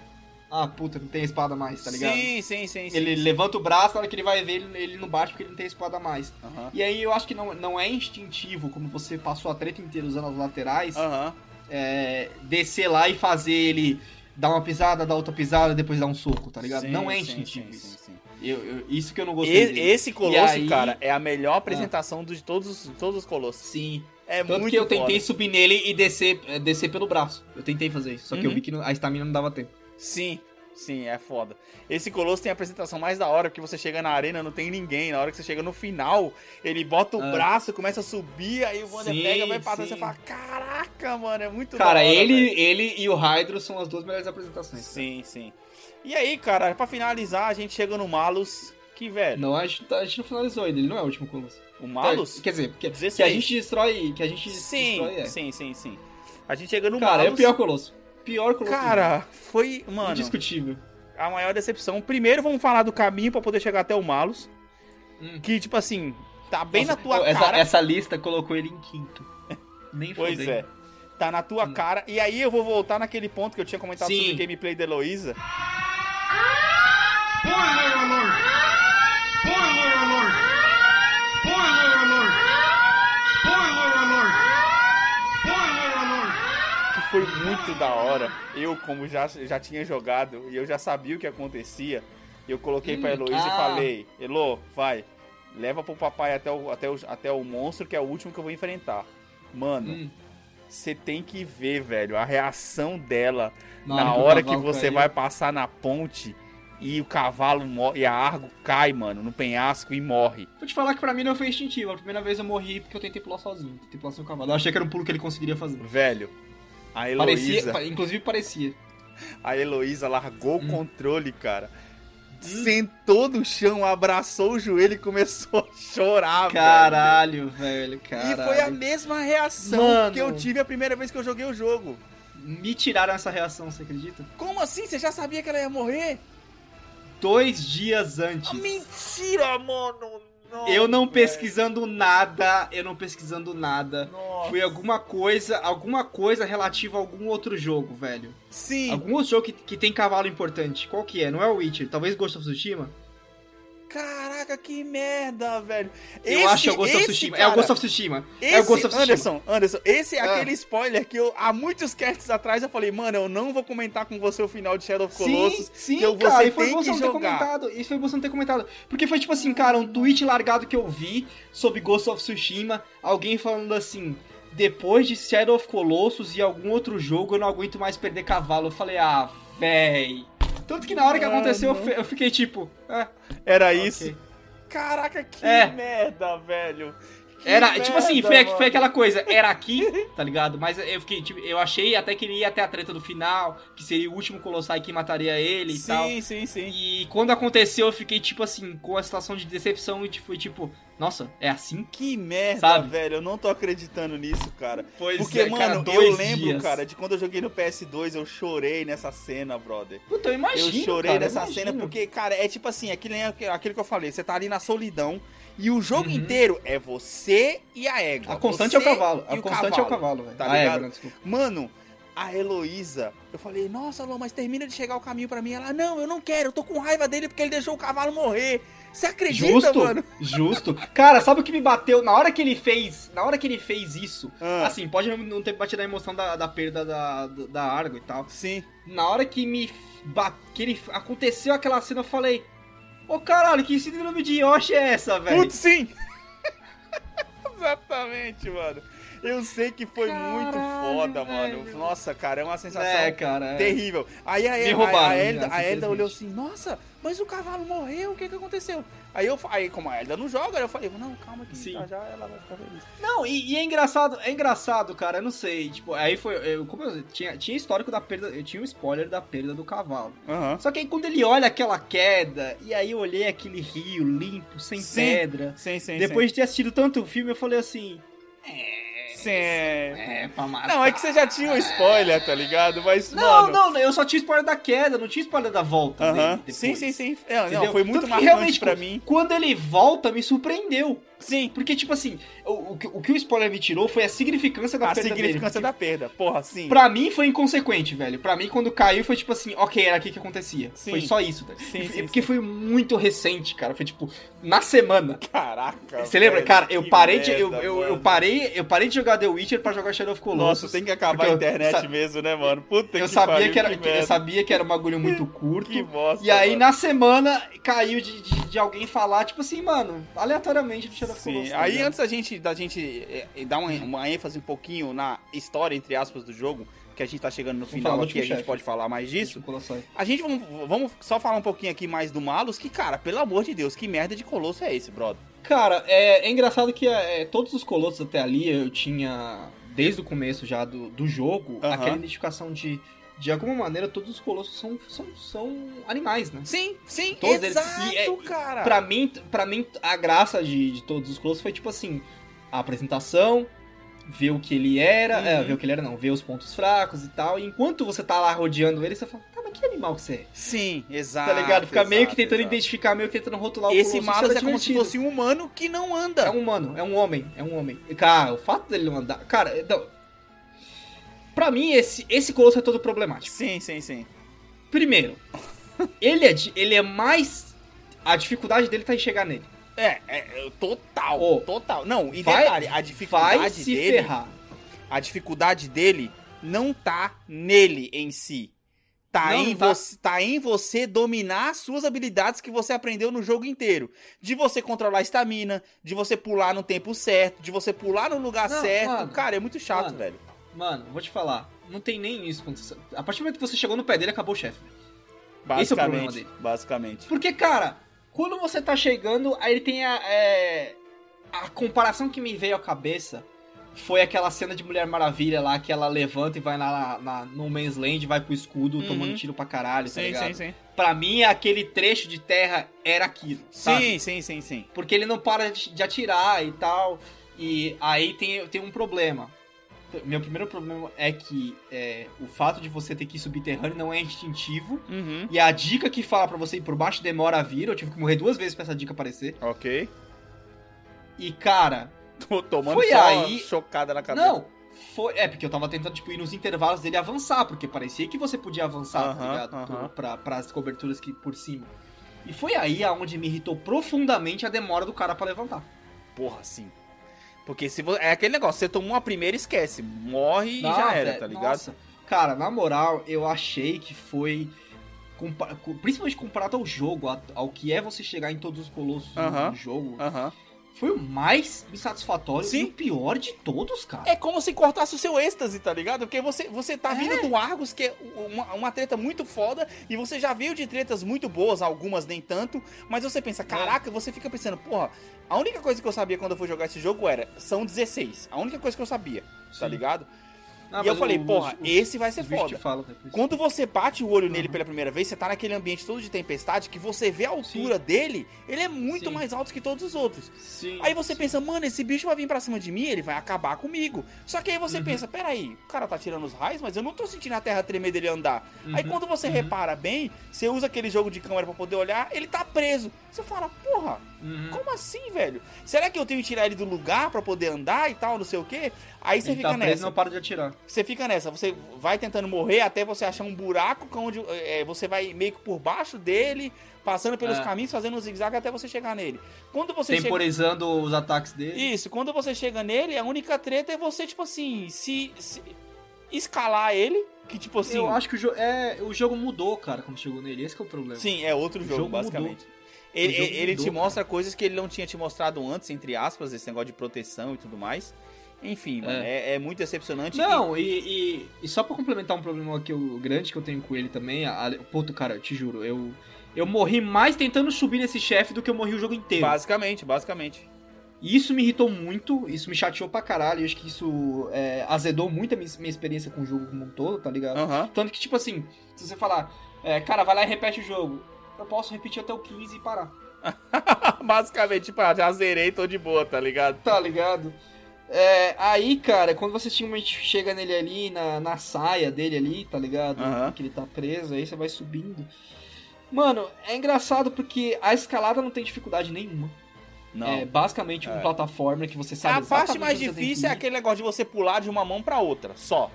ah, puta, não tem espada mais, tá ligado? Sim, sim, sim. Ele sim, levanta o braço, na hora que ele vai ver, ele, ele não bate porque ele não tem espada mais. Uhum. E aí eu acho que não, não é instintivo, como você passou a treta inteira usando as laterais, uhum. É, descer lá e fazer ele dar uma pisada, dar outra pisada, depois dar um soco, tá ligado? Sim, não é instintivo sim, sim, isso. Eu, eu, isso que eu não gostei. E, esse colosso, aí... cara, é a melhor apresentação ah. de todos, todos os colossos. Sim. É Tanto muito que eu tentei foda. subir nele e descer, é, descer pelo braço. Eu tentei fazer isso, só que uhum. eu vi que a estamina não dava tempo. Sim, Sim, é foda. Esse Colosso tem a apresentação mais da hora, porque você chega na arena, não tem ninguém. Na hora que você chega no final, ele bota o ah. braço, começa a subir, aí o Wander pega, vai pra trás, você fala, caraca, mano, é muito Cara, hora, ele, ele e o Hydro são as duas melhores apresentações. Sim, cara. sim. E aí, cara, pra finalizar, a gente chega no Malus, que, velho... Não, a gente, tá, a gente não finalizou ainda, ele não é o último Colosso. O Malus? É, quer dizer, que, que, a gente destrói, que a gente sim, destrói, é. Sim, sim, sim. A gente chega no cara, Malus... Cara, é o pior Colosso. Pior Colosso. Cara, foi, mano... Indiscutível a maior decepção. Primeiro, vamos falar do caminho para poder chegar até o Malus. Hum. Que, tipo assim, tá bem Nossa, na tua essa, cara. Essa lista colocou ele em quinto. Nem Pois fodei. é. Tá na tua hum. cara. E aí eu vou voltar naquele ponto que eu tinha comentado Sim. sobre o gameplay da Heloísa. Spoiler alert! Spoiler alert! Spoiler alert! Spoiler alert! Foi muito da hora. Eu, como já, já tinha jogado e eu já sabia o que acontecia, eu coloquei hum, pra Heloísa ah. e falei: Elo, vai, leva pro papai até o, até, o, até o monstro que é o último que eu vou enfrentar. Mano, você hum. tem que ver, velho, a reação dela na hora que você caiu. vai passar na ponte e o cavalo e a Argo cai, mano, no penhasco e morre. Vou te falar que pra mim não foi instintivo. A primeira vez eu morri porque eu tentei pular sozinho. Tentei pular sem o cavalo. Eu achei que era um pulo que ele conseguiria fazer. Velho, a Heloísa. Parecia, inclusive parecia. A Heloísa largou hum. o controle, cara. Hum. Sentou no chão, abraçou o joelho e começou a chorar, Caralho, velho. Caralho. E foi a mesma reação Mano. que eu tive a primeira vez que eu joguei o jogo. Me tiraram essa reação, você acredita? Como assim? Você já sabia que ela ia morrer? Dois dias antes. Ah, mentira, mano! Eu não pesquisando nada, eu não pesquisando nada. Nossa. Foi alguma coisa, alguma coisa relativa a algum outro jogo, velho. Sim. Algum outro jogo que, que tem cavalo importante. Qual que é? Não é o Witcher? Talvez Ghost of Tsushima? Caraca, que merda, velho. Eu esse, acho que é o Ghost of Tsushima. Cara, é o Ghost of Tsushima. Esse, é o Ghost of Tsushima. Anderson, Anderson, esse é ah. aquele spoiler que eu, há muitos casts atrás, eu falei, mano, eu não vou comentar com você o final de Shadow of Colossus. Sim, sim, eu, cara, você foi você não ter comentado. Isso foi você não ter comentado. Porque foi tipo assim, cara, um tweet largado que eu vi sobre Ghost of Tsushima, alguém falando assim, depois de Shadow of Colossus e algum outro jogo, eu não aguento mais perder cavalo. Eu falei, ah, véi. Tanto que na hora que aconteceu, eu fiquei tipo. Ah, Era okay. isso. Caraca, que é. merda, velho. Era, merda, tipo assim, foi, foi, aquela coisa, era aqui, tá ligado? Mas eu fiquei, tipo, eu achei até que ele ia até a treta do final, que seria o último Colossai que mataria ele sim, e tal. Sim, sim, sim. E quando aconteceu, eu fiquei, tipo assim, com a situação de decepção e foi tipo, nossa, é assim? Que merda, Sabe? velho. Eu não tô acreditando nisso, cara. Pois Porque, é, mano, cara, eu lembro, dias. cara, de quando eu joguei no PS2, eu chorei nessa cena, brother. Puta, eu imagino. Eu chorei cara, nessa cena porque, cara, é tipo assim, é aquilo, aquilo que eu falei. Você tá ali na solidão. E o jogo uhum. inteiro é você e a égua. A constante é o cavalo. A constante cavalo, é o cavalo, velho. Tá ligado? Égua, Mano, a Heloísa, eu falei, nossa, Lô, mas termina de chegar o caminho para mim. Ela, não, eu não quero, eu tô com raiva dele porque ele deixou o cavalo morrer. Você acredita, justo, mano? Justo. Cara, sabe o que me bateu? Na hora que ele fez. Na hora que ele fez isso. Ah. Assim, pode não ter batido a emoção da, da perda da, da Argo e tal. Sim. Na hora que me. Que ele, aconteceu aquela cena, eu falei. Ô oh, caralho, que síndrome de Yoshi é essa, velho? Putz, sim! Exatamente, mano. Eu sei que foi Caralho, muito foda, velho. mano. Nossa, cara, é uma sensação é, cara, é. terrível. Aí a, a, a, a, Elda, a Elda olhou assim, nossa, mas o cavalo morreu, o que que aconteceu? Aí eu aí, como a Elda não joga, eu falei, não, calma que Sim. já, já ela vai ficar feliz. Não, e, e, é engraçado, é engraçado, cara, eu não sei, tipo, aí foi, eu, como eu tinha, tinha histórico da perda, eu tinha um spoiler da perda do cavalo. Uhum. Só que aí quando ele olha aquela queda, e aí eu olhei aquele rio limpo, sem sim. pedra, sim, sim, depois de ter assistido tanto filme, eu falei assim, é Sim. É, pra matar. Não, é que você já tinha um spoiler, tá ligado? Mas, não, mano... não, eu só tinha spoiler da queda, não tinha spoiler da volta uh -huh. dele Sim, sim, sim. É, não, foi muito marcante pra mim. Quando ele volta, me surpreendeu. Sim. Porque, tipo assim, o, o, o, que o spoiler me tirou foi a significância da a perda. A significância dele, da perda, porra, sim. Pra mim foi inconsequente, velho. Pra mim, quando caiu, foi tipo assim, ok, era aqui que acontecia. Sim. Foi só isso, velho. Sim, sim, porque sim. foi muito recente, cara. Foi tipo, na semana. Caraca. Você lembra? Cara, eu parei merda, de. Eu, eu, eu, parei, eu parei de jogar The Witcher pra jogar Shadow of Colossus. Nossa, tem que acabar a internet mesmo, né, mano? Puta eu que sabia pariu, que era, que Eu sabia que era um bagulho muito curto. que bosta. E aí, mano. na semana, caiu de, de, de, alguém falar, tipo assim, mano, aleatoriamente do Shadow Sim, aí antes da gente, da gente é, dar uma, uma, ênfase um pouquinho na história, entre aspas, do jogo, que a gente tá chegando no final aqui, a gente pode falar mais disso. A gente vamos, vamos só falar um pouquinho aqui mais do Malus, que, cara, pelo amor de Deus, que merda de colosso é esse, brother? Cara, é, é engraçado que é, todos os colossos até ali eu tinha, desde o começo já do, do jogo, aquela identificação de de alguma maneira, todos os colossos são, são, são animais, né? Sim, sim, todos exato, eles. E, é, cara. Pra mim, pra mim, a graça de, de todos os colossos foi tipo assim: a apresentação, ver o que ele era, é, uhum. é, ver o que ele era não, ver os pontos fracos e tal. E enquanto você tá lá rodeando ele, você fala, tá, mas que animal que você é? Sim, exato. Tá ligado? Fica exato, meio que tentando exato. identificar, meio que tentando rotular Esse o Esse é, é como se fosse um humano que não anda. É um humano, é um homem, é um homem. Cara, o fato dele não andar. Cara, então. Pra mim, esse, esse colosso é todo problemático. Sim, sim, sim. Primeiro, ele é, ele é mais. A dificuldade dele tá em chegar nele. É, é, é total, oh, total. Não, e vai, detalhe, a dificuldade vai se dele, ferrar. A dificuldade dele não tá nele em si. Tá, não, em tá... Você, tá em você dominar as suas habilidades que você aprendeu no jogo inteiro. De você controlar a estamina, de você pular no tempo certo, de você pular no lugar não, certo. Mano, Cara, é muito chato, mano, velho. Mano, vou te falar. Não tem nem isso. Você... A partir do momento que você chegou no pé dele, acabou o chefe. Esse é o problema dele. Basicamente. Porque, cara, quando você tá chegando, aí ele tem a. É, a comparação que me veio à cabeça foi aquela cena de Mulher Maravilha lá, que ela levanta e vai na, na, no Man's Land, vai pro escudo, uhum. tomando tiro pra caralho, tá sim, tá ligado? Sim, sim. Pra mim, aquele trecho de terra era aquilo. Sabe? Sim, sim, sim, sim. Porque ele não para de atirar e tal. E aí tem, tem um problema meu primeiro problema é que é, o fato de você ter que ir subterrâneo não é instintivo. Uhum. E a dica que fala para você ir por baixo demora a vir. Eu tive que morrer duas vezes pra essa dica aparecer. Ok. E, cara. Tô tomando foi só aí... chocada na cabeça. Não, foi. É, porque eu tava tentando, tipo, ir nos intervalos dele avançar, porque parecia que você podia avançar, uh -huh, tá ligado? Uh -huh. pra, pras coberturas que por cima. E foi aí aonde me irritou profundamente a demora do cara para levantar. Porra, sim. Porque se você, é aquele negócio, você tomou uma primeira, esquece. Morre e já era, tá ligado? Nossa. Cara, na moral, eu achei que foi. Principalmente comparado ao jogo, ao que é você chegar em todos os colossos uh -huh, do jogo. Uh -huh foi o mais insatisfatório Sim. e o pior de todos, cara. É como se cortasse o seu êxtase, tá ligado? Porque você, você tá é. vindo do Argos, que é uma, uma treta muito foda, e você já veio de tretas muito boas, algumas nem tanto, mas você pensa, caraca, é. você fica pensando, porra, a única coisa que eu sabia quando eu fui jogar esse jogo era, são 16. A única coisa que eu sabia, tá Sim. tá ligado? Ah, e eu falei, o, porra, esse vai ser foda. Falam, Quando você bate o olho uhum. nele pela primeira vez, você tá naquele ambiente todo de tempestade, que você vê a altura Sim. dele, ele é muito Sim. mais alto que todos os outros. Sim. Aí você pensa, mano, esse bicho vai vir pra cima de mim, ele vai acabar comigo. Só que aí você uhum. pensa, peraí, o cara tá tirando os raios, mas eu não tô sentindo a terra tremer dele andar. Uhum. Aí quando você uhum. repara bem, você usa aquele jogo de câmera pra poder olhar, ele tá preso. Você fala, porra, uhum. como assim, velho? Será que eu tenho que tirar ele do lugar pra poder andar e tal, não sei o quê? Aí você ele fica tá nessa. não para de atirar. Você fica nessa, você vai tentando morrer até você achar um buraco onde é, você vai meio que por baixo dele, passando pelos é. caminhos, fazendo um zigue-zague até você chegar nele. Quando você Temporizando chega... os ataques dele. Isso, quando você chega nele, a única treta é você, tipo assim, se, se escalar ele, que tipo assim... Eu acho que o, jo é, o jogo mudou, cara, quando chegou nele, esse é o problema. Sim, é outro jogo, jogo basicamente. Mudou. Ele, ele mudou, te mostra coisas que ele não tinha te mostrado antes, entre aspas, esse negócio de proteção e tudo mais. Enfim, mano, é. é, é muito decepcionante. Não, e, e, e, só pra complementar um problema que o grande que eu tenho com ele também, a, a, puto, cara, te juro, eu, eu morri mais tentando subir nesse chefe do que eu morri o jogo inteiro. Basicamente, basicamente. E isso me irritou muito, isso me chateou pra caralho. Eu acho que isso é, azedou muito a minha, minha, experiência com o jogo como um todo, tá ligado? Uhum. Tanto que, tipo assim, se você falar, é, cara, vai lá e repete o jogo, eu posso repetir até o 15 e parar. Basicamente, tipo, ah, já zerei, tô de boa, tá ligado? Tá ligado? É, aí, cara, quando você simplesmente chega nele ali, na, na saia dele ali, tá ligado? Uhum. Que ele tá preso, aí você vai subindo. Mano, é engraçado porque a escalada não tem dificuldade nenhuma. Não. É basicamente é. um plataforma que você sabe A parte mais difícil é aquele negócio de você pular de uma mão para outra, só.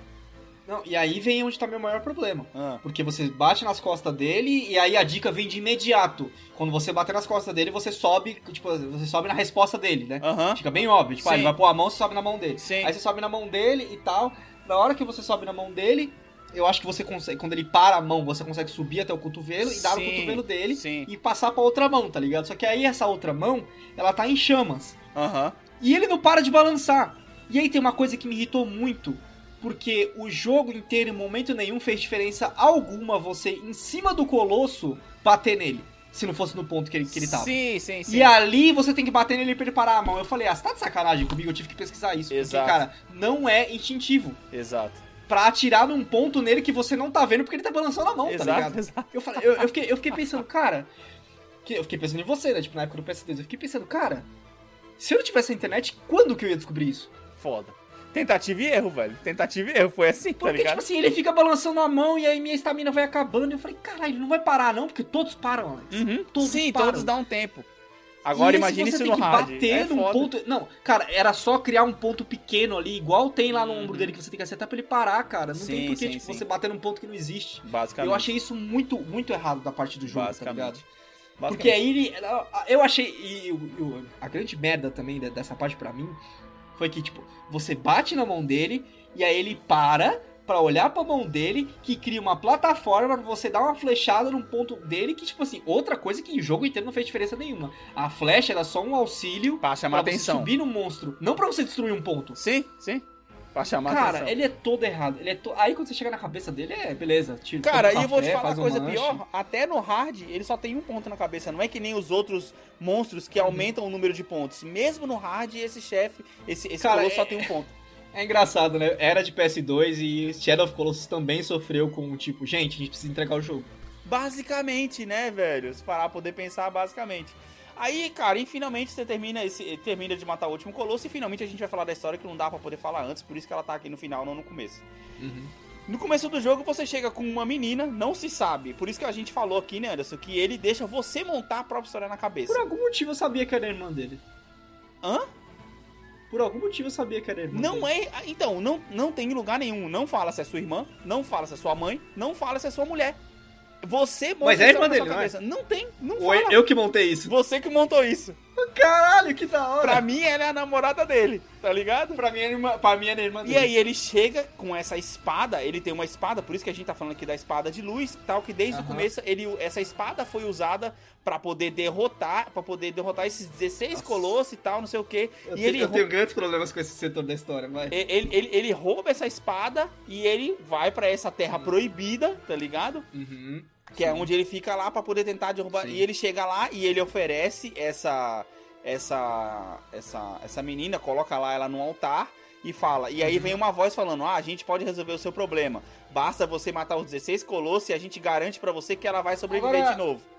Não, e aí vem onde tá meu maior problema. Ah. Porque você bate nas costas dele e aí a dica vem de imediato. Quando você bater nas costas dele, você sobe, tipo, você sobe na resposta dele, né? Fica bem óbvio. Tipo, ah, ele vai pôr a mão, você sobe na mão dele. Sim. Aí você sobe na mão dele e tal. Na hora que você sobe na mão dele, eu acho que você consegue, quando ele para a mão, você consegue subir até o cotovelo e dar sim, no cotovelo dele sim. e passar pra outra mão, tá ligado? Só que aí essa outra mão, ela tá em chamas. Uhum. E ele não para de balançar. E aí tem uma coisa que me irritou muito, porque o jogo inteiro, em momento nenhum, fez diferença alguma você, em cima do colosso, bater nele. Se não fosse no ponto que ele, que ele tava. Sim, sim, sim. E ali você tem que bater nele pra ele parar a mão. Eu falei, ah, você tá de sacanagem comigo? Eu tive que pesquisar isso. Exato. Porque, cara, não é instintivo. Exato. Pra atirar num ponto nele que você não tá vendo porque ele tá balançando a mão, tá exato, tá ligado? Exato. Eu, falei, eu, eu, fiquei, eu fiquei pensando, cara. Que, eu fiquei pensando em você, né? Tipo, na época do PS2. Eu fiquei pensando, cara. Se eu não tivesse a internet, quando que eu ia descobrir isso? Foda. Tentativa e erro, velho. Tentativa e erro. Foi assim, tá porque, tá ligado? tipo assim, ele fica balançando a mão e aí minha estamina vai acabando. E eu falei, caralho, ele não vai parar não, porque todos param, Alex. Uhum. Todos Sim, param. todos dão um tempo. Agora imagine isso no hard. bater é num ponto. Não, cara, era só criar um ponto pequeno ali, igual tem lá no uhum. ombro dele que você tem que acertar pra ele parar, cara. Não sim, tem porquê tipo, você bater num ponto que não existe. Basicamente. Eu achei isso muito, muito errado da parte do jogo, tá ligado? Porque aí ele. Eu achei. E, e, a grande merda também dessa parte para mim foi que, tipo, você bate na mão dele e aí ele para para olhar pra mão dele, que cria uma plataforma pra você dar uma flechada num ponto dele, que, tipo assim, outra coisa que o jogo inteiro não fez diferença nenhuma. A flecha era só um auxílio atenção. subir no monstro, não pra você destruir um ponto. Sim, sim. Pra chamar Cara, atenção. ele é todo errado. Ele é to... Aí quando você chega na cabeça dele, é beleza. Tira, Cara, e eu vou te falar uma coisa um pior. Até no hard, ele só tem um ponto na cabeça. Não é que nem os outros monstros que uhum. aumentam o número de pontos. Mesmo no hard, esse chefe, esse, esse Cara, é... só tem um ponto. É engraçado, né? Era de PS2 e Shadow of Colossus também sofreu com, tipo, gente, a gente precisa entregar o jogo. Basicamente, né, velho? Se parar poder pensar basicamente. Aí, cara, e finalmente você termina, esse, termina de matar o último colosso e finalmente a gente vai falar da história que não dá para poder falar antes, por isso que ela tá aqui no final, não no começo. Uhum. No começo do jogo você chega com uma menina, não se sabe. Por isso que a gente falou aqui, né, Anderson, que ele deixa você montar a própria história na cabeça. Por algum motivo eu sabia que era a irmã dele. Hã? Por algum motivo eu sabia que era a irmã Não dele. é. Então, não, não tem lugar nenhum. Não fala se é sua irmã, não fala se é sua mãe, não fala se é sua mulher. Você monta Mas é irmã dele, não, é? não tem, não Ou fala. eu que montei isso. Você que montou isso. Caralho, que da hora. Pra mim, ela é a namorada dele, tá ligado? Pra mim, é irmã, pra mim, é a irmã dele. E aí, ele chega com essa espada, ele tem uma espada, por isso que a gente tá falando aqui da espada de luz, tal, que desde o começo, ele, essa espada foi usada para poder derrotar, para poder derrotar esses 16 Nossa. colossos e tal, não sei o que. Eu, e ele eu tenho grandes problemas com esse setor da história, mas... Ele, ele, ele rouba essa espada e ele vai para essa terra proibida, tá ligado? Uhum. Que é Sim. é onde ele fica lá para poder tentar derrubar. Sim. E ele chega lá e ele oferece essa essa essa essa menina, coloca lá ela no altar e fala. E aí uhum. vem uma voz falando: "Ah, a gente pode resolver o seu problema. Basta você matar os 16 colossos e a gente garante para você que ela vai sobreviver Agora... de novo."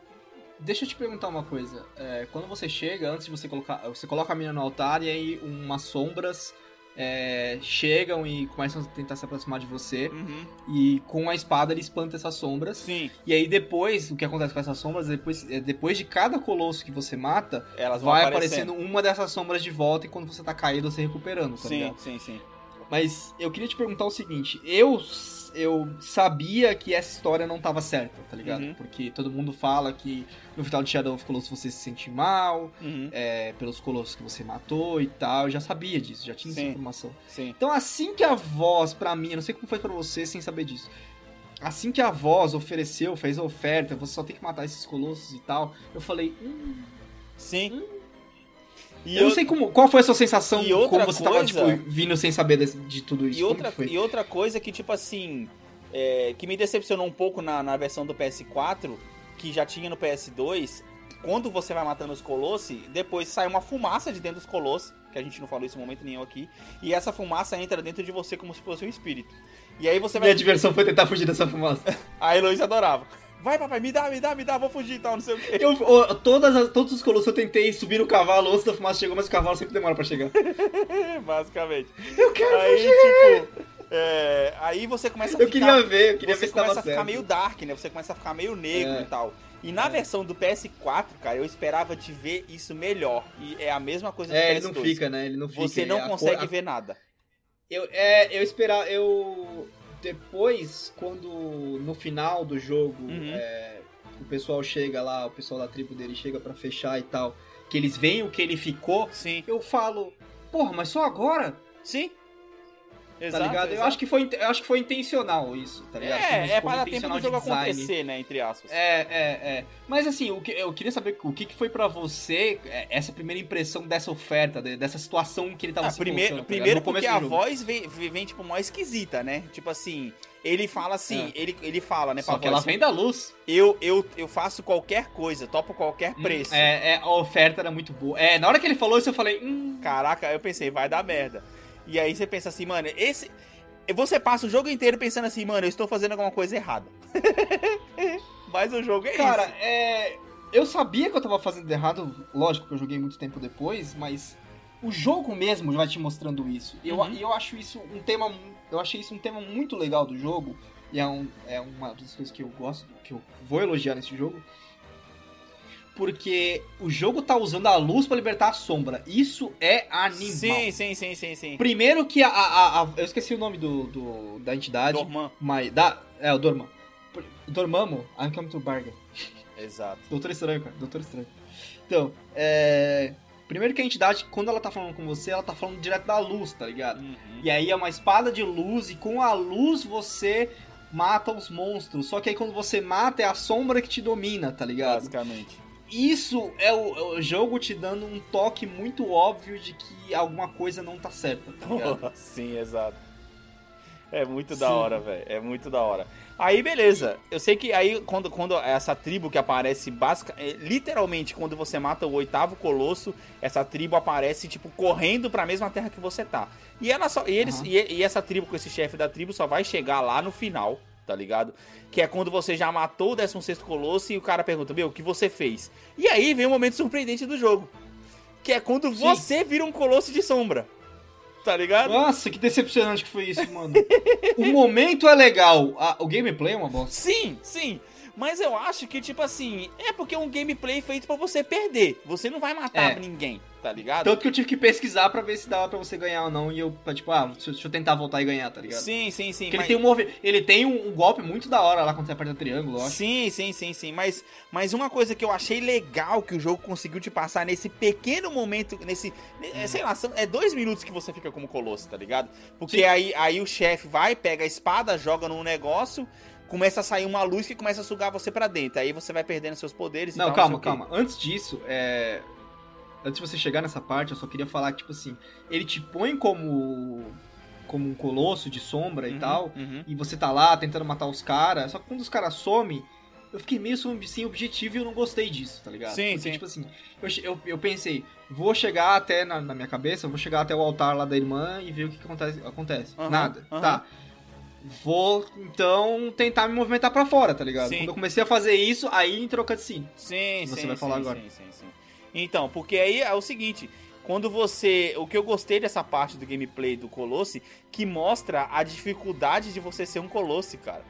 Deixa eu te perguntar uma coisa. É, quando você chega, antes de você colocar. Você coloca a menina no altar e aí umas sombras é, chegam e começam a tentar se aproximar de você. Uhum. E com a espada ele espanta essas sombras. Sim. E aí depois, o que acontece com essas sombras, depois, é, depois de cada colosso que você mata, Elas vai aparecendo uma dessas sombras de volta e quando você tá caído, você recuperando, tá sim, ligado? Sim, sim, Mas eu queria te perguntar o seguinte, eu eu sabia que essa história não tava certa, tá ligado? Uhum. Porque todo mundo fala que no final de Shadow of Colossus você se sente mal, uhum. é, pelos colossos que você matou e tal. Eu já sabia disso, já tinha Sim. essa informação. Sim. Então assim que a voz, para mim, eu não sei como foi para você sem saber disso. Assim que a voz ofereceu, fez a oferta, você só tem que matar esses colossos e tal, eu falei, hum, Sim. Hum, E eu não sei como, qual foi a sua sensação e outra como você coisa, tava, tipo, vindo sem saber de, de tudo isso. E outra, e outra coisa que, tipo assim, é, que me decepcionou um pouco na, na versão do PS4, que já tinha no PS2, quando você vai matando os colossi, depois sai uma fumaça de dentro dos colossi, que a gente não falou isso em momento nenhum aqui, e essa fumaça entra dentro de você como se fosse um espírito. E aí você vai. Minha diversão foi tentar fugir dessa fumaça. a Heloísa adorava. Vai, papai, me dá, me dá, me dá, vou fugir e tal, não sei o quê. Eu, todas as, todos os colossos eu tentei subir no cavalo antes da fumaça chegou, mas o cavalo sempre demora pra chegar. Basicamente. Eu quero aí, fugir! Tipo, é, aí você começa a ficar... Eu queria ver, eu queria você ver começa a ficar meio dark, né? Você começa a ficar meio negro é. e tal. E na é. versão do PS4, cara, eu esperava te ver isso melhor. E é a mesma coisa do é, PS2. É, ele não fica, né? Ele não fica. Você não consegue cor, a... ver nada. Eu, é, eu esperava... Eu... Depois, quando no final do jogo... Uhum. É, o pessoal chega lá, o pessoal da tribo dele chega para fechar e tal, que eles veem o que ele ficou, Sim. eu falo, porra, mas só agora? Sim. Exato, tá ligado? Exato. Eu acho que foi, eu acho que foi intencional isso, tá ligado? É, é para tempo do jogo acontecer, né, entre aspas. É, é, é. Mas assim, o que, eu queria saber o que, que foi para você é, essa primeira impressão dessa oferta, dessa situação que ele tava ah, se primeiro, tá Primeiro porque a voz vem, vem, tipo, mó esquisita, né? Tipo assim, ele fala assim, é. ele, ele fala, né, Só que voz, ela vem da luz. Eu, eu, eu faço qualquer coisa, topo qualquer hum, preço. Hum, é, é, a oferta era muito boa. É, na hora que ele falou isso, eu falei, hum... Caraca, eu pensei, vai dar merda. E aí você pensa assim, mano, esse você passa o jogo inteiro pensando assim, mano, eu estou fazendo alguma coisa errada. Mas o jogo é Cara, isso. Cara, é. Eu sabia que eu tava fazendo errado, lógico que eu joguei muito tempo depois, mas o jogo mesmo vai te mostrando isso. E uhum. eu, eu acho isso um tema. Eu achei isso um tema muito legal do jogo. E é, um, é uma das coisas que eu gosto, que eu vou elogiar nesse jogo porque o jogo tá usando a luz para libertar a sombra. Isso é animal. Sim, sim, sim, sim, sim. Primeiro que a, a, a eu esqueci o nome do, do da entidade. Dorman. Mas da é o Dorman. Dormammo, I'm coming to bargain. Exato. Doutor Estranho, cara. Doutor Estranho. Então, é Primeiro que a entidade, quando ela tá falando com você, ela tá falando direto da luz, tá ligado? Uhum. E aí é uma espada de luz, e com a luz você mata os monstros. Só que aí quando você mata, é a sombra que te domina, tá ligado? Basicamente isso é o, é o, jogo te dando um toque muito óbvio de que alguma coisa não tá certa, tá ligado? Sim, exato. É muito Sim. da hora, velho. É muito da hora. Aí, beleza. Eu sei que aí, quando, quando essa tribo que aparece, basic, é, literalmente, quando você mata o oitavo colosso, essa tribo aparece, tipo, correndo pra mesma terra que você tá. E ela só. E, eles, uhum. e, e essa tribo, com esse chefe da tribo, só vai chegar lá no final tá ligado? Que é quando você já matou o 16 Colosso e o cara pergunta, meu, o que você fez? E aí vem o um momento surpreendente do jogo. Que é quando Sim. você vira um Colosso de sombra. Tá ligado? Nossa, que decepcionante que foi isso, mano. o momento é legal, a, o gameplay é uma bosta. Sim, sim. Mas eu acho que, tipo assim, é porque é um gameplay feito para você perder. Você não vai matar é. ninguém tá ligado? Tanto que eu tive que pesquisar pra ver se dava pra você ganhar ou não. E eu, tipo, ah, deixa, eu tentar voltar e ganhar, tá ligado? Sim, sim, sim. Porque mas... ele tem, um, mov... ele tem um, um, golpe muito da hora lá quando você aperta o triângulo, ó. Sim, sim, sim, sim. Mas, mas uma coisa que eu achei legal que o jogo conseguiu te passar nesse pequeno momento, nesse. Hum. Sei lá, é dois minutos que você fica como colosso, tá ligado? Porque aí, aí o chefe vai, pega a espada, joga num negócio começa a sair uma luz que começa a sugar você para dentro. Aí você vai perdendo seus poderes não, tal, calma, calma. Antes disso, é antes de você chegar nessa parte, eu só queria falar que, tipo assim, ele te põe como como um colosso de sombra uhum, e tal, uhum. e você tá lá tentando matar os caras, só que quando os caras somem, eu fiquei meio sem objetivo e eu não gostei disso, tá ligado? Sim, Porque, sim. tipo assim, eu, eu, eu, pensei, vou chegar até, na, na, minha cabeça, vou chegar até o altar lá da irmã e ver o que, que acontece. acontece. Uhum, Nada, tá. Vou, então, tentar me movimentar para fora, tá ligado? Sim. Quando eu comecei a fazer isso, aí entrou cutscene. Sim, você sim, vai falar sim, agora. Sim, sim, sim. Então, porque aí é o seguinte, quando você. O que eu gostei dessa parte do gameplay do Colosse, que mostra a dificuldade de você ser um Colosse, cara.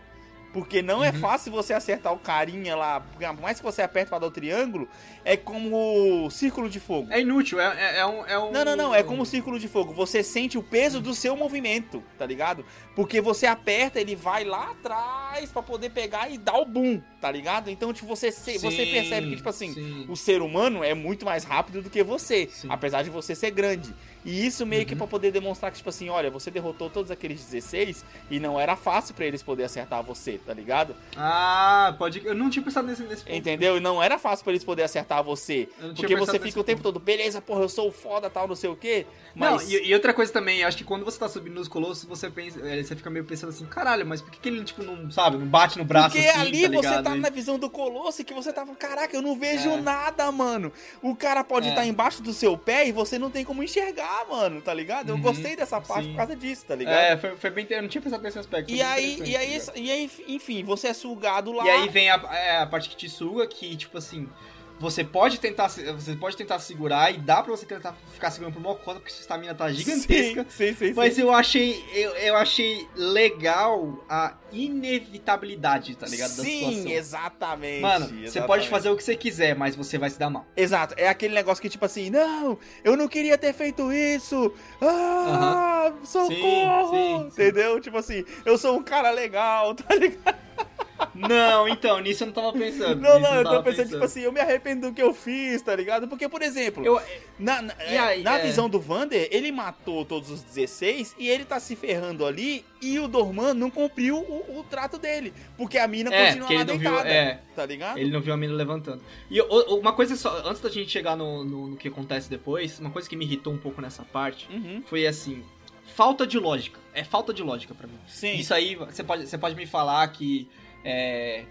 Porque não é uhum. é fácil você acertar o carinha lá. Por mais que você aperte para dar o triângulo, é como círculo de fogo. É inútil, é, é, é, um, é um. Não, não, não. É como círculo de fogo. Você sente o peso do seu movimento, tá ligado? Porque você aperta, ele vai lá atrás para poder pegar e dar o boom, tá ligado? Então, tipo, você, sim, você percebe que, tipo assim, sim. o ser humano é muito mais rápido do que você. Sim. Apesar de você ser grande. E isso meio uhum. que para poder demonstrar que, tipo assim, olha, você derrotou todos aqueles 16 e não era fácil para eles poder acertar você, tá ligado? Ah, pode. Eu não tinha pensado nesse, nesse ponto. Entendeu? E não era fácil pra eles poderem acertar você. Porque você fica o tempo ponto. todo, beleza, porra, eu sou foda, tal, não sei o quê. Mas... Não, e, e, outra coisa também, acho que quando você tá subindo nos colossos, você pensa. É, você fica meio pensando assim, caralho, mas por que, que ele, tipo, não, sabe, não bate no braço Porque assim, ali tá você tá na visão do colosso que você tava, caraca, eu não vejo é. nada, mano. O cara pode estar é. tá embaixo do seu pé e você não tem como enxergar, mano, tá ligado? Eu uhum, gostei dessa parte sim. por causa disso, tá ligado? É, foi, foi bem. Eu não tinha pensado nesse aspecto. E aí, e aí, e aí, enfim, você é sugado lá. E aí vem a, é, a parte que te suga, que, tipo assim você pode tentar você pode tentar segurar e dá pra você tentar ficar segurando por uma conta porque sua estamina tá gigantesca. Sim, sim, sim, mas sim. eu achei eu, eu achei legal a inevitabilidade, tá ligado? Sim, exatamente. Mano, exatamente. você pode fazer o que você quiser, mas você vai se dar mal. Exato. É aquele negócio que tipo assim, não, eu não queria ter feito isso. Ah, uh -huh. socorro. Entendeu? Tipo assim, eu sou um cara legal, tá ligado? Não, então, nisso eu não tava pensando. Não, não, eu tô pensando, pensando, tipo assim, eu me arrependo do que eu fiz, tá ligado? Porque, por exemplo, eu, na, na, aí, na é... visão do Vander, ele matou todos os 16 e ele tá se ferrando ali e o Dorman não cumpriu o, o trato dele. Porque a mina é, continua lá deitada, viu, é, tá ligado? Ele não viu a mina levantando. E uma coisa só, antes da gente chegar no, no, no, que acontece depois, uma coisa que me irritou um pouco nessa parte uhum. foi assim, falta de lógica. É falta de lógica para mim. Sim. Isso aí, você pode, você pode me falar que é,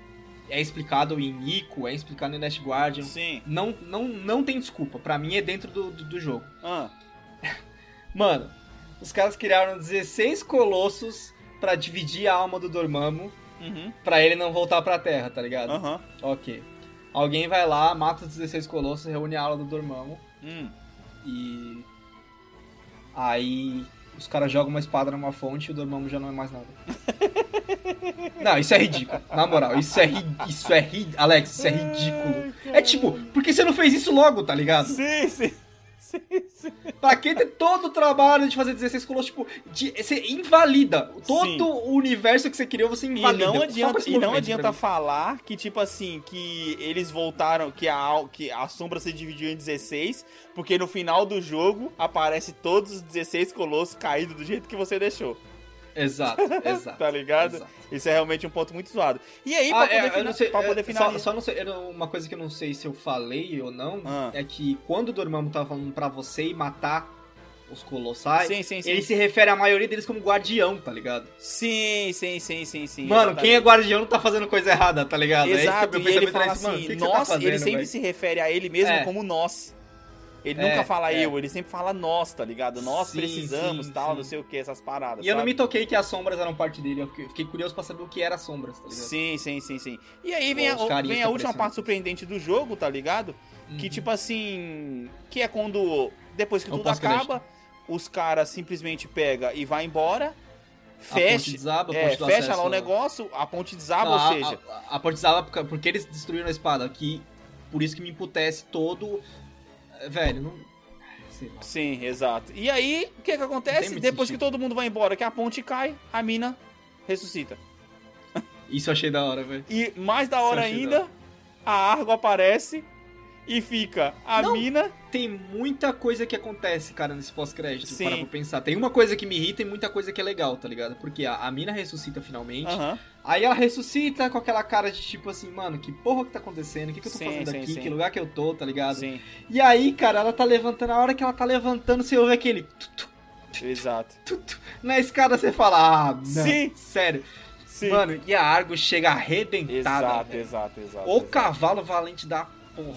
é explicado em Nico, é explicado em Last Guardian. Sim. Não, não, não tem desculpa. Pra mim é dentro do, do, do jogo. Ah. Mano, os caras criaram 16 colossos para dividir a alma do Dormammu. Uhum. Pra ele não voltar pra terra, tá ligado? Uhum. Ok. Alguém vai lá, mata os 16 colossos, reúne a alma do Dormammu. Hum. E. Aí os caras jogam uma espada numa fonte e o Dormammu já não é mais nada. não, isso é ridículo. Na moral, isso é ri... isso é ri... Alex, isso é ridículo. É tipo, por que você não fez isso logo, tá ligado? Sim, sim. Sim, sim. Pra que ter todo o trabalho de fazer 16 colossos, tipo, de, você invalida. Todo o universo que você criou, você invalida. E não adianta, e não adianta falar que, tipo assim, que eles voltaram, que a, que a sombra se dividiu em 16, porque no final do jogo aparece todos os 16 colossos caídos do jeito que você deixou. Exato, exato. tá ligado? Exato. Isso é realmente um ponto muito zoado. E aí, pra, ah, poder, é, fina... sei, pra poder é, finalizar. Só, só não sei, uma coisa que eu não sei se eu falei ou não, ah. é que quando o Dormammu tava falando pra você ir matar os colossais, sim, sim, sim. ele se refere a maioria deles como guardião, tá ligado? Sim, sim, sim, sim, sim. Mano, exatamente. quem é guardião não tá fazendo coisa errada, tá ligado? É Exato, é e ele fala assim, nós, tá fazendo, ele sempre véio? se refere a ele mesmo é. como nós. Ele é, nunca fala é. eu, ele sempre fala nós, tá ligado? Nós sim, precisamos, sim, tal, sim. não sei o que, essas paradas. E sabe? eu não me toquei que as sombras eram parte dele, eu fiquei curioso pra saber o que era as sombras, tá ligado? Sim, sim, sim, sim. E aí vem, a, vem a última parte surpreendente do jogo, tá ligado? Uhum. Que tipo assim. Que é quando. Depois que tudo acaba, os caras simplesmente pega e vai embora fecha, desaba, é, fecha lá o negócio, a ponte desaba, ou seja... A, a, a, ponte desaba porque eles destruíram a espada, que por isso que me emputece todo Velho, não. Sim, exato. E aí, o que que acontece? Depois sentido. que todo mundo vai embora, que a ponte cai, a mina ressuscita. Isso eu achei da hora, velho. E mais da hora ainda, da hora. a Argo aparece e fica a não, mina. Tem muita coisa que acontece, cara, nesse pós-crédito. Para pra pensar. Tem uma coisa que me irrita e muita coisa que é legal, tá ligado? Porque a, a mina ressuscita finalmente. Uhum. Aí ela ressuscita com aquela cara de tipo assim, mano, que porra que tá acontecendo? O que, que eu tô sim, fazendo sim, aqui? Sim. Que lugar que eu tô, tá ligado? Sim. E aí, cara, ela tá levantando. A hora que ela tá levantando, você ouve aquele. Exato. Na escada você fala, ah, não, Sim. sério. Sim. Mano, e a Argo chega arrebentada. Exato, exato, exato. O exato. cavalo valente da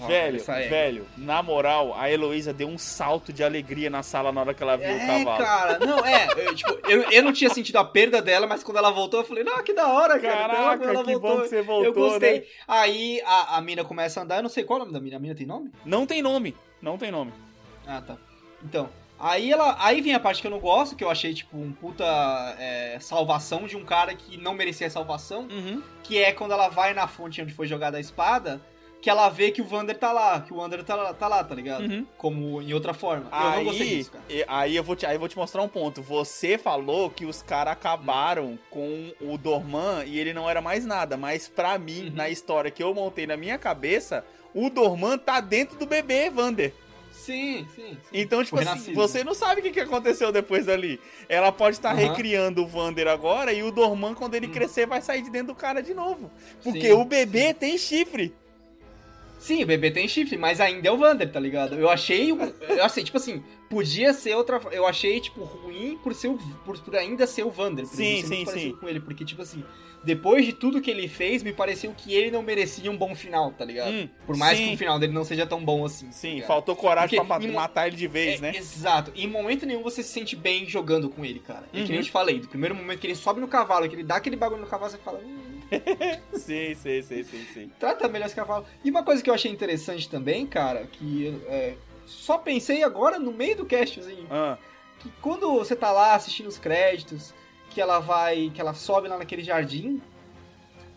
Velho, velho, na moral, a Heloísa deu um salto de alegria na sala na hora que ela viu é, o cavalo. cara, não, é, eu, tipo, eu, eu não tinha sentido a perda dela, mas quando ela voltou, eu falei, não, que da hora, cara. Caraca, ela, ela que voltou. bom que você voltou, Eu gostei. Né? Aí a, a mina começa a andar, eu não sei qual é o nome da mina, a mina tem nome? Não tem nome, não tem nome. Ah, tá. Então, Aí ela. Aí vem a parte que eu não gosto, que eu achei, tipo, um puta é, salvação de um cara que não merecia salvação. Uhum. Que é quando ela vai na fonte onde foi jogada a espada que ela vê que o Vander tá lá, que o Wander tá, lá, tá lá, tá ligado? Uhum. Como em outra forma. Aí, eu não gostei disso, cara. Aí eu, vou te, aí eu vou te mostrar um ponto. Você falou que os caras acabaram com o Dorman e ele não era mais nada, mas pra mim, uhum. na história que eu montei na minha cabeça, o Dorman tá dentro do bebê, Vander. Sim, sim. sim. Então, tipo assim, você não sabe o que aconteceu depois dali. Ela pode estar uhum. recriando o Vander agora e o Dorman, quando ele hum. crescer, vai sair de dentro do cara de novo. Porque sim, o bebê sim. tem chifre. Sim, o bebê tem chifre, mas ainda é o Vander, tá ligado? Eu achei. Eu achei, tipo assim, podia ser outra. Eu achei, tipo, ruim por, ser o, por, por ainda ser o Vander. Sim, sim, sim. com ele, porque, tipo assim, depois de tudo que ele fez, me pareceu que ele não merecia um bom final, tá ligado? Hum, por mais sim. que o final dele não seja tão bom assim. Sim, tá faltou coragem porque, pra matar ele de vez, é, né? Exato. E em momento nenhum você se sente bem jogando com ele, cara. É uhum. que nem eu te falei, do primeiro momento que ele sobe no cavalo, que ele dá aquele bagulho no cavalo, você fala. Hum, sim, sim, sim, sim, sim. Trata melhor esse cavalo. E uma coisa que eu achei interessante também, cara, que é, só pensei agora no meio do cast, assim, ah. que quando você tá lá assistindo os créditos, que ela vai, que ela sobe lá naquele jardim,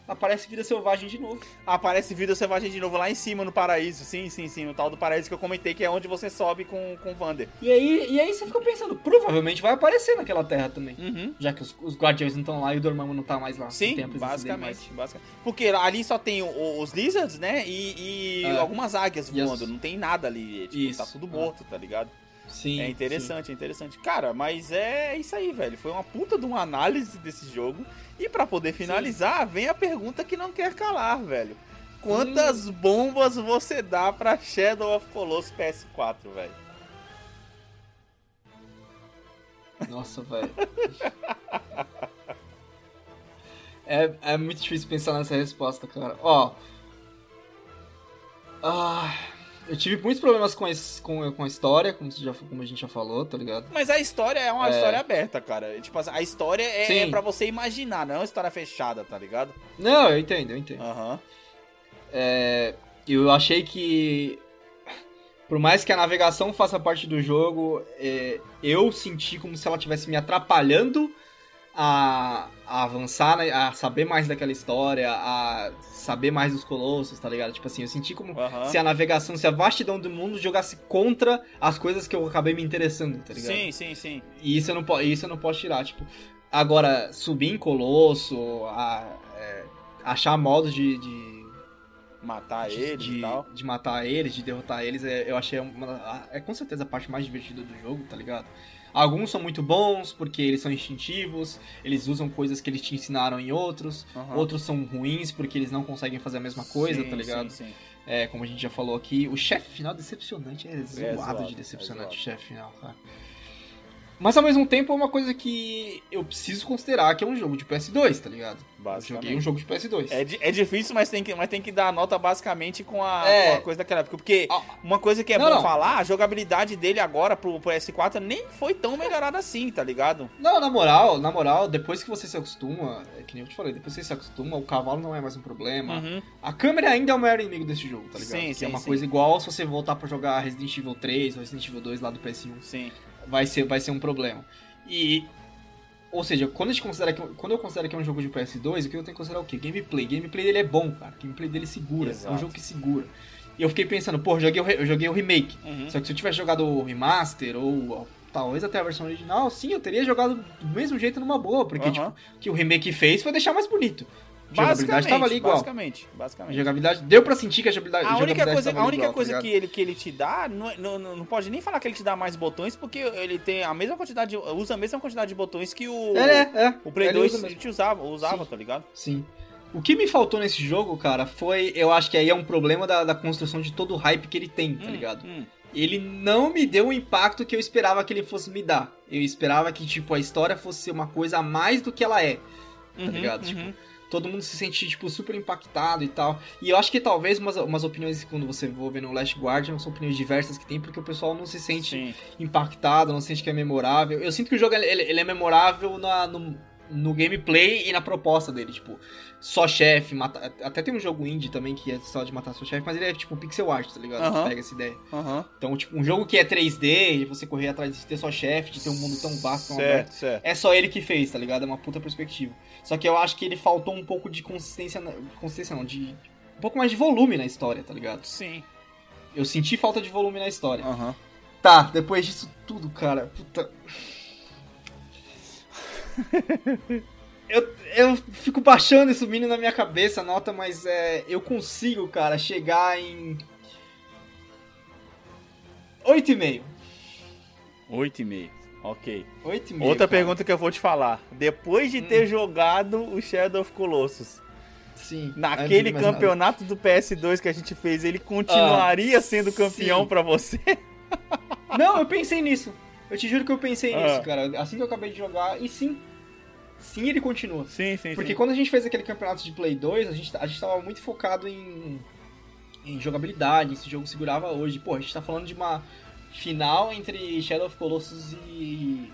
aparece vida selvagem de novo. Aparece vida selvagem de novo lá em cima no paraíso. Sim, sim, sim. O tal do paraíso que eu comentei, que é onde você sobe com, com o Vander. E aí, e aí você ficou pensando, provavelmente vai aparecer naquela terra também. Uhum. Já que os, os Guardiões não estão lá e o Dormammu não tá mais lá. Sim, basicamente, basicamente. Porque ali só tem o, os Lizards, né? E, e é. algumas águias voando. Não tem nada ali. Tipo, Isso. tá tudo morto, tá ligado? Sim. É interessante, sim. é interessante. Cara, mas é isso aí, velho. Foi uma puta de uma análise desse jogo. E para poder finalizar, sim. vem a pergunta que não quer calar, velho. Quantas hum. bombas você dá pra Shadow of Colossus PS4, velho? Nossa, velho. é, é muito difícil pensar nessa resposta, cara. Ó. Ah. Eu tive muitos problemas com, esse, com, com a história, como, já, como a gente já falou, tá ligado? Mas a história é uma é... história aberta, cara. Tipo, a história é, é para você imaginar, não é uma história fechada, tá ligado? Não, eu entendo, eu entendo. Uhum. É, eu achei que. Por mais que a navegação faça parte do jogo, é, eu senti como se ela estivesse me atrapalhando a, a avançar, né, a saber mais daquela história, a saber mais dos colossos, tá ligado? Tipo assim, eu senti como uhum. se a navegação, se a vastidão do mundo jogasse contra as coisas que eu acabei me interessando, tá ligado? Sim, sim, sim. E isso eu não, isso eu não posso tirar, tipo... Agora, subir em colosso, a, é, achar modos de, de matar de, eles de, e tal. De matar eles, de derrotar eles, é, eu achei uma, é com certeza a parte mais divertida do jogo, tá ligado? Alguns são muito bons porque eles são instintivos, eles usam coisas que eles te ensinaram em outros. Uhum. Outros são ruins porque eles não conseguem fazer a mesma coisa, sim, tá ligado? Sim, sim. É, como a gente já falou aqui, o chefe final decepcionante é zoado, é zoado de decepcionante é o chefe final, cara. Mas ao mesmo tempo é uma coisa que eu preciso considerar que é um jogo de PS2, tá ligado? Joguei um jogo de PS2. É, é difícil, mas tem, que, mas tem que dar nota basicamente com a, é. com a coisa daquela época. Porque ah. uma coisa que é não, bom não. falar, a jogabilidade dele agora pro, pro PS4 nem foi tão melhorada assim, tá ligado? Não, na moral, na moral, depois que você se acostuma, é que nem eu te falei, depois que você se acostuma, o cavalo não é mais um problema. Uhum. A câmera ainda é o maior inimigo desse jogo, tá ligado? Sim, que sim, é uma sim. coisa igual se você voltar pra jogar Resident Evil 3 ou Resident Evil 2 lá do PS1. Sim. Vai ser, vai ser um problema. E. Ou seja, quando, a gente considera que, quando eu considero que é um jogo de PS2, o que eu tenho que considerar o quê? Gameplay. Gameplay dele é bom, cara. Gameplay dele segura. Exato. É um jogo que segura. E eu fiquei pensando, pô, eu joguei o, eu joguei o remake. Uhum. Só que se eu tivesse jogado o remaster ou talvez até a versão original, sim, eu teria jogado do mesmo jeito numa boa, porque uhum. tipo, que o remake fez foi deixar mais bonito. Jogabilidade tava ali igual. Basicamente, basicamente. jogabilidade, deu pra sentir que a jogabilidade, a única coisa, A única igual, coisa tá que, ele, que ele te dá, não, é, não, não pode nem falar que ele te dá mais botões, porque ele tem a mesma quantidade, usa a mesma quantidade de botões que o, é, é, o Play 2 te usava, usava tá ligado? Sim. O que me faltou nesse jogo, cara, foi. Eu acho que aí é um problema da, da construção de todo o hype que ele tem, tá hum, ligado? Hum. Ele não me deu o impacto que eu esperava que ele fosse me dar. Eu esperava que, tipo, a história fosse uma coisa a mais do que ela é. Tá uhum, ligado? Tipo, uhum. Tipo, todo mundo se sente, tipo, super impactado e tal. E eu acho que talvez umas, umas opiniões, quando você for ver no Last Guardian, são opiniões diversas que tem, porque o pessoal não se sente Sim. impactado, não sente que é memorável. Eu sinto que o jogo ele, ele é memorável na, no, no gameplay e na proposta dele, tipo, só chefe, mata... até tem um jogo indie também que é só de matar só chefe, mas ele é tipo pixel art, tá ligado? Pega essa ideia. Então, tipo, um jogo que é 3D e você correr atrás de ter só chefe, de ter um mundo tão vasto, tão certo, aberto, certo. é só ele que fez, tá ligado? É uma puta perspectiva. Só que eu acho que ele faltou um pouco de consistência, consistência não, de um pouco mais de volume na história, tá ligado? Sim. Eu senti falta de volume na história. Uhum. Tá, depois disso tudo, cara, puta eu, eu fico baixando e subindo na minha cabeça a nota, mas é, eu consigo, cara, chegar em. 8,5. 8,5. Ok. 8,5. Outra cara. pergunta que eu vou te falar. Depois de hum. ter jogado o Shadow of Colossus, Sim. Naquele campeonato nada. do PS2 que a gente fez, ele continuaria ah, sendo campeão para você? Não, eu pensei nisso. Eu te juro que eu pensei ah. nisso, cara. Assim que eu acabei de jogar, e sim. Sim, ele continua. Sim, sim, Porque sim. quando a gente fez aquele campeonato de Play 2, a gente, a gente tava muito focado em, em jogabilidade, esse jogo segurava hoje. Pô, a gente tá falando de uma final entre Shadow of Colossus e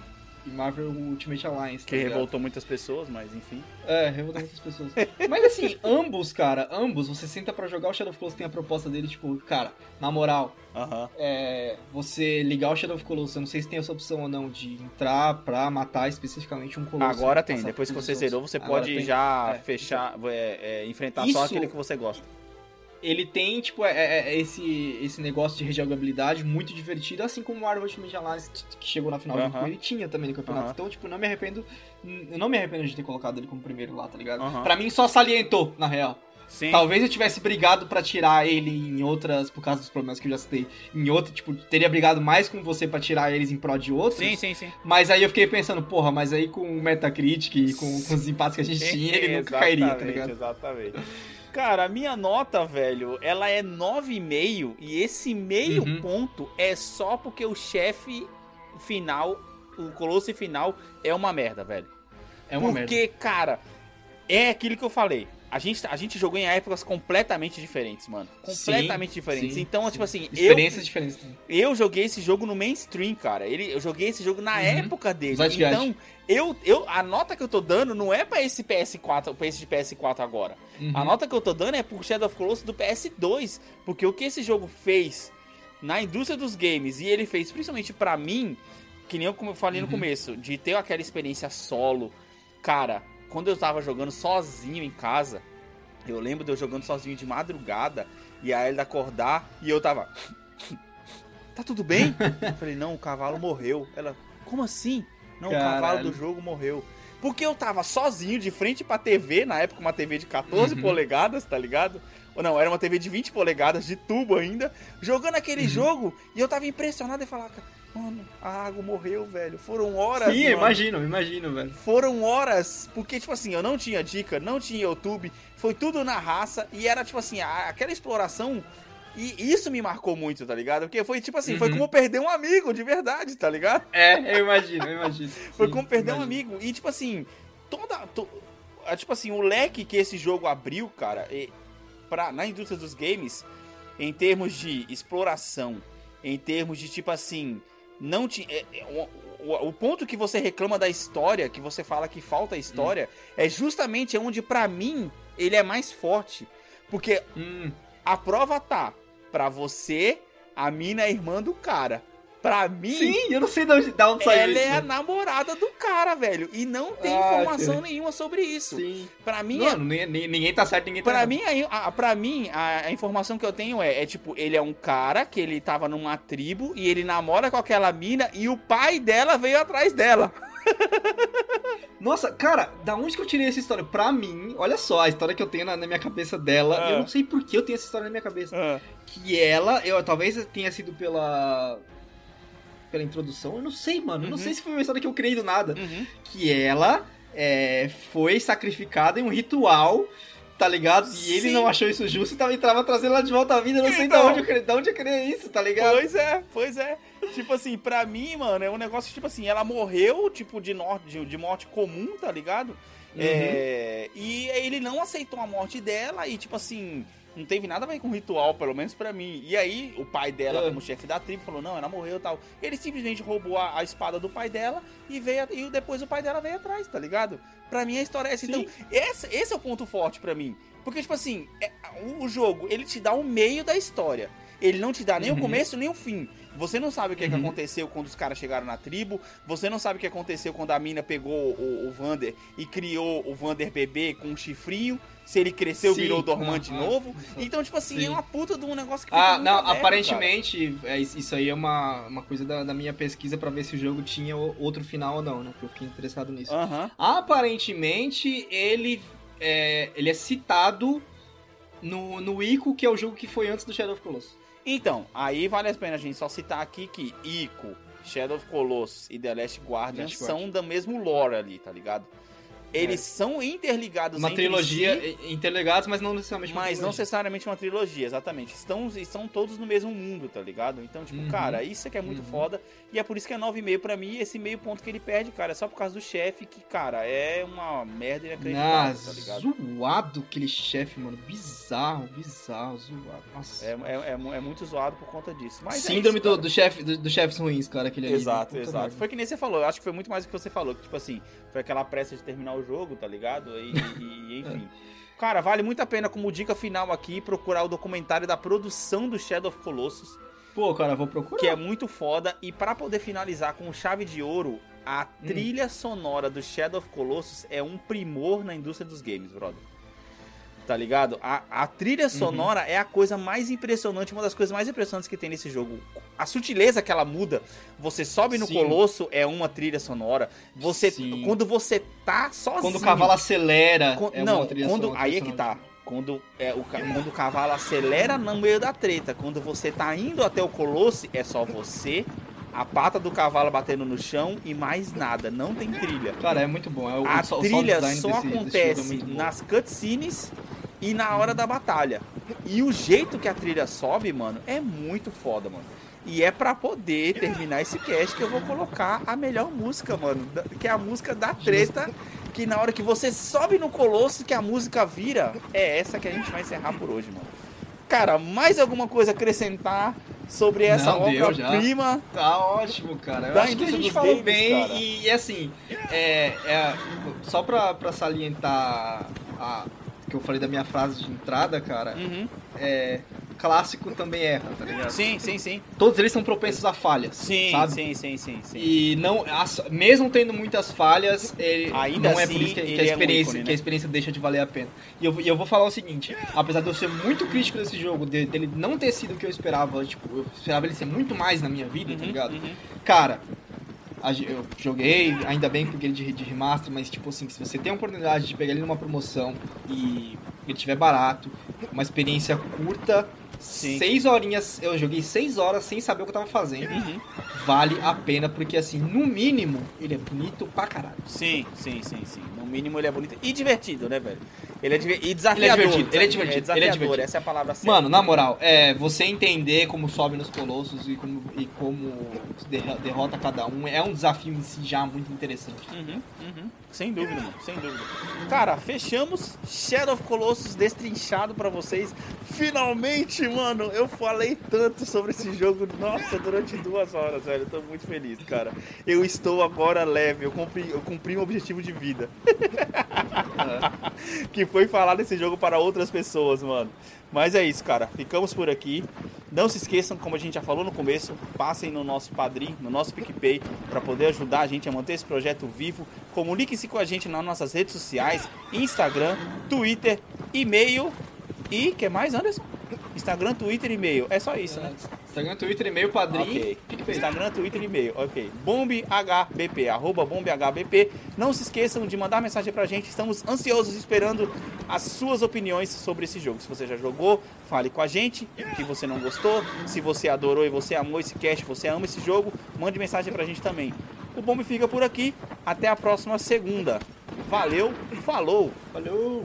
e Marvel Ultimate Alliance. Tá que ligado? revoltou muitas pessoas, mas enfim. É, revoltou muitas pessoas. mas assim, ambos, cara, ambos, você senta para jogar o Shadow of Colossus, tem a proposta dele, tipo, cara, na moral, uh -huh. é, você ligar o Shadow of Colossus, eu não sei se tem essa opção ou não, de entrar pra matar especificamente um Colossus. Agora tem, depois que você zerou, você Agora pode tem. já é, fechar, então... é, é, enfrentar Isso... só aquele que você gosta ele tem, tipo, é, é, é, esse, esse negócio de rejogabilidade muito divertido, assim como o Mario Ultimate Alliance, que chegou na final uh -huh. ele tinha também no campeonato. Uh -huh. Então, tipo, não me arrependo. Eu não me arrependo de ter colocado ele como primeiro lá, tá ligado? Uh -huh. Pra mim só salientou, na real. Sim. Talvez eu tivesse brigado para tirar ele em outras, por causa dos problemas que eu já citei, em outro, tipo, teria brigado mais com você para tirar eles em prol de outros. Sim, sim, sim. Mas aí eu fiquei pensando, porra, mas aí com o Metacritic e com, com os empates que a gente tinha, ele nunca cairia, tá ligado? Exatamente. Cara, a minha nota, velho, ela é 9,5 e esse meio uhum. ponto é só porque o chefe final, o colosso final, é uma merda, velho. É uma porque, merda. Porque, cara, é aquilo que eu falei. A gente, a gente jogou em épocas completamente diferentes, mano. Completamente sim, diferentes. Sim, então, sim. tipo assim. Experiências eu, diferentes. Eu joguei esse jogo no mainstream, cara. Ele, eu joguei esse jogo na uhum. época dele. Então, eu, eu, a nota que eu tô dando não é pra esse PS4, pra esse de PS4 agora. Uhum. A nota que eu tô dando é pro Shadow of Colossus do PS2. Porque o que esse jogo fez na indústria dos games, e ele fez principalmente para mim, que nem eu falei uhum. no começo, de ter aquela experiência solo. Cara, quando eu tava jogando sozinho em casa, eu lembro de eu jogando sozinho de madrugada e a Elida acordar e eu tava. Tá tudo bem? eu falei, não, o cavalo morreu. Ela, como assim? Não, Caralho. o cavalo do jogo morreu. Porque eu tava sozinho de frente pra TV, na época uma TV de 14 uhum. polegadas, tá ligado? Ou não, era uma TV de 20 polegadas, de tubo ainda, jogando aquele uhum. jogo, e eu tava impressionado e falava, Mano, a água morreu, velho. Foram horas. Sim, mano. imagino, imagino, velho. Foram horas, porque, tipo assim, eu não tinha dica, não tinha YouTube, foi tudo na raça, e era, tipo assim, aquela exploração. E isso me marcou muito, tá ligado? Porque foi, tipo assim, uhum. foi como perder um amigo, de verdade, tá ligado? É, eu imagino, eu imagino. foi como perder imagino. um amigo. E, tipo assim, toda. To, tipo assim, o leque que esse jogo abriu, cara, e, pra, na indústria dos games, em termos de exploração, em termos de, tipo assim, não tinha. É, é, o, o, o, ponto que você reclama da história, que você fala que falta história, hum. é justamente onde, para mim, ele é mais forte. Porque hum. a prova tá pra você, a mina é irmã do cara. Pra mim. Sim, eu não sei de onde, de onde saiu Ela isso, é a namorada do cara, velho. E não tem ah, informação nenhuma sobre isso. Sim. Pra mim. Não, é... ninguém tá certo, ninguém tá pra mim, a, a, Pra mim, a, a, informação que eu tenho é, é tipo, ele é um cara que ele tava numa tribo e ele namora com aquela mina e o pai dela veio atrás dela. Nossa, cara, da onde que eu tirei essa história? Pra mim, olha só, a história que eu tenho na, na minha cabeça dela, ah. eu não sei por que eu tenho essa história na minha cabeça. Ah. Que ela, eu talvez tenha sido pela pela introdução. Eu não sei, mano. Uhum. não sei se foi uma história que eu criei do nada. Uhum. Que ela é, foi sacrificada em um ritual tá ligado? E Sim. ele não achou isso justo e tava, tava trazendo ela de volta à vida. Eu não sei então, de, onde eu, de onde eu criei isso, tá ligado? Pois é, pois é. tipo assim, pra mim, mano, é um negócio tipo assim, ela morreu, tipo, de, norte, de, de morte comum, tá ligado? Uhum. É, e ele não aceitou a morte dela e, tipo assim, não teve nada a ver com ritual, pelo menos para mim. E aí, o pai dela, como chefe da tribo, falou: não, ela morreu e tal. Ele simplesmente roubou a, a, espada do pai dela e veio e depois o pai dela veio atrás, tá ligado? Pra mim a história é essa. Sim. Então, esse, esse é o ponto forte para mim. Porque, tipo assim, é, o jogo, ele te dá o meio da história. Ele não te dá nem uhum. o começo nem o fim. Você não sabe o que, uhum. que aconteceu quando os caras chegaram na tribo. Você não sabe o que aconteceu quando a mina pegou o, o Vander e criou o Vander bebê com um chifrinho. Se ele cresceu, Sim. virou dormante uhum. novo. Então, tipo assim, Sim. é uma puta de um negócio que Ah, não, aberto, aparentemente, é, isso aí é uma, uma coisa da, da minha pesquisa para ver se o jogo tinha outro final ou não, né? Porque eu fiquei interessado nisso. Aparentemente, ele é, ele é citado no, no Ico, que é o jogo que foi antes do Shadow of Colossus. Então, aí vale a pena a gente só citar aqui que Ico, Shadow of Colossus e The Last Guardian Last são Guardian. da mesmo lore ali, tá ligado? Eles é. são interligados Uma trilogia si, interligados, mas não necessariamente uma Mas trilogia. não necessariamente uma trilogia, exatamente. Estão, estão todos no mesmo mundo, tá ligado? Então, tipo, uhum. cara, isso é que é muito uhum. foda. E é por isso que é 9,5 pra mim. esse meio ponto que ele perde, cara, é só por causa do chefe, que, cara, é uma merda inacreditável, ah, tá ligado? Zoado aquele chefe, mano. Bizarro, bizarro, zoado. Nossa. É, é, é, é muito zoado por conta disso. Mas é Síndrome é isso, do, do, chefe, do, do chefes ruins, cara, aquele ali. Exato, exato. Foi que nem você falou. Eu acho que foi muito mais o que você falou. Que, tipo assim, foi aquela pressa de terminar o jogo, tá ligado? E, e, e enfim. Cara, vale muito a pena, como dica final aqui, procurar o documentário da produção do Shadow of Colossus. Pô, cara, vou procurar. Que é muito foda. E para poder finalizar com chave de ouro, a hum. trilha sonora do Shadow of Colossus é um primor na indústria dos games, brother tá ligado? A, a trilha uhum. sonora uhum. é a coisa mais impressionante, uma das coisas mais impressionantes que tem nesse jogo. A sutileza que ela muda. Você sobe no Sim. colosso, é uma trilha sonora. Você Sim. Quando você tá sozinho. Quando o cavalo acelera, é não, quando aí é que tá. Quando, é, o, quando o cavalo acelera no meio da treta, quando você tá indo até o colosso, é só você, a pata do cavalo batendo no chão e mais nada, não tem trilha. Cara, é muito bom. É o, a trilha só desse, acontece desse é nas cutscenes e na hora da batalha. E o jeito que a trilha sobe, mano, é muito foda, mano. E é para poder terminar esse cast que eu vou colocar a melhor música, mano. Que é a música da treta. Que na hora que você sobe no colosso, que a música vira, é essa que a gente vai encerrar por hoje, mano. Cara, mais alguma coisa a acrescentar sobre essa obra-prima? Tá ótimo, cara. Eu acho que a gente falou bem cara. e, assim, é, é, só pra, pra salientar a, que eu falei da minha frase de entrada, cara, uhum. é. Clássico também erra, tá ligado? Sim, sim, sim. Todos eles são propensos a falhas. Sim, sabe? sim, sim, sim, sim. E não, as, mesmo tendo muitas falhas, ele Ainda não é assim, por isso que, que a experiência, é ícone, né? que a experiência deixa de valer a pena. E eu, eu vou falar o seguinte: apesar de eu ser muito crítico desse jogo, de, dele não ter sido o que eu esperava, tipo, eu esperava ele ser muito mais na minha vida, tá uhum, tá ligado? Uhum. Cara, eu joguei, ainda bem com ele de, de remaster, mas tipo assim, se você tem a oportunidade de pegar ele numa promoção e ele tiver barato, uma experiência curta, Sim. seis horinhas, eu joguei seis horas sem saber o que eu tava fazendo. Uhum. Vale a pena, porque assim, no mínimo, ele é bonito pra caralho. Sim, sim, sim, sim. No mínimo ele é bonito e divertido, né, velho? Ele é, e desafiador. Ele é divertido, ele é divertido. É desafiador, ele é divertido. essa é a palavra certa. Mano, na moral, é, você entender como sobe nos colossos e como, e como derrota cada um é um desafio em si já muito interessante. Uhum, uhum. Sem dúvida, mano, sem dúvida. Cara, fechamos Shadow of Colossus destrinchado para vocês. Finalmente, mano, eu falei tanto sobre esse jogo, nossa, durante duas horas, velho. Eu tô muito feliz, cara. Eu estou agora leve, eu cumpri, eu cumpri um objetivo de vida. Que foi falar desse jogo para outras pessoas, mano. Mas é isso, cara. Ficamos por aqui. Não se esqueçam, como a gente já falou no começo, passem no nosso Padrim, no nosso PicPay, para poder ajudar a gente a manter esse projeto vivo. Comunique-se com a gente nas nossas redes sociais, Instagram, Twitter, e-mail e que mais, Anderson? Instagram, Twitter e e-mail. É só isso, né? Instagram, Twitter, e-mail, padrinho. Okay. Instagram, Twitter e e-mail. Ok. BombHBP, arroba BombHBP. Não se esqueçam de mandar mensagem pra gente. Estamos ansiosos esperando as suas opiniões sobre esse jogo. Se você já jogou, fale com a gente. Que você não gostou. Se você adorou e você amou esse cast, você ama esse jogo, mande mensagem pra gente também. O Bomb fica por aqui. Até a próxima segunda. Valeu, falou. Falou.